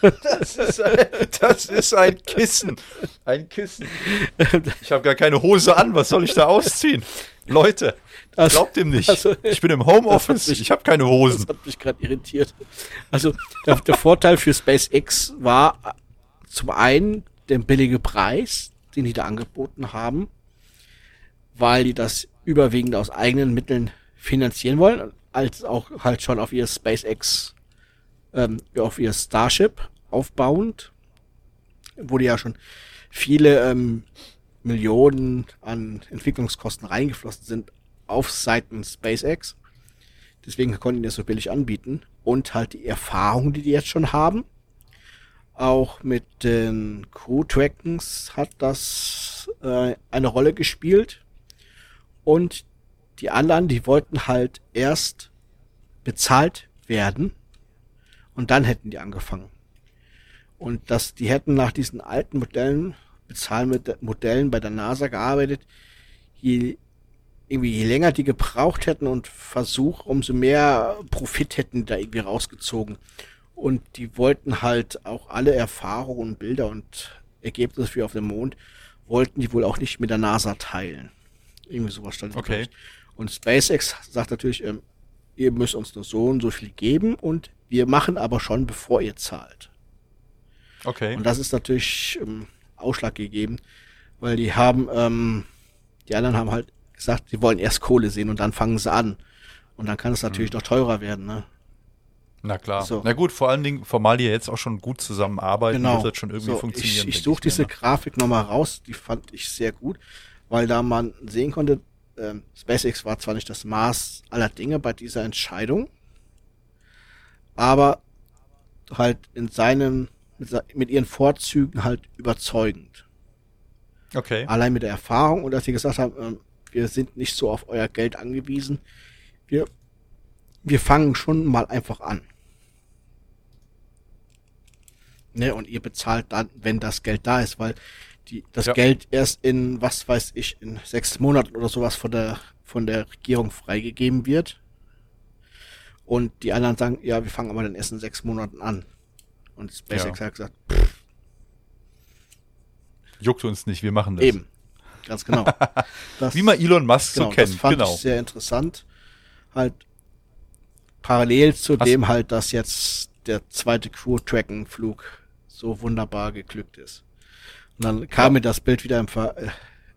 Das ist, ein, das ist ein Kissen. Ein Kissen. Ich habe gar keine Hose an. Was soll ich da ausziehen? Leute, Das- glaubt ihm nicht. also- ich bin im Das Homeoffice. mich- Ich habe keine Das Hosen. hat mich gerade irritiert. Also der, der Vorteil für SpaceX war zum einen der billige Preis, den die da angeboten haben, weil die das überwiegend aus eigenen Mitteln finanzieren wollen, als auch halt schon auf ihr SpaceX, ähm, auf ihr Starship aufbauend, wo die ja schon viele ähm, Millionen an Entwicklungskosten reingeflossen sind auf Seiten SpaceX. Deswegen konnten die das so billig anbieten. Und halt die Erfahrung, die die jetzt schon haben. Auch mit den Crew-Trackings hat das äh, eine Rolle gespielt. Und die anderen, die wollten halt erst bezahlt werden. Und dann hätten die angefangen. Und dass die hätten nach diesen alten Modellen, Bezahlmodellen bei der NASA gearbeitet, je irgendwie je länger die gebraucht hätten und Versuch, umso mehr Profit hätten die da irgendwie rausgezogen. Und die wollten halt auch alle Erfahrungen, Bilder und Ergebnisse für auf dem Mond, wollten die wohl auch nicht mit der NASA teilen. Irgendwie sowas stand Okay. Bericht. Und SpaceX sagt natürlich, ähm, ihr müsst uns nur so und so viel geben und wir machen aber schon, bevor ihr zahlt. Okay. Und das ist natürlich ähm, Ausschlag gegeben, weil die haben, ähm, die anderen haben halt gesagt, sie wollen erst Kohle sehen und dann fangen sie an. Und dann kann es natürlich noch teurer werden, ne? Na klar. So. Na gut, vor allen Dingen, formal die jetzt auch schon gut zusammenarbeiten, wird das schon irgendwie So, funktionieren. Ich, ich suche diese ne? Grafik nochmal raus, die fand ich sehr gut, weil da man sehen konnte, ähm, SpaceX war zwar nicht das Maß aller Dinge bei dieser Entscheidung, aber halt in seinem, mit, ihren Vorzügen halt überzeugend. Okay. Allein mit der Erfahrung und dass sie gesagt haben, ähm, wir sind nicht so auf euer Geld angewiesen. Wir, wir fangen schon mal einfach an. Ne, und ihr bezahlt dann, wenn das Geld da ist, weil die, das Ja. Geld erst in, was weiß ich, in sechs Monaten oder sowas von der, von der Regierung freigegeben wird. Und die anderen sagen, ja, wir fangen aber dann erst in sechs Monaten an. Und SpaceX hat gesagt, Juckt uns nicht, wir machen das. eben. Ganz genau. Das, Wie man Elon Musk genau, so kennt. Das fand genau. ich sehr interessant. Halt parallel zu Hast- dem halt, dass jetzt der zweite Crew-Tracken-Flug so wunderbar geglückt ist. Und dann kam mir das Bild wieder im, Ver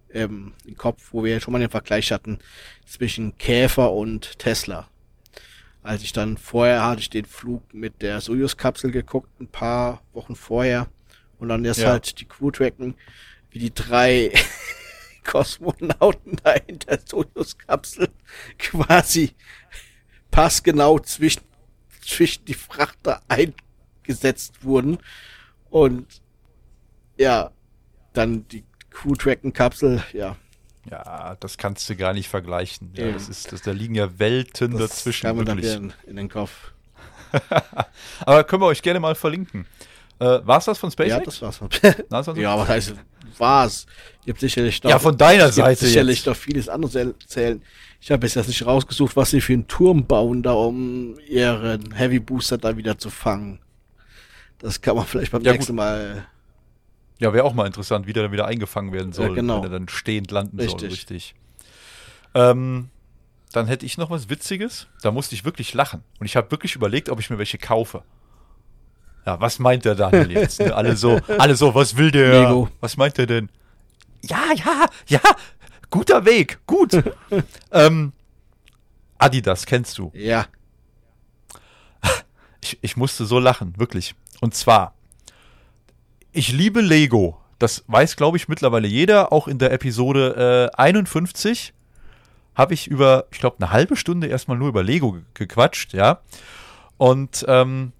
äh, im Kopf, wo wir ja schon mal den Vergleich hatten zwischen Käfer und Tesla. Als ich dann vorher hatte ich den Flug mit der Soyuz-Kapsel geguckt, ein paar Wochen vorher. Und dann erst Ja. halt die Crew-Tracken, wie die drei Kosmonauten da in der Soyuz-Kapsel quasi passgenau zwischen, zwischen die Frachter eingesetzt wurden. Und ja, dann die Crew-Tracken-Kapsel, ja, Ja, das kannst du gar nicht vergleichen. Ja, das ist, das, da liegen ja Welten das dazwischen. mir dann Wirklich. wieder in, in den Kopf. Aber können wir euch gerne mal verlinken. Äh, war's das von SpaceX? Ja, das war's. Das so? ja, was heißt, war's? Ihr habt sicherlich noch, Ja, von deiner gibt Seite sicherlich jetzt. noch vieles anderes erzählen. Ich habe jetzt nicht rausgesucht, was sie für einen Turm bauen, da um ihren Heavy Booster da wieder zu fangen. Das kann man vielleicht beim Ja, nächsten gut. Mal. Ja, wäre auch mal interessant, wie der dann wieder eingefangen werden soll, Ja, genau. wenn er dann stehend landen soll. Richtig. Richtig. Ähm, dann hätte ich noch was Witziges. Da musste ich wirklich lachen. Und ich habe wirklich überlegt, ob ich mir welche kaufe. Ja, was meint der Daniel jetzt? Ne? Alle so, alle so, was will der? Lego. Was meint der denn? Ja, ja, ja, guter Weg, gut. ähm, Adidas kennst du. Ja. Ich, ich musste so lachen, wirklich. Und zwar, ich liebe Lego. Das weiß, glaube ich, mittlerweile jeder. Auch in der Episode äh, 51 habe ich über, ich glaube, eine halbe Stunde erstmal nur über Lego ge- gequatscht, ja. Und ähm,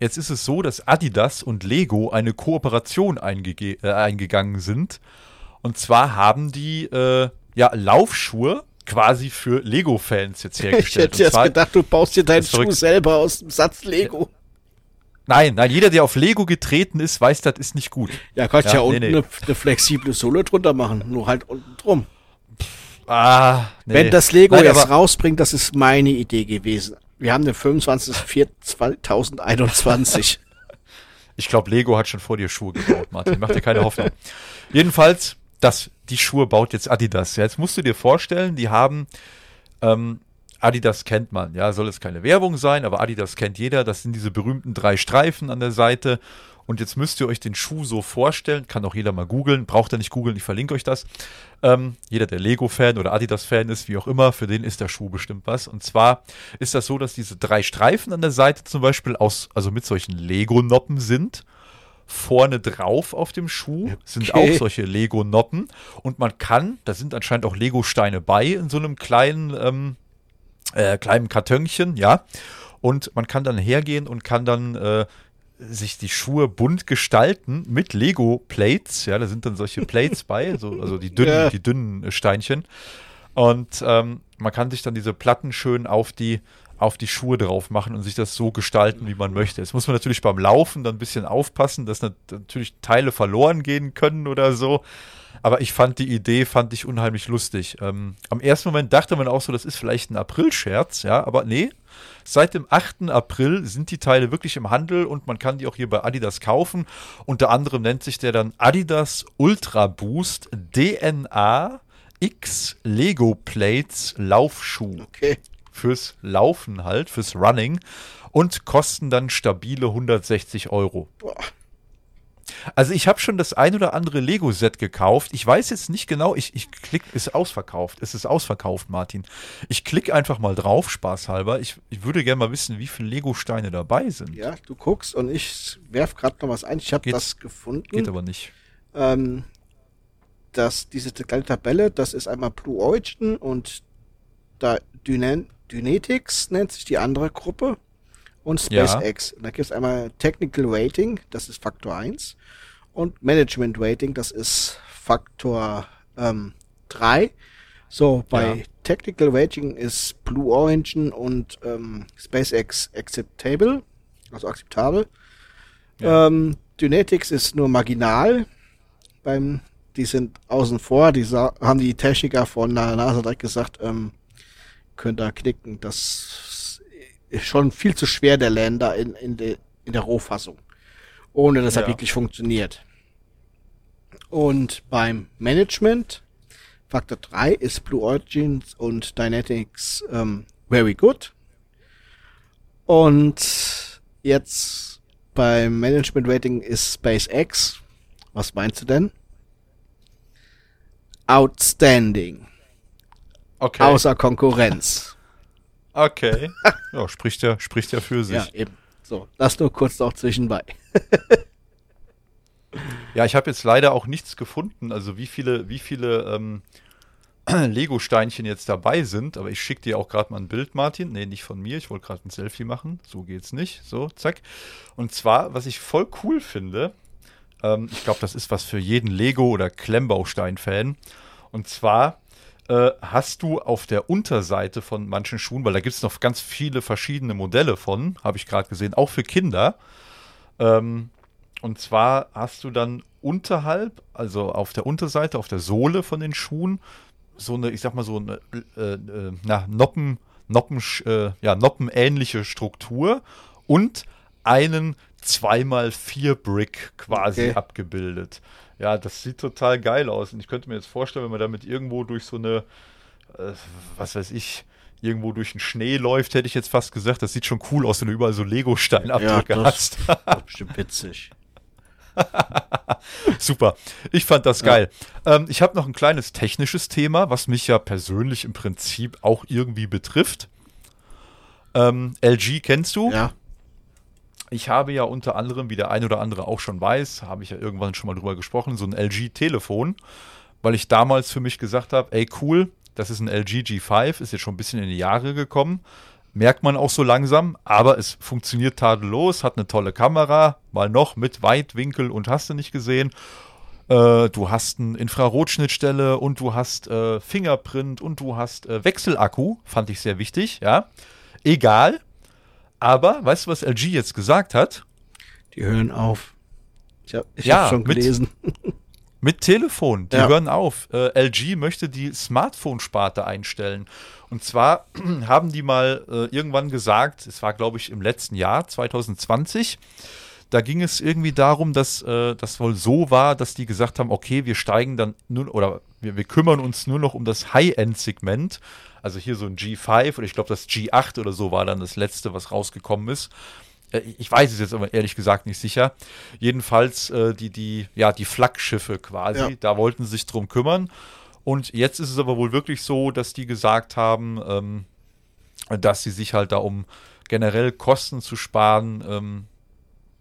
jetzt ist es so, dass Adidas und Lego eine Kooperation äh, eingegangen sind. Und zwar haben die äh, ja Laufschuhe quasi für Lego-Fans jetzt Ich hergestellt. hätte Und jetzt zwar- gedacht, du baust dir deinen. Schuh selber aus dem Satz Lego. Nein, nein, jeder, der auf Lego getreten ist, weiß, das ist nicht gut. Ja, kannst ja, Ja, nee, unten nee. Eine, eine flexible Sohle drunter machen, nur halt unten drum. Ah, nee. Wenn das Lego Nein, jetzt rausbringt, das ist meine Idee gewesen. Wir haben den 25.04.2021. Ich glaube, Lego hat schon vor dir Schuhe gebaut, Martin. Mach dir keine Hoffnung. Jedenfalls, das, die Schuhe baut jetzt Adidas. Ja, jetzt musst du dir vorstellen, die haben, ähm, Adidas kennt man, ja, soll es keine Werbung sein, aber Adidas kennt jeder. Das sind diese berühmten drei Streifen an der Seite. Und jetzt müsst ihr euch den Schuh so vorstellen, kann auch jeder mal googeln, braucht er nicht googeln, ich verlinke euch das. Ähm, jeder, der Lego-Fan oder Adidas-Fan ist, wie auch immer, für den ist der Schuh bestimmt was. Und zwar ist das so, dass diese drei Streifen an der Seite zum Beispiel aus, also mit solchen Lego-Noppen sind. Vorne drauf auf dem Schuh sind Okay. auch solche Lego-Noppen. Und man kann, da sind anscheinend auch Lego-Steine bei in so einem kleinen, ähm, äh, kleinen Kartönchen, ja. Und man kann dann hergehen und kann dann äh, sich die Schuhe bunt gestalten mit Lego-Plates. Ja, da sind dann solche Plates bei, so, also die dünnen, Ja. die dünnen äh, Steinchen. Und ähm, man kann sich dann diese Platten schön auf die, auf die Schuhe drauf machen und sich das so gestalten, wie man möchte. Jetzt muss man natürlich beim Laufen dann ein bisschen aufpassen, dass nat natürlich Teile verloren gehen können oder so. Aber ich fand die Idee, fand ich unheimlich lustig. Ähm, am ersten Moment dachte man auch so, das ist vielleicht ein April-Scherz, ja, aber nee. Seit dem 8. April sind die Teile wirklich im Handel und man kann die auch hier bei Adidas kaufen. Unter anderem nennt sich der dann Adidas Ultra Boost DNA X Lego Plates Laufschuh Okay. fürs Laufen halt, fürs Running und kosten dann stabile 160 Euro. Boah. Also ich habe schon das ein oder andere Lego-Set gekauft. Ich weiß jetzt nicht genau, ich, ich klick, ist ausverkauft. Es ist ausverkauft, Martin. Ich klicke einfach mal drauf, spaßhalber. Ich, ich würde gerne mal wissen, wie viele Lego-Steine dabei sind. Ja, du guckst und ich werf gerade noch was ein. Ich habe das gefunden. Geht aber nicht. ähm, dass diese kleine Tabelle, das ist einmal Blue Origin und da Dynan Dynetics nennt sich die andere Gruppe und Ja. SpaceX. Und da gibt es einmal Technical Rating, das ist Faktor 1 und Management Rating, das ist Faktor ähm, 3. So, bei Ja. Technical Rating ist Blue Origin und ähm, SpaceX acceptable, also akzeptabel. Ja. Ähm, Dynetics ist nur marginal. Beim, die sind außen vor. Die haben die Techniker von der NASA direkt gesagt, ähm, könnt ihr knicken. Das ist schon viel zu schwer, der Lander in, in, de, in der Rohfassung. Ohne dass er Ja. wirklich funktioniert. Und beim Management, Faktor 3 ist Blue Origins und Dynetics ähm, very good. Und jetzt beim Management Rating ist SpaceX. Was meinst du denn? Outstanding. Okay. Außer Konkurrenz. Okay. Ja, spricht ja, spricht ja für sich. ja, eben. So, das nur kurz noch zwischenbei. Ja, ich habe jetzt leider auch nichts gefunden, also wie viele, wie viele ähm, Lego-Steinchen jetzt dabei sind, aber ich schicke dir auch gerade mal ein Bild, Martin. Nee, nicht von mir, ich wollte gerade ein Selfie machen. So geht's nicht. So, zack. Und zwar, was ich voll cool finde, ähm, ich glaube, das ist was für jeden Lego- oder Klemmbaustein-Fan. Und zwar äh, hast du auf der Unterseite von manchen Schuhen, weil da gibt es noch ganz viele verschiedene Modelle von, habe ich gerade gesehen, auch für Kinder. Ähm, und zwar hast du dann unterhalb, also auf der Unterseite, auf der Sohle von den Schuhen, so eine, ich sag mal so eine, äh, äh, na, Noppen, Noppen, äh, ja, Noppenähnliche Struktur und einen 2x4-Brick quasi Okay. abgebildet. Ja, das sieht total geil aus. Und ich könnte mir jetzt vorstellen, wenn man damit irgendwo durch so eine äh, was weiß ich, irgendwo durch den Schnee läuft, hätte ich jetzt fast gesagt. Das sieht schon cool aus, wenn du überall so Lego-Steinabdrücke Ja, hast. das, das ist bestimmt witzig. Super. Ich fand das geil. Ähm, ich habe noch ein kleines technisches Thema, was mich ja persönlich im Prinzip auch irgendwie betrifft. Ähm, LG kennst du? Ja, Ich habe ja unter anderem, wie der ein oder andere auch schon weiß, habe ich ja irgendwann schon mal drüber gesprochen, so ein LG-Telefon, weil ich damals für mich gesagt habe, ey cool, das ist ein LG G5, ist jetzt schon ein bisschen in die Jahre gekommen, merkt man auch so langsam, aber es funktioniert tadellos, hat eine tolle Kamera, mal noch mit Weitwinkel und hast du nicht gesehen. Äh, du hast eine Infrarotschnittstelle und du hast äh, Fingerprint und du hast äh, Wechselakku, fand ich sehr wichtig, ja. Egal, aber weißt du, was LG jetzt gesagt hat? die hören auf. Ich habe ich Ja, hab schon mit- gelesen. Mit Telefon, die Ja. hören auf. Äh, LG möchte die Smartphone-Sparte einstellen. Und zwar haben die mal äh, irgendwann gesagt, es war glaube ich im letzten Jahr, 2020, da ging es irgendwie darum, dass äh, das wohl so war, dass die gesagt haben, okay, wir steigen dann nur, oder wir, wir kümmern uns nur noch um das High-End-Segment. Also hier so ein G5 oder ich glaube das G8 oder so war dann das letzte, was rausgekommen ist. Äh, Ich weiß es jetzt aber ehrlich gesagt nicht sicher. Jedenfalls äh, die, die, ja, die Flaggschiffe quasi, Ja. da wollten sie sich drum kümmern. Und jetzt ist es aber wohl wirklich so, dass die gesagt haben, ähm, dass sie sich halt da um generell Kosten zu sparen, ähm,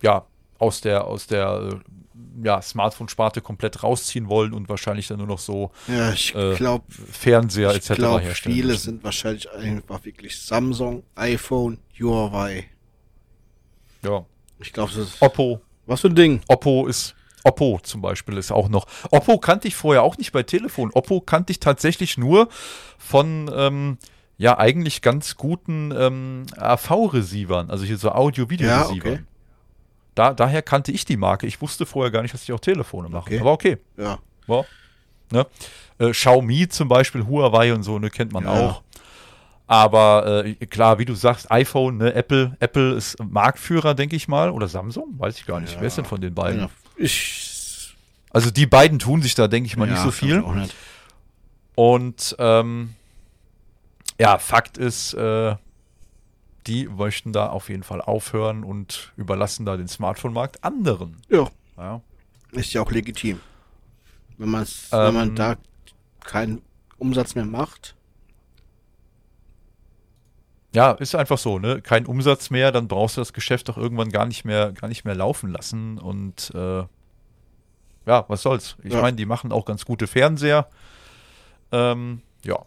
ja, aus der, aus der äh, ja, Smartphone-Sparte komplett rausziehen wollen und wahrscheinlich dann nur noch so Ja, ich äh, glaube, Fernseher ich etc. glaub, herstellen. viele möchten. sind wahrscheinlich einfach wirklich Samsung, iPhone, Huawei. Ja. Ich glaube, das ist Oppo, was für ein Ding. Oppo ist Oppo zum Beispiel ist auch noch. Oppo kannte ich vorher auch nicht bei Telefon. Oppo kannte ich tatsächlich nur von ähm, ja eigentlich ganz guten ähm, AV-Receivern, also hier so Audio-Video-Receivern. Ja, okay. Da, daher kannte ich die Marke. Ich wusste vorher gar nicht, dass die auch Telefone machen. Okay. Aber okay. Ja, Ja. Ne? Äh, Xiaomi zum Beispiel, Huawei und so, ne, kennt man Ja. auch. Aber äh, klar, wie du sagst, iPhone, ne, Apple, Apple ist Marktführer, denke ich mal, oder Samsung, weiß ich gar nicht. Ja. Wer ist denn von den beiden? ja. ich Also die beiden tun sich da, denke ich mal, nicht so viel. ich nicht. Und ähm, ja, Fakt ist, äh, die möchten da auf jeden Fall aufhören und überlassen da den Smartphone-Markt anderen. Ja, Ja. ist ja auch legitim. Wenn, man's, wenn Ähm, man da keinen Umsatz mehr macht. Ja, ist einfach so, ne? Kein Umsatz mehr, dann brauchst du das Geschäft doch irgendwann gar nicht mehr, gar nicht mehr laufen lassen. Und äh, ja, was soll's? Ich Ja. meine, die machen auch ganz gute Fernseher. Ähm, ja,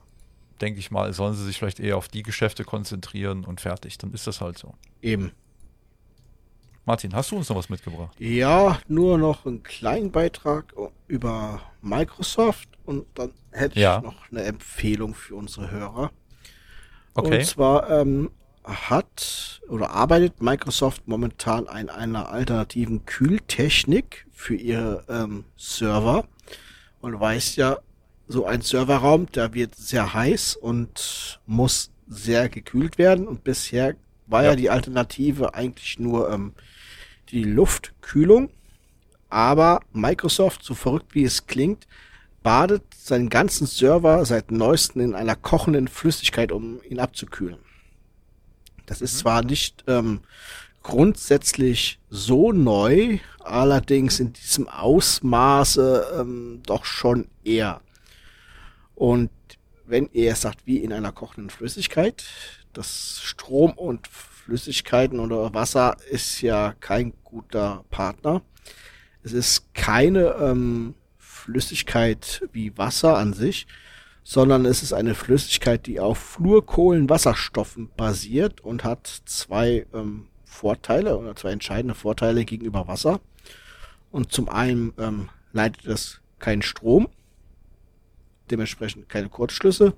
denke ich mal, sollen sie sich vielleicht eher auf die Geschäfte konzentrieren und fertig. Dann ist das halt so. Eben. Martin, hast du uns noch was mitgebracht? Ja, nur noch einen kleinen Beitrag über Microsoft und dann hätte ich Ja. noch eine Empfehlung für unsere Hörer. Okay. Und zwar ähm, hat oder arbeitet Microsoft momentan an einer alternativen Kühltechnik für ihre ähm, Server. Und du weißt ja, so ein Serverraum, der wird sehr heiß und muss sehr gekühlt werden. Und bisher war ja, Ja. die Alternative eigentlich nur ähm, die Luftkühlung. Aber Microsoft, so verrückt wie es klingt, badet seinen ganzen Server seit neuestem in einer kochenden Flüssigkeit, um ihn abzukühlen. Das ist zwar nicht ähm, grundsätzlich so neu, allerdings in diesem Ausmaße ähm, doch schon eher. Und wenn ihr sagt, wie in einer kochenden Flüssigkeit, das Strom und Flüssigkeiten oder Wasser ist ja kein guter Partner. Es ist keine ähm, Flüssigkeit wie Wasser an sich, sondern es ist eine Flüssigkeit, die auf Fluorkohlenwasserstoffen basiert und hat zwei ähm, Vorteile oder zwei entscheidende Vorteile gegenüber Wasser. Und zum einen ähm, leitet es keinen Strom, dementsprechend keine Kurzschlüsse.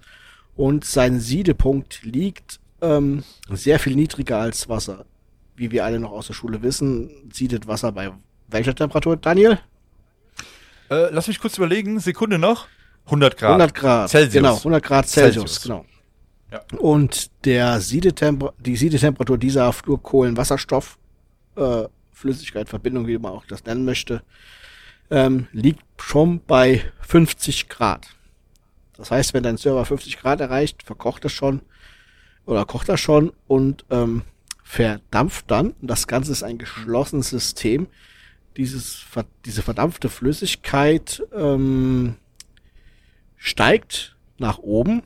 Und sein Siedepunkt liegt ähm, sehr viel niedriger als Wasser. Wie wir alle noch aus der Schule wissen, siedet Wasser bei welcher Temperatur, Daniel? Äh, lass mich kurz überlegen, Sekunde noch. 100 Grad. 100 Grad. Celsius. Genau, 100 Grad Celsius, Celsius. genau. Ja. Und der Siedetemper die Siedetemperatur dieser Fluorkohlenwasserstoff äh, Flüssigkeit, Verbindung, wie man auch das nennen möchte, ähm, liegt schon bei 50 Grad. Das heißt, wenn dein Server 50 Grad erreicht, verkocht er schon oder kocht er schon und ähm, verdampft dann. Das Ganze ist ein geschlossenes System. Dieses, diese verdampfte Flüssigkeit ähm, steigt nach oben,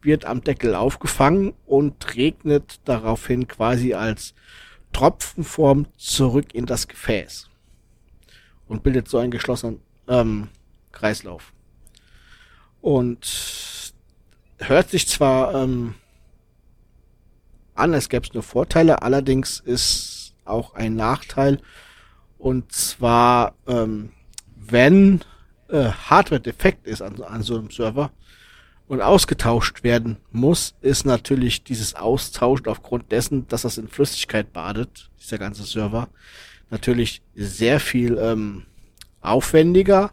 wird am Deckel aufgefangen und regnet daraufhin quasi als Tropfenform zurück in das Gefäß und bildet so einen geschlossenen ähm, Kreislauf. Und hört sich zwar ähm, an, es gäbe nur Vorteile, allerdings ist auch ein Nachteil. Und zwar, ähm, wenn äh, Hardware defekt ist an, an so einem Server und ausgetauscht werden muss, ist natürlich dieses Austauschen aufgrund dessen, dass das in Flüssigkeit badet, dieser ganze Server, natürlich sehr viel ähm, aufwendiger.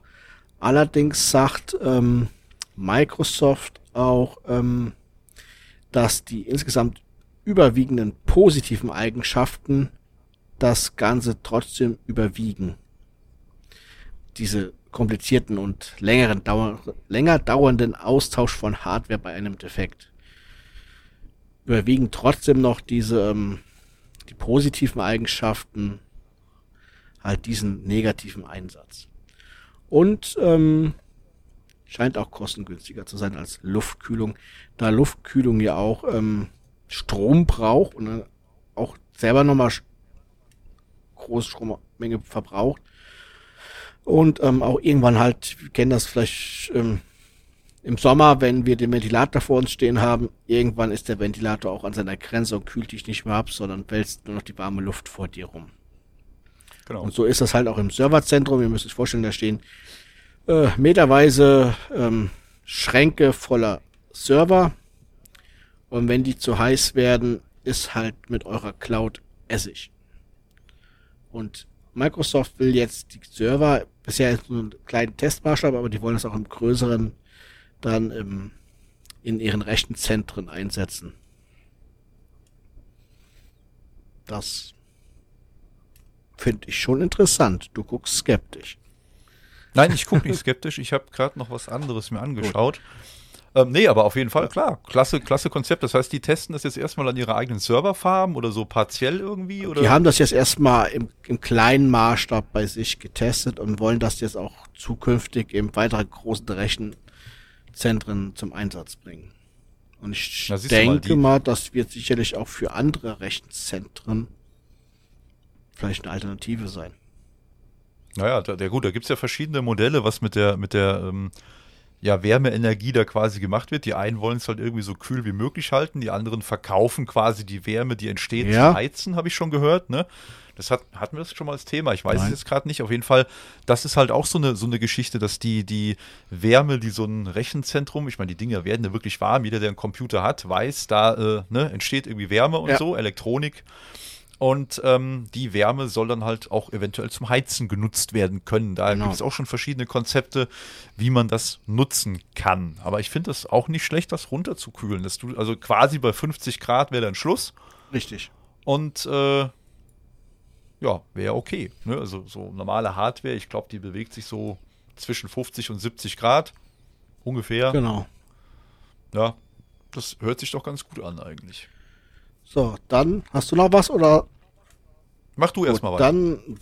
Allerdings sagt ähm, Microsoft auch, ähm, dass die insgesamt überwiegenden positiven Eigenschaften das Ganze trotzdem überwiegen. Diese komplizierten und längeren Dauer, länger dauernden Austausch von Hardware bei einem Defekt. Überwiegen trotzdem noch diese ähm, die positiven Eigenschaften halt diesen negativen Einsatz. Und ähm, scheint auch kostengünstiger zu sein als Luftkühlung, da Luftkühlung ja auch ähm, Strom braucht und auch selber nochmal große Strommenge verbraucht. Und ähm, auch irgendwann halt, wir kennen das vielleicht ähm, im Sommer, wenn wir den Ventilator vor uns stehen haben, irgendwann ist der Ventilator auch an seiner Grenze und kühlt dich nicht mehr ab, sondern wälzt nur noch die warme Luft vor dir rum. Genau. Und so ist das halt auch im Serverzentrum. Ihr müsst euch vorstellen, da stehen äh, meterweise ähm, Schränke voller Server. Und wenn die zu heiß werden, ist halt mit eurer Cloud Essig. Und Microsoft will jetzt die Server, bisher ist nur einen kleinen Testmaßstab, aber die wollen es auch im größeren dann im, in ihren Rechenzentren einsetzen. Das finde ich schon interessant. Du guckst skeptisch. Nein, ich gucke nicht skeptisch. Ich habe gerade noch was anderes mir angeschaut. Ähm, nee, aber auf jeden Fall, klar. Klasse, klasse Konzept. Das heißt, die testen das jetzt erstmal an ihrer eigenen Serverfarm oder so partiell irgendwie? Oder? Die haben das jetzt erstmal im, im kleinen Maßstab bei sich getestet und wollen das jetzt auch zukünftig im weiteren großen Rechenzentren zum Einsatz bringen. Und ich Na, denke mal, mal, das wird sicherlich auch für andere Rechenzentren vielleicht eine Alternative sein. Naja, der, der gut, da gibt's ja verschiedene Modelle, was mit der, mit der ähm, ja, Wärmeenergie da quasi gemacht wird. Die einen wollen es halt irgendwie so kühl wie möglich halten, die anderen verkaufen quasi die Wärme, die entsteht, ja. zu heizen, habe ich schon gehört, ne? Das hat, hatten wir das schon mal als Thema. Ich weiß Nein. es jetzt gerade nicht. Auf jeden Fall, das ist halt auch so eine, so eine Geschichte, dass die, die Wärme, die so ein Rechenzentrum, ich meine, die Dinger werden ja wirklich warm. Jeder, der einen Computer hat, weiß, da äh, ne, entsteht irgendwie Wärme und ja. so, Elektronik. Und ähm, die Wärme soll dann halt auch eventuell zum Heizen genutzt werden können. Da genau. gibt es auch schon verschiedene Konzepte, wie man das nutzen kann. Aber ich finde das auch nicht schlecht, das runterzukühlen. Dass du, also quasi bei 50 Grad wäre dann Schluss. Richtig. Und äh, ja, wäre okay. Ne? Also so normale Hardware, ich glaube, die bewegt sich so zwischen 50 und 70 Grad. Ungefähr. Genau. Ja, das hört sich doch ganz gut an eigentlich. So, dann hast du noch was oder? Mach du erstmal weiter. Dann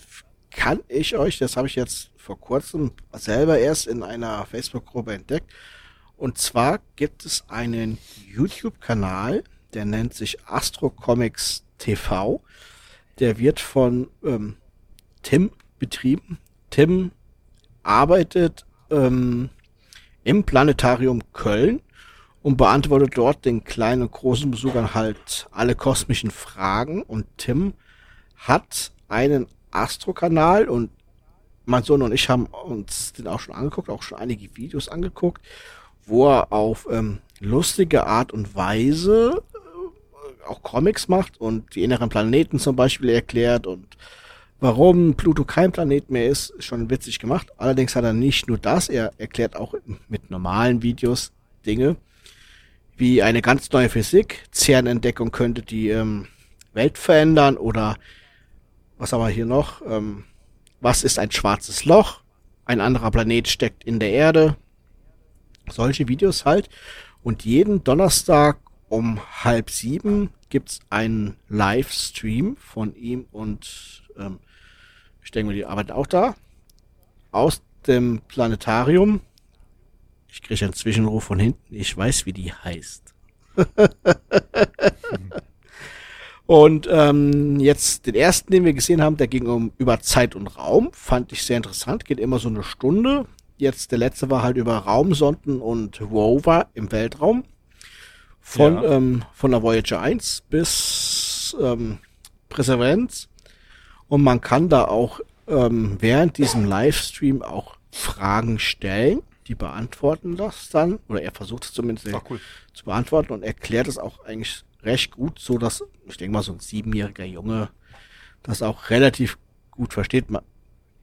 kann ich euch, das habe ich jetzt vor kurzem selber erst in einer Facebook-Gruppe entdeckt. Und zwar gibt es einen YouTube-Kanal, der nennt sich Astro Comics TV. Der wird von ähm, Tim betrieben. Tim arbeitet ähm, im Planetarium Köln und beantwortet dort den kleinen und großen Besuchern halt alle kosmischen Fragen. Und Tim hat einen Astro-Kanal und mein Sohn und ich haben uns den auch schon angeguckt, auch schon einige Videos angeguckt, wo er auf ähm, lustige Art und Weise äh, auch Comics macht und die inneren Planeten zum Beispiel erklärt und warum Pluto kein Planet mehr ist, ist schon witzig gemacht. Allerdings hat er nicht nur das, er erklärt auch mit normalen Videos Dinge, wie eine ganz neue Physik. CERN-Entdeckung könnte die ähm, Welt verändern oder was haben wir hier noch? Ähm, was ist ein schwarzes Loch? Ein anderer Planet steckt in der Erde. Solche Videos halt. Und jeden Donnerstag um halb sieben gibt's einen Livestream von ihm und ähm, ich denke die arbeiten auch da. Aus dem Planetarium. Ich kriege einen Zwischenruf von hinten. Ich weiß, wie die heißt. und ähm, jetzt den ersten, den wir gesehen haben, der ging um über Zeit und Raum. Fand ich sehr interessant. Geht immer so eine Stunde. Jetzt der letzte war halt über Raumsonden und Rover im Weltraum. Von, Ja. ähm, von der Voyager 1 bis ähm, Perseverance. Und man kann da auch ähm, während diesem Livestream auch Fragen stellen. Die beantworten das dann. Oder er versucht es zumindest Ach, cool. zu beantworten und erklärt es auch eigentlich recht gut, so dass, ich denke mal, so ein siebenjähriger Junge das auch relativ gut versteht.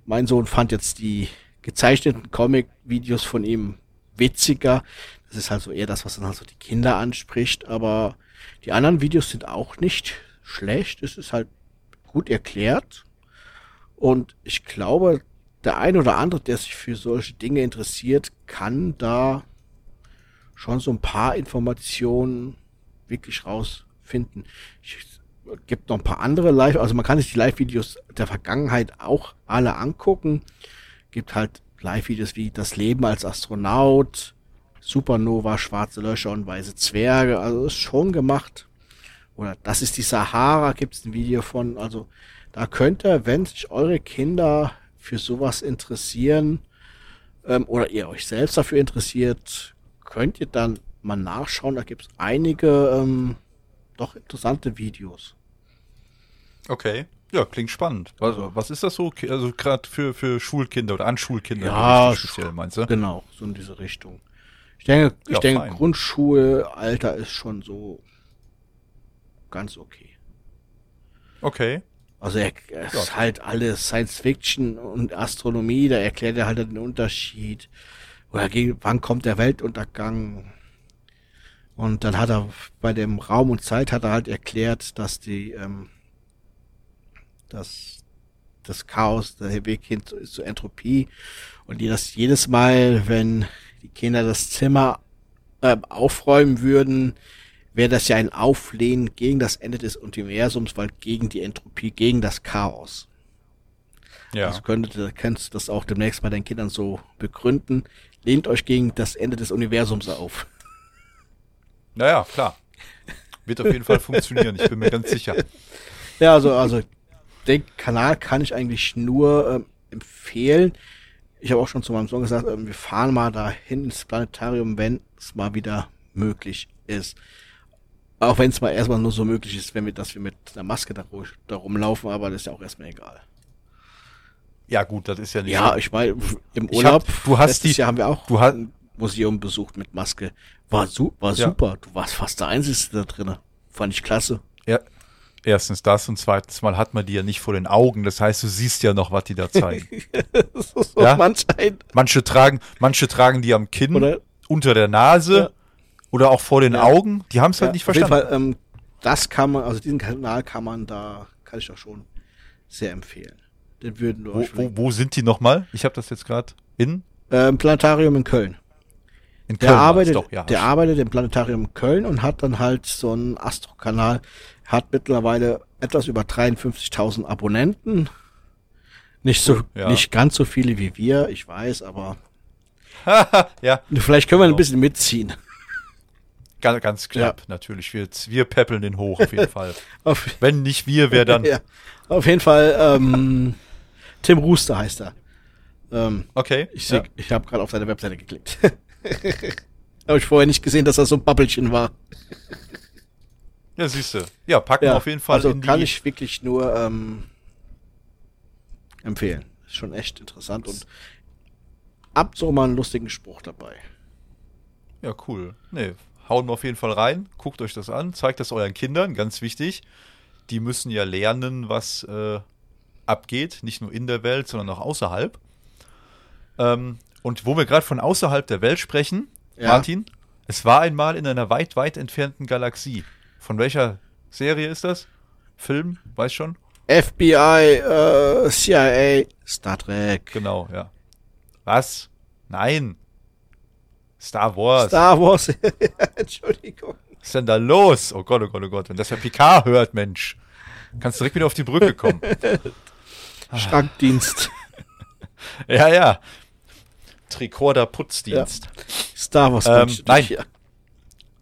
Mein Sohn fand jetzt die gezeichneten Comic-Videos von ihm witziger. Das ist halt so eher das, was dann halt so die Kinder anspricht, aber die anderen Videos sind auch nicht schlecht. Es ist halt gut erklärt. Und ich glaube, der ein oder andere, der sich für solche Dinge interessiert, kann da schon so ein paar Informationen wirklich rausfinden. Ich, es gibt noch ein paar andere Live, also man kann sich die Live-Videos der Vergangenheit auch alle angucken. Gibt halt Live-Videos wie das Leben als Astronaut, Supernova, schwarze Löcher und weiße Zwerge. Also ist schon gemacht. Oder das ist die Sahara, gibt es ein Video von. Also da könnt ihr, wenn sich eure Kinder für sowas interessieren ähm, oder ihr euch selbst dafür interessiert, könnt ihr dann mal nachschauen. Da gibt es einige ähm, doch interessante Videos. Okay. Ja, klingt spannend. Was, was ist das so? Also gerade für, für Schulkinder oder an Schulkinder Ja, speziell, meinst du? Genau, so in diese Richtung. Ich denke, ich Ja, denke fein. Grundschulalter ist schon so ganz okay. Okay. Also er, er ist Ja. halt alles Science Fiction und Astronomie, da erklärt er halt den Unterschied. Oder gegen, wann kommt der Weltuntergang? Und dann hat er bei dem Raum und Zeit hat er halt erklärt, dass die, ähm, dass das Chaos der Weg hin zu, zur Entropie und die das jedes Mal, wenn die Kinder das Zimmer äh, aufräumen würden, wäre das ja ein Auflehnen gegen das Ende des Universums, weil gegen die Entropie, gegen das Chaos. Ja. Also könnte, könntest du das auch demnächst bei deinen Kindern so begründen. Lehnt euch gegen das Ende des Universums auf. Naja, klar. Wird auf jeden Fall funktionieren, ich bin mir ganz sicher. Ja, also, also den Kanal kann ich eigentlich nur ähm, empfehlen. Ich habe auch schon zu meinem Sohn gesagt, ähm, wir fahren mal dahin ins Planetarium, wenn es mal wieder möglich ist. Auch wenn es mal erstmal nur so möglich ist, wenn wir, dass wir mit einer Maske da, da rumlaufen, aber das ist ja auch erstmal egal. Ja, gut, das ist ja nicht Ja, so. ich meine, im Urlaub, hab- du hast letztes die- Jahr haben wir auch du hast- ein Museum besucht mit Maske. War, su war Ja. super. Du warst fast der Einzige da drinne. Fand ich klasse. Ja, erstens das und zweitens mal hat man die ja nicht vor den Augen. Das heißt, du siehst ja noch, was die da zeigen. So Ja? Manche tragen, manche tragen die am Kinn, Oder- unter der Nase Ja. Oder auch vor den Ja. Augen. Die haben es halt Ja, nicht auf jeden verstanden. Fall, ähm, das kann man, also diesen Kanal kann man da, kann ich auch schon sehr empfehlen. Den würden wir wo, euch wo, wo sind die nochmal? Ich habe das jetzt gerade in, ähm, Planetarium in Köln. in Der Köln war's arbeitet, doch, ja. der arbeitet im Planetarium in Köln und hat dann halt so einen Astro-Kanal, hat mittlerweile etwas über 53.000 Abonnenten. Nicht so, Ja. nicht ganz so viele wie wir, ich weiß, aber ja, vielleicht können wir ein bisschen mitziehen. Ganz, ganz knapp, natürlich. Wir, wir peppeln den hoch auf jeden Fall. Auf, Wenn nicht wir, wer dann? ja, auf jeden Fall, ähm, Tim Rooster heißt er. Ähm, Okay. Ich, seh, ja. ich habe gerade auf seine Webseite geklickt. habe ich vorher nicht gesehen, dass das so ein Babbelchen war. ja, siehst du. Ja, packen wir auf jeden Fall also kann ich wirklich nur ähm, empfehlen. Ist schon echt interessant und ab so mal einen lustigen Spruch dabei. Ja, cool. Nee, hauen wir auf jeden Fall rein. Guckt euch das an. Zeigt das euren Kindern, ganz wichtig. Die müssen ja lernen, was äh, abgeht. Nicht nur in der Welt, sondern auch außerhalb. Ähm, und wo wir gerade von außerhalb der Welt sprechen, Ja. Martin, es war einmal in einer weit, weit entfernten Galaxie. Von welcher Serie ist das? Film? Weiß schon? FBI, äh, CIA, Star Trek. Genau, ja. Was? Nein. Star Wars. Star Wars. Entschuldigung. Was ist denn da los? Oh Gott, oh Gott, oh Gott. Wenn das ja Picard hört, Mensch. Kannst direkt wieder auf die Brücke kommen. Schrankdienst. ja, ja. Tricorder Putzdienst. Star Wars. Ähm, nein. hier.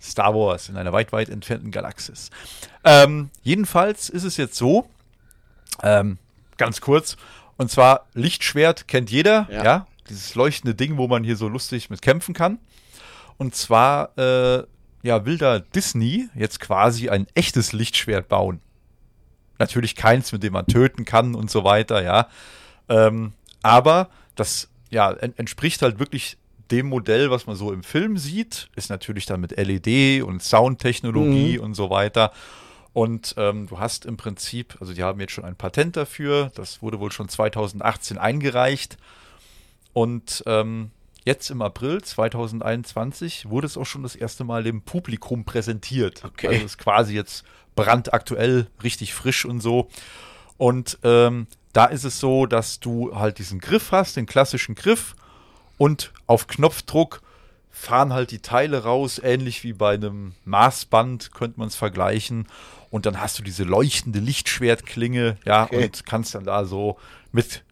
Star Wars in einer weit, weit entfernten Galaxis. Ähm, jedenfalls ist es jetzt so, ähm, ganz kurz, und zwar Lichtschwert kennt jeder, ja. Ja. Dieses leuchtende Ding, wo man hier so lustig mit kämpfen kann. Und zwar, äh, ja, will da Disney jetzt quasi ein echtes Lichtschwert bauen. Natürlich keins, mit dem man töten kann und so weiter, ja. Ähm, aber das, ja, en entspricht halt wirklich dem Modell, was man so im Film sieht, ist natürlich dann mit LED und Soundtechnologie Mhm. und so weiter. Und ähm, du hast im Prinzip, also die haben jetzt schon ein Patent dafür, das wurde wohl schon 2018 eingereicht. Und ähm, jetzt im April 2021 wurde es auch schon das erste Mal dem Publikum präsentiert. Okay. Also ist quasi jetzt brandaktuell, richtig frisch und so. Und ähm, da ist es so, dass du halt diesen Griff hast, den klassischen Griff, und auf Knopfdruck fahren halt die Teile raus, ähnlich wie bei einem Maßband könnte man es vergleichen. Und dann hast du diese leuchtende Lichtschwertklinge, ja, Okay. und kannst dann da so mit,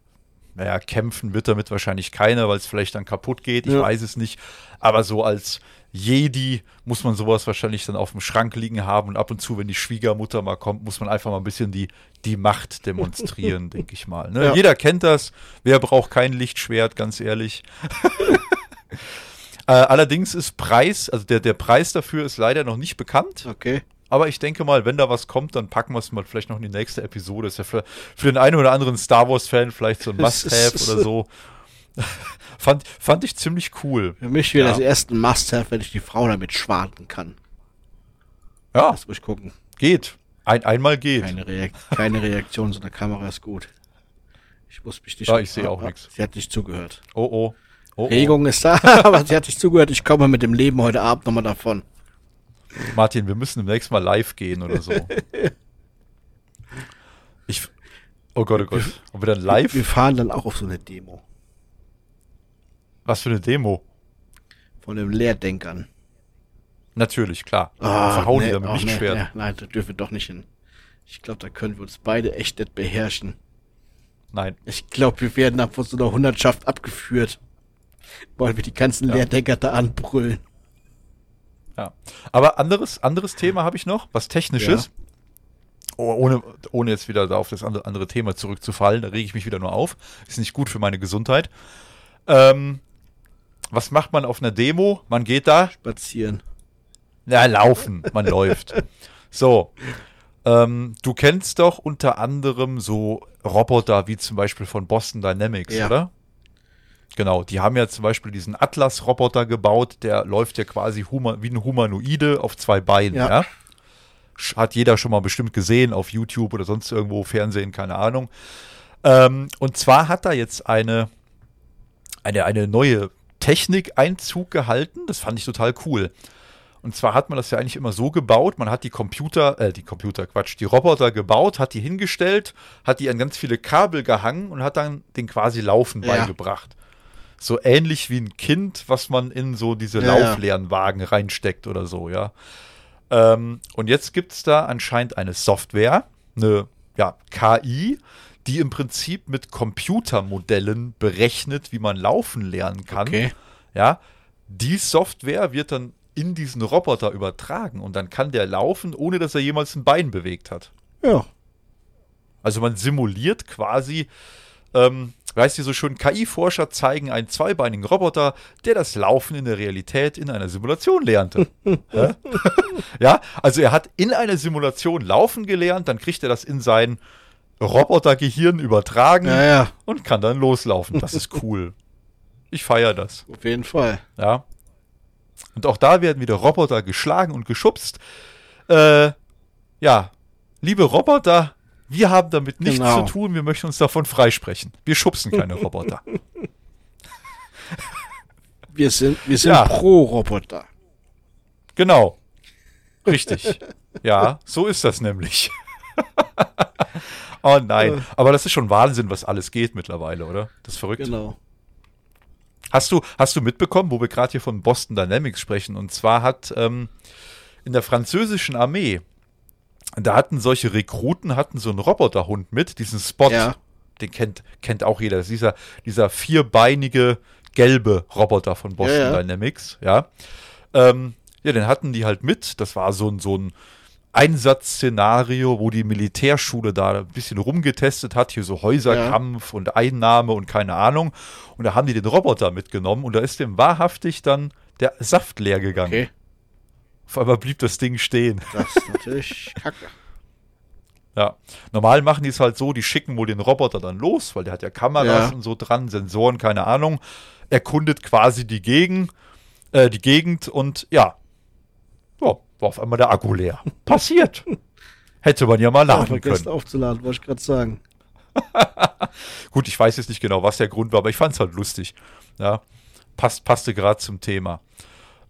naja, kämpfen wird damit wahrscheinlich keiner, weil es vielleicht dann kaputt geht, ich Ja. weiß es nicht. Aber so als Jedi muss man sowas wahrscheinlich dann auf dem Schrank liegen haben und ab und zu, wenn die Schwiegermutter mal kommt, muss man einfach mal ein bisschen die, die Macht demonstrieren, denke ich mal. Ne? Ja. Jeder kennt das. Wer braucht kein Lichtschwert, ganz ehrlich. äh, allerdings ist Preis, also der, der Preis dafür ist leider noch nicht bekannt. Okay. Aber ich denke mal, wenn da was kommt, dann packen wir es mal vielleicht noch in die nächste Episode. Ist ja für, für den einen oder anderen Star Wars-Fan vielleicht so ein Must-Have oder so. fand, fand ich ziemlich cool. Für mich wäre Ja. das erste Must-Have, wenn ich die Frau damit schwarten kann. Ja, Lass ruhig gucken. geht. Ein, einmal geht. Keine, Reak keine Reaktion, so eine Kamera ist gut. Ich muss mich nicht. Ja, ich sehe auch Ah, nix. Sie hat nicht zugehört. Oh, oh. oh, oh. Regung ist da, aber sie hat nicht zugehört. Ich komme mit dem Leben heute Abend nochmal davon. Martin, wir müssen demnächst mal live gehen oder so. Ich. Oh Gott, oh Gott. Und wir dann Wir live? fahren dann auch auf so eine Demo Was für eine Demo? von den Lehrdenkern. Natürlich, klar. Ah, Verhauen die nee, da mit oh, Lichtschwert. Nee, nee, nein, da dürfen wir doch nicht hin. Ich glaube, da können wir uns beide echt nicht beherrschen. Nein. Ich glaube, wir werden ab von so einer Hundertschaft abgeführt. Weil wir die ganzen Ja. Lehrdenker da anbrüllen. Ja. Aber anderes, anderes Thema habe ich noch, was technisches. Oh, ohne, ohne jetzt wieder auf das andere, andere Thema zurückzufallen, da rege ich mich wieder nur auf. Ist nicht gut für meine Gesundheit. Ähm, was macht man auf einer Demo? Man geht da, Spazieren. ja, laufen, man läuft. So. Ähm, du kennst doch unter anderem so Roboter wie zum Beispiel von Boston Dynamics, Ja. oder? Genau, die haben ja zum Beispiel diesen Atlas-Roboter gebaut, der läuft ja quasi wie ein Humanoide auf zwei Beinen, ja. Ja. Hat jeder schon mal bestimmt gesehen auf YouTube oder sonst irgendwo, Fernsehen, keine Ahnung. Ähm, und zwar hat da jetzt eine, eine, eine neue Technik Einzug gehalten. Das fand ich total cool. Und zwar hat man das ja eigentlich immer so gebaut, man hat die Computer, äh, die Computer, Quatsch, die Roboter gebaut, hat die hingestellt, hat die an ganz viele Kabel gehangen und hat dann den quasi Laufen Ja. beigebracht. So ähnlich wie ein Kind, was man in so diese Ja, ja. Lauflernwagen reinsteckt oder so, ja. Ähm, und jetzt gibt es da anscheinend eine Software, eine ja, KI, die im Prinzip mit Computermodellen berechnet, wie man laufen lernen kann. Okay. Ja, die Software wird dann in diesen Roboter übertragen und dann kann der laufen, ohne dass er jemals ein Bein bewegt hat. Ja. Also man simuliert quasi, ähm, weißt du, so schon KI-Forscher zeigen einen zweibeinigen Roboter, der das Laufen in der Realität in einer Simulation lernte. Ja, also er hat in einer Simulation laufen gelernt, dann kriegt er das in sein Robotergehirn übertragen Ja, ja. und kann dann loslaufen. Das ist cool. Ich feiere das. Auf jeden Fall. Ja. Und auch da werden wieder Roboter geschlagen und geschubst. Äh, ja, liebe Roboter, wir haben damit nichts Genau. zu tun. Wir möchten uns davon freisprechen. Wir schubsen keine Roboter. Wir sind, wir sind Ja. pro Roboter. genau. Richtig. Ja, so ist das nämlich. oh nein. Aber das ist schon Wahnsinn, was alles geht mittlerweile, oder? Das ist verrückt. Genau. Hast du, hast du mitbekommen, wo wir gerade hier von Boston Dynamics sprechen? Und zwar hat ähm, in der französischen Armee, da hatten solche Rekruten, hatten so einen Roboterhund mit, diesen Spot. Ja. Den kennt, kennt auch jeder. Das ist dieser, dieser vierbeinige gelbe Roboter von Boston Ja, ja. Dynamics, ja. Ähm, ja, den hatten die halt mit. Das war so ein, so ein Einsatzszenario, wo die Militärschule da ein bisschen rumgetestet hat, hier so Häuserkampf und Einnahme und keine Ahnung. Und da haben die den Roboter mitgenommen und da ist dem wahrhaftig dann der Saft leer gegangen. Okay. Auf einmal blieb das Ding stehen. Das ist natürlich kacke. Ja. Normal machen die es halt so, die schicken wohl den Roboter dann los, weil der hat ja Kameras Ja. und so dran, Sensoren, keine Ahnung. Erkundet quasi die Gegend, äh, die Gegend und ja. Ja, war auf einmal der Akku leer. Passiert. Hätte man ja mal Ja, laden vergessen können. aufzuladen, wollte ich gerade sagen. Gut, ich weiß jetzt nicht genau, was der Grund war, aber ich fand es halt lustig. Ja. Passt, passte gerade zum Thema.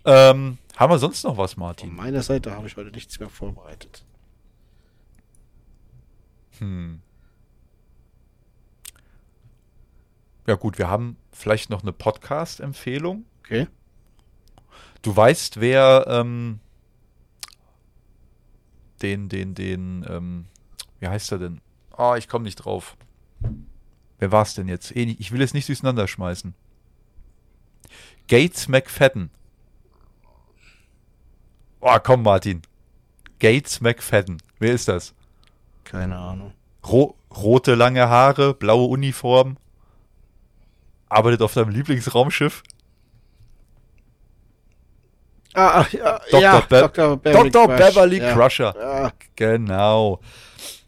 Ähm, haben wir sonst noch was, Von Martin? meiner Seite habe ich heute nichts mehr vorbereitet. Ja, gut, wir haben vielleicht noch eine Podcast-Empfehlung. Okay. Du weißt, wer ähm, den, den, den, ähm, wie heißt er denn? Ah, ich komme nicht drauf. Wer war es denn jetzt? Ich will es nicht durcheinander schmeißen. Gates McFadden. Oh, komm, Martin. Gates McFadden. Wer ist das? Keine Ahnung. Ro rote lange Haare, blaue Uniform. Arbeitet auf deinem Lieblingsraumschiff. Ah, ach, ja, Dr. ja, Be- Dr. Beverly, Dr. Crush. Beverly ja. Crusher. Ja, Genau.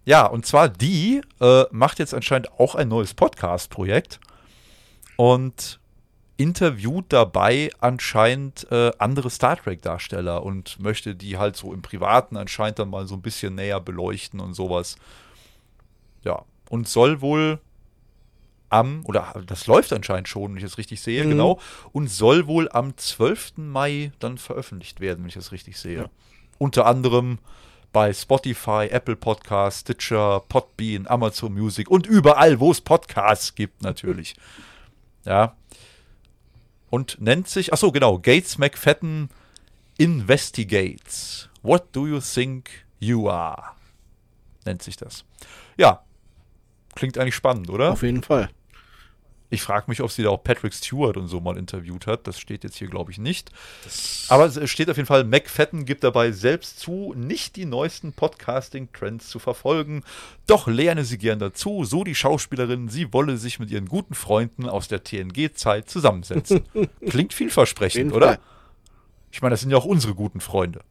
Ja, und zwar die äh, macht jetzt anscheinend auch ein neues Podcast-Projekt und interviewt dabei anscheinend äh, andere Star Trek-Darsteller und möchte die halt so im Privaten anscheinend dann mal so ein bisschen näher beleuchten und sowas. Ja, und soll wohl am, oder das läuft anscheinend schon, wenn ich das richtig sehe, Mhm. genau, und soll wohl am 12. Mai dann veröffentlicht werden, wenn ich das richtig sehe. Ja. Unter anderem bei Spotify, Apple Podcasts, Stitcher, Podbean, Amazon Music und überall, wo es Podcasts gibt, natürlich. ja. Und nennt sich, ach so, genau, Gates McFadden Investigates. What do you think you are? Nennt sich das. Ja. Klingt eigentlich spannend, oder? auf jeden Fall. Ich frage mich, ob sie da auch Patrick Stewart und so mal interviewt hat. Das steht jetzt hier, glaube ich, nicht. Aber es steht auf jeden Fall, McFadden gibt dabei selbst zu, nicht die neuesten Podcasting-Trends zu verfolgen. Doch lerne sie gern dazu, so die Schauspielerin, sie wolle sich mit ihren guten Freunden aus der TNG-Zeit zusammensetzen. Klingt vielversprechend, oder? Fall. Ich meine, das sind ja auch unsere guten Freunde.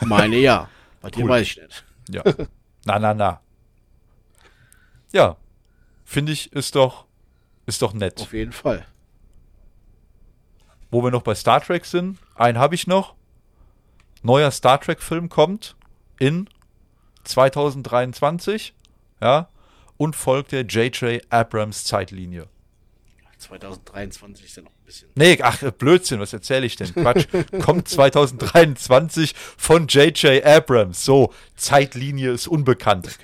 Meine ja. Bei dir Cool. weiß ich nicht. Ja. na, na, na. Ja. Finde ich, ist doch, ist doch nett. Auf jeden Fall. Wo wir noch bei Star Trek sind, einen habe ich noch. Neuer Star Trek-Film kommt in 2023, ja, und folgt der J.J. Abrams Zeitlinie. 2023 ist ja noch ein bisschen. Nee, ach, Blödsinn, was erzähle ich denn? Quatsch. Kommt 2023 von J.J. Abrams. So, Zeitlinie ist unbekannt.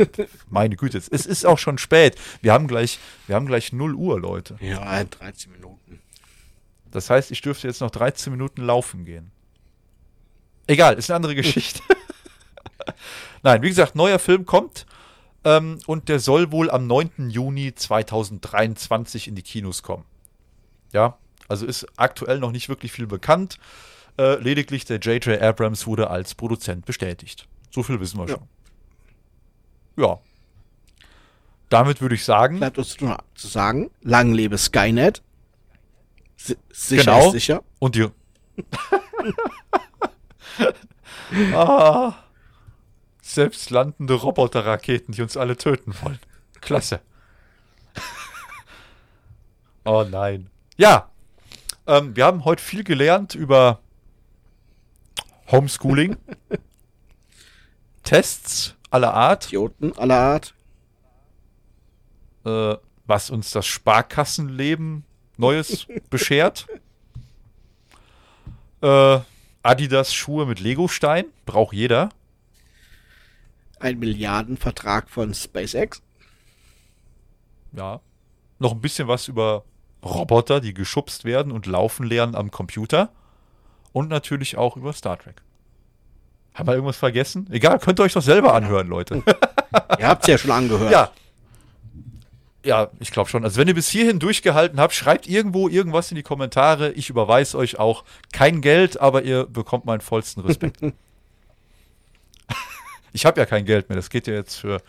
Meine Güte, es ist auch schon spät. Wir haben gleich, wir haben gleich 0 Uhr, Leute. Ja, 13 Minuten. Das heißt, ich dürfte jetzt noch 13 Minuten laufen gehen. Egal, ist eine andere Geschichte. Nein, wie gesagt, neuer Film kommt ähm, und der soll wohl am 9. Juni 2023 in die Kinos kommen. Ja, also ist aktuell noch nicht wirklich viel bekannt. Äh, lediglich der J.J. Abrams wurde als Produzent bestätigt. So viel wissen wir Ja. schon. Ja. Damit würde ich sagen, Bleibt uns nur zu sagen, lang lebe Skynet. Si sicher Genau. ist sicher. Und die. ah, selbstlandende Roboterraketen, die uns alle töten wollen. Klasse. oh nein. Ja, ähm, wir haben heute viel gelernt über Homeschooling, Tests aller Art, Idioten aller Art. äh, was uns das Sparkassenleben Neues beschert. Äh, Adidas Schuhe mit Legostein, braucht jeder. Ein Milliardenvertrag von SpaceX. Ja. Noch ein bisschen was über Roboter, die geschubst werden und laufen lernen am Computer. Und natürlich auch über Star Trek. Haben wir irgendwas vergessen? Egal, könnt ihr euch doch selber anhören, Leute. Ihr habt's ja schon angehört. Ja. Ja, ich glaube schon. Also wenn ihr bis hierhin durchgehalten habt, schreibt irgendwo irgendwas in die Kommentare. Ich überweise euch auch kein Geld, aber ihr bekommt meinen vollsten Respekt. ich habe ja kein Geld mehr. Das geht ja jetzt für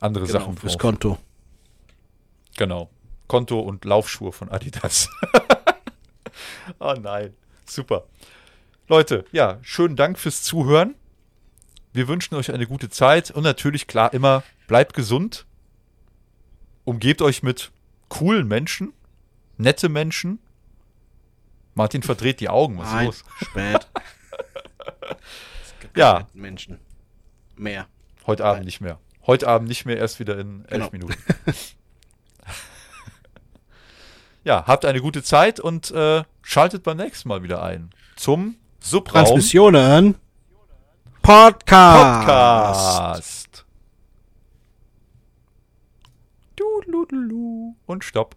andere genau, Sachen fürs. Konto. Genau. Konto und Laufschuhe von Adidas. oh nein. Super. Leute, ja, schönen Dank fürs Zuhören. Wir wünschen euch eine gute Zeit und natürlich klar immer, bleibt gesund. Umgebt euch mit coolen Menschen, nette Menschen. Martin verdreht die Augen, was ist los? spät. Es gibt Ja. Menschen mehr. Heute Abend nicht mehr. Heute Abend nicht mehr, erst wieder in elf Genau. Minuten. ja, habt eine gute Zeit und äh, schaltet beim nächsten Mal wieder ein zum Subraum Transmissionen. Podcast. Podcast. Du. Und stopp.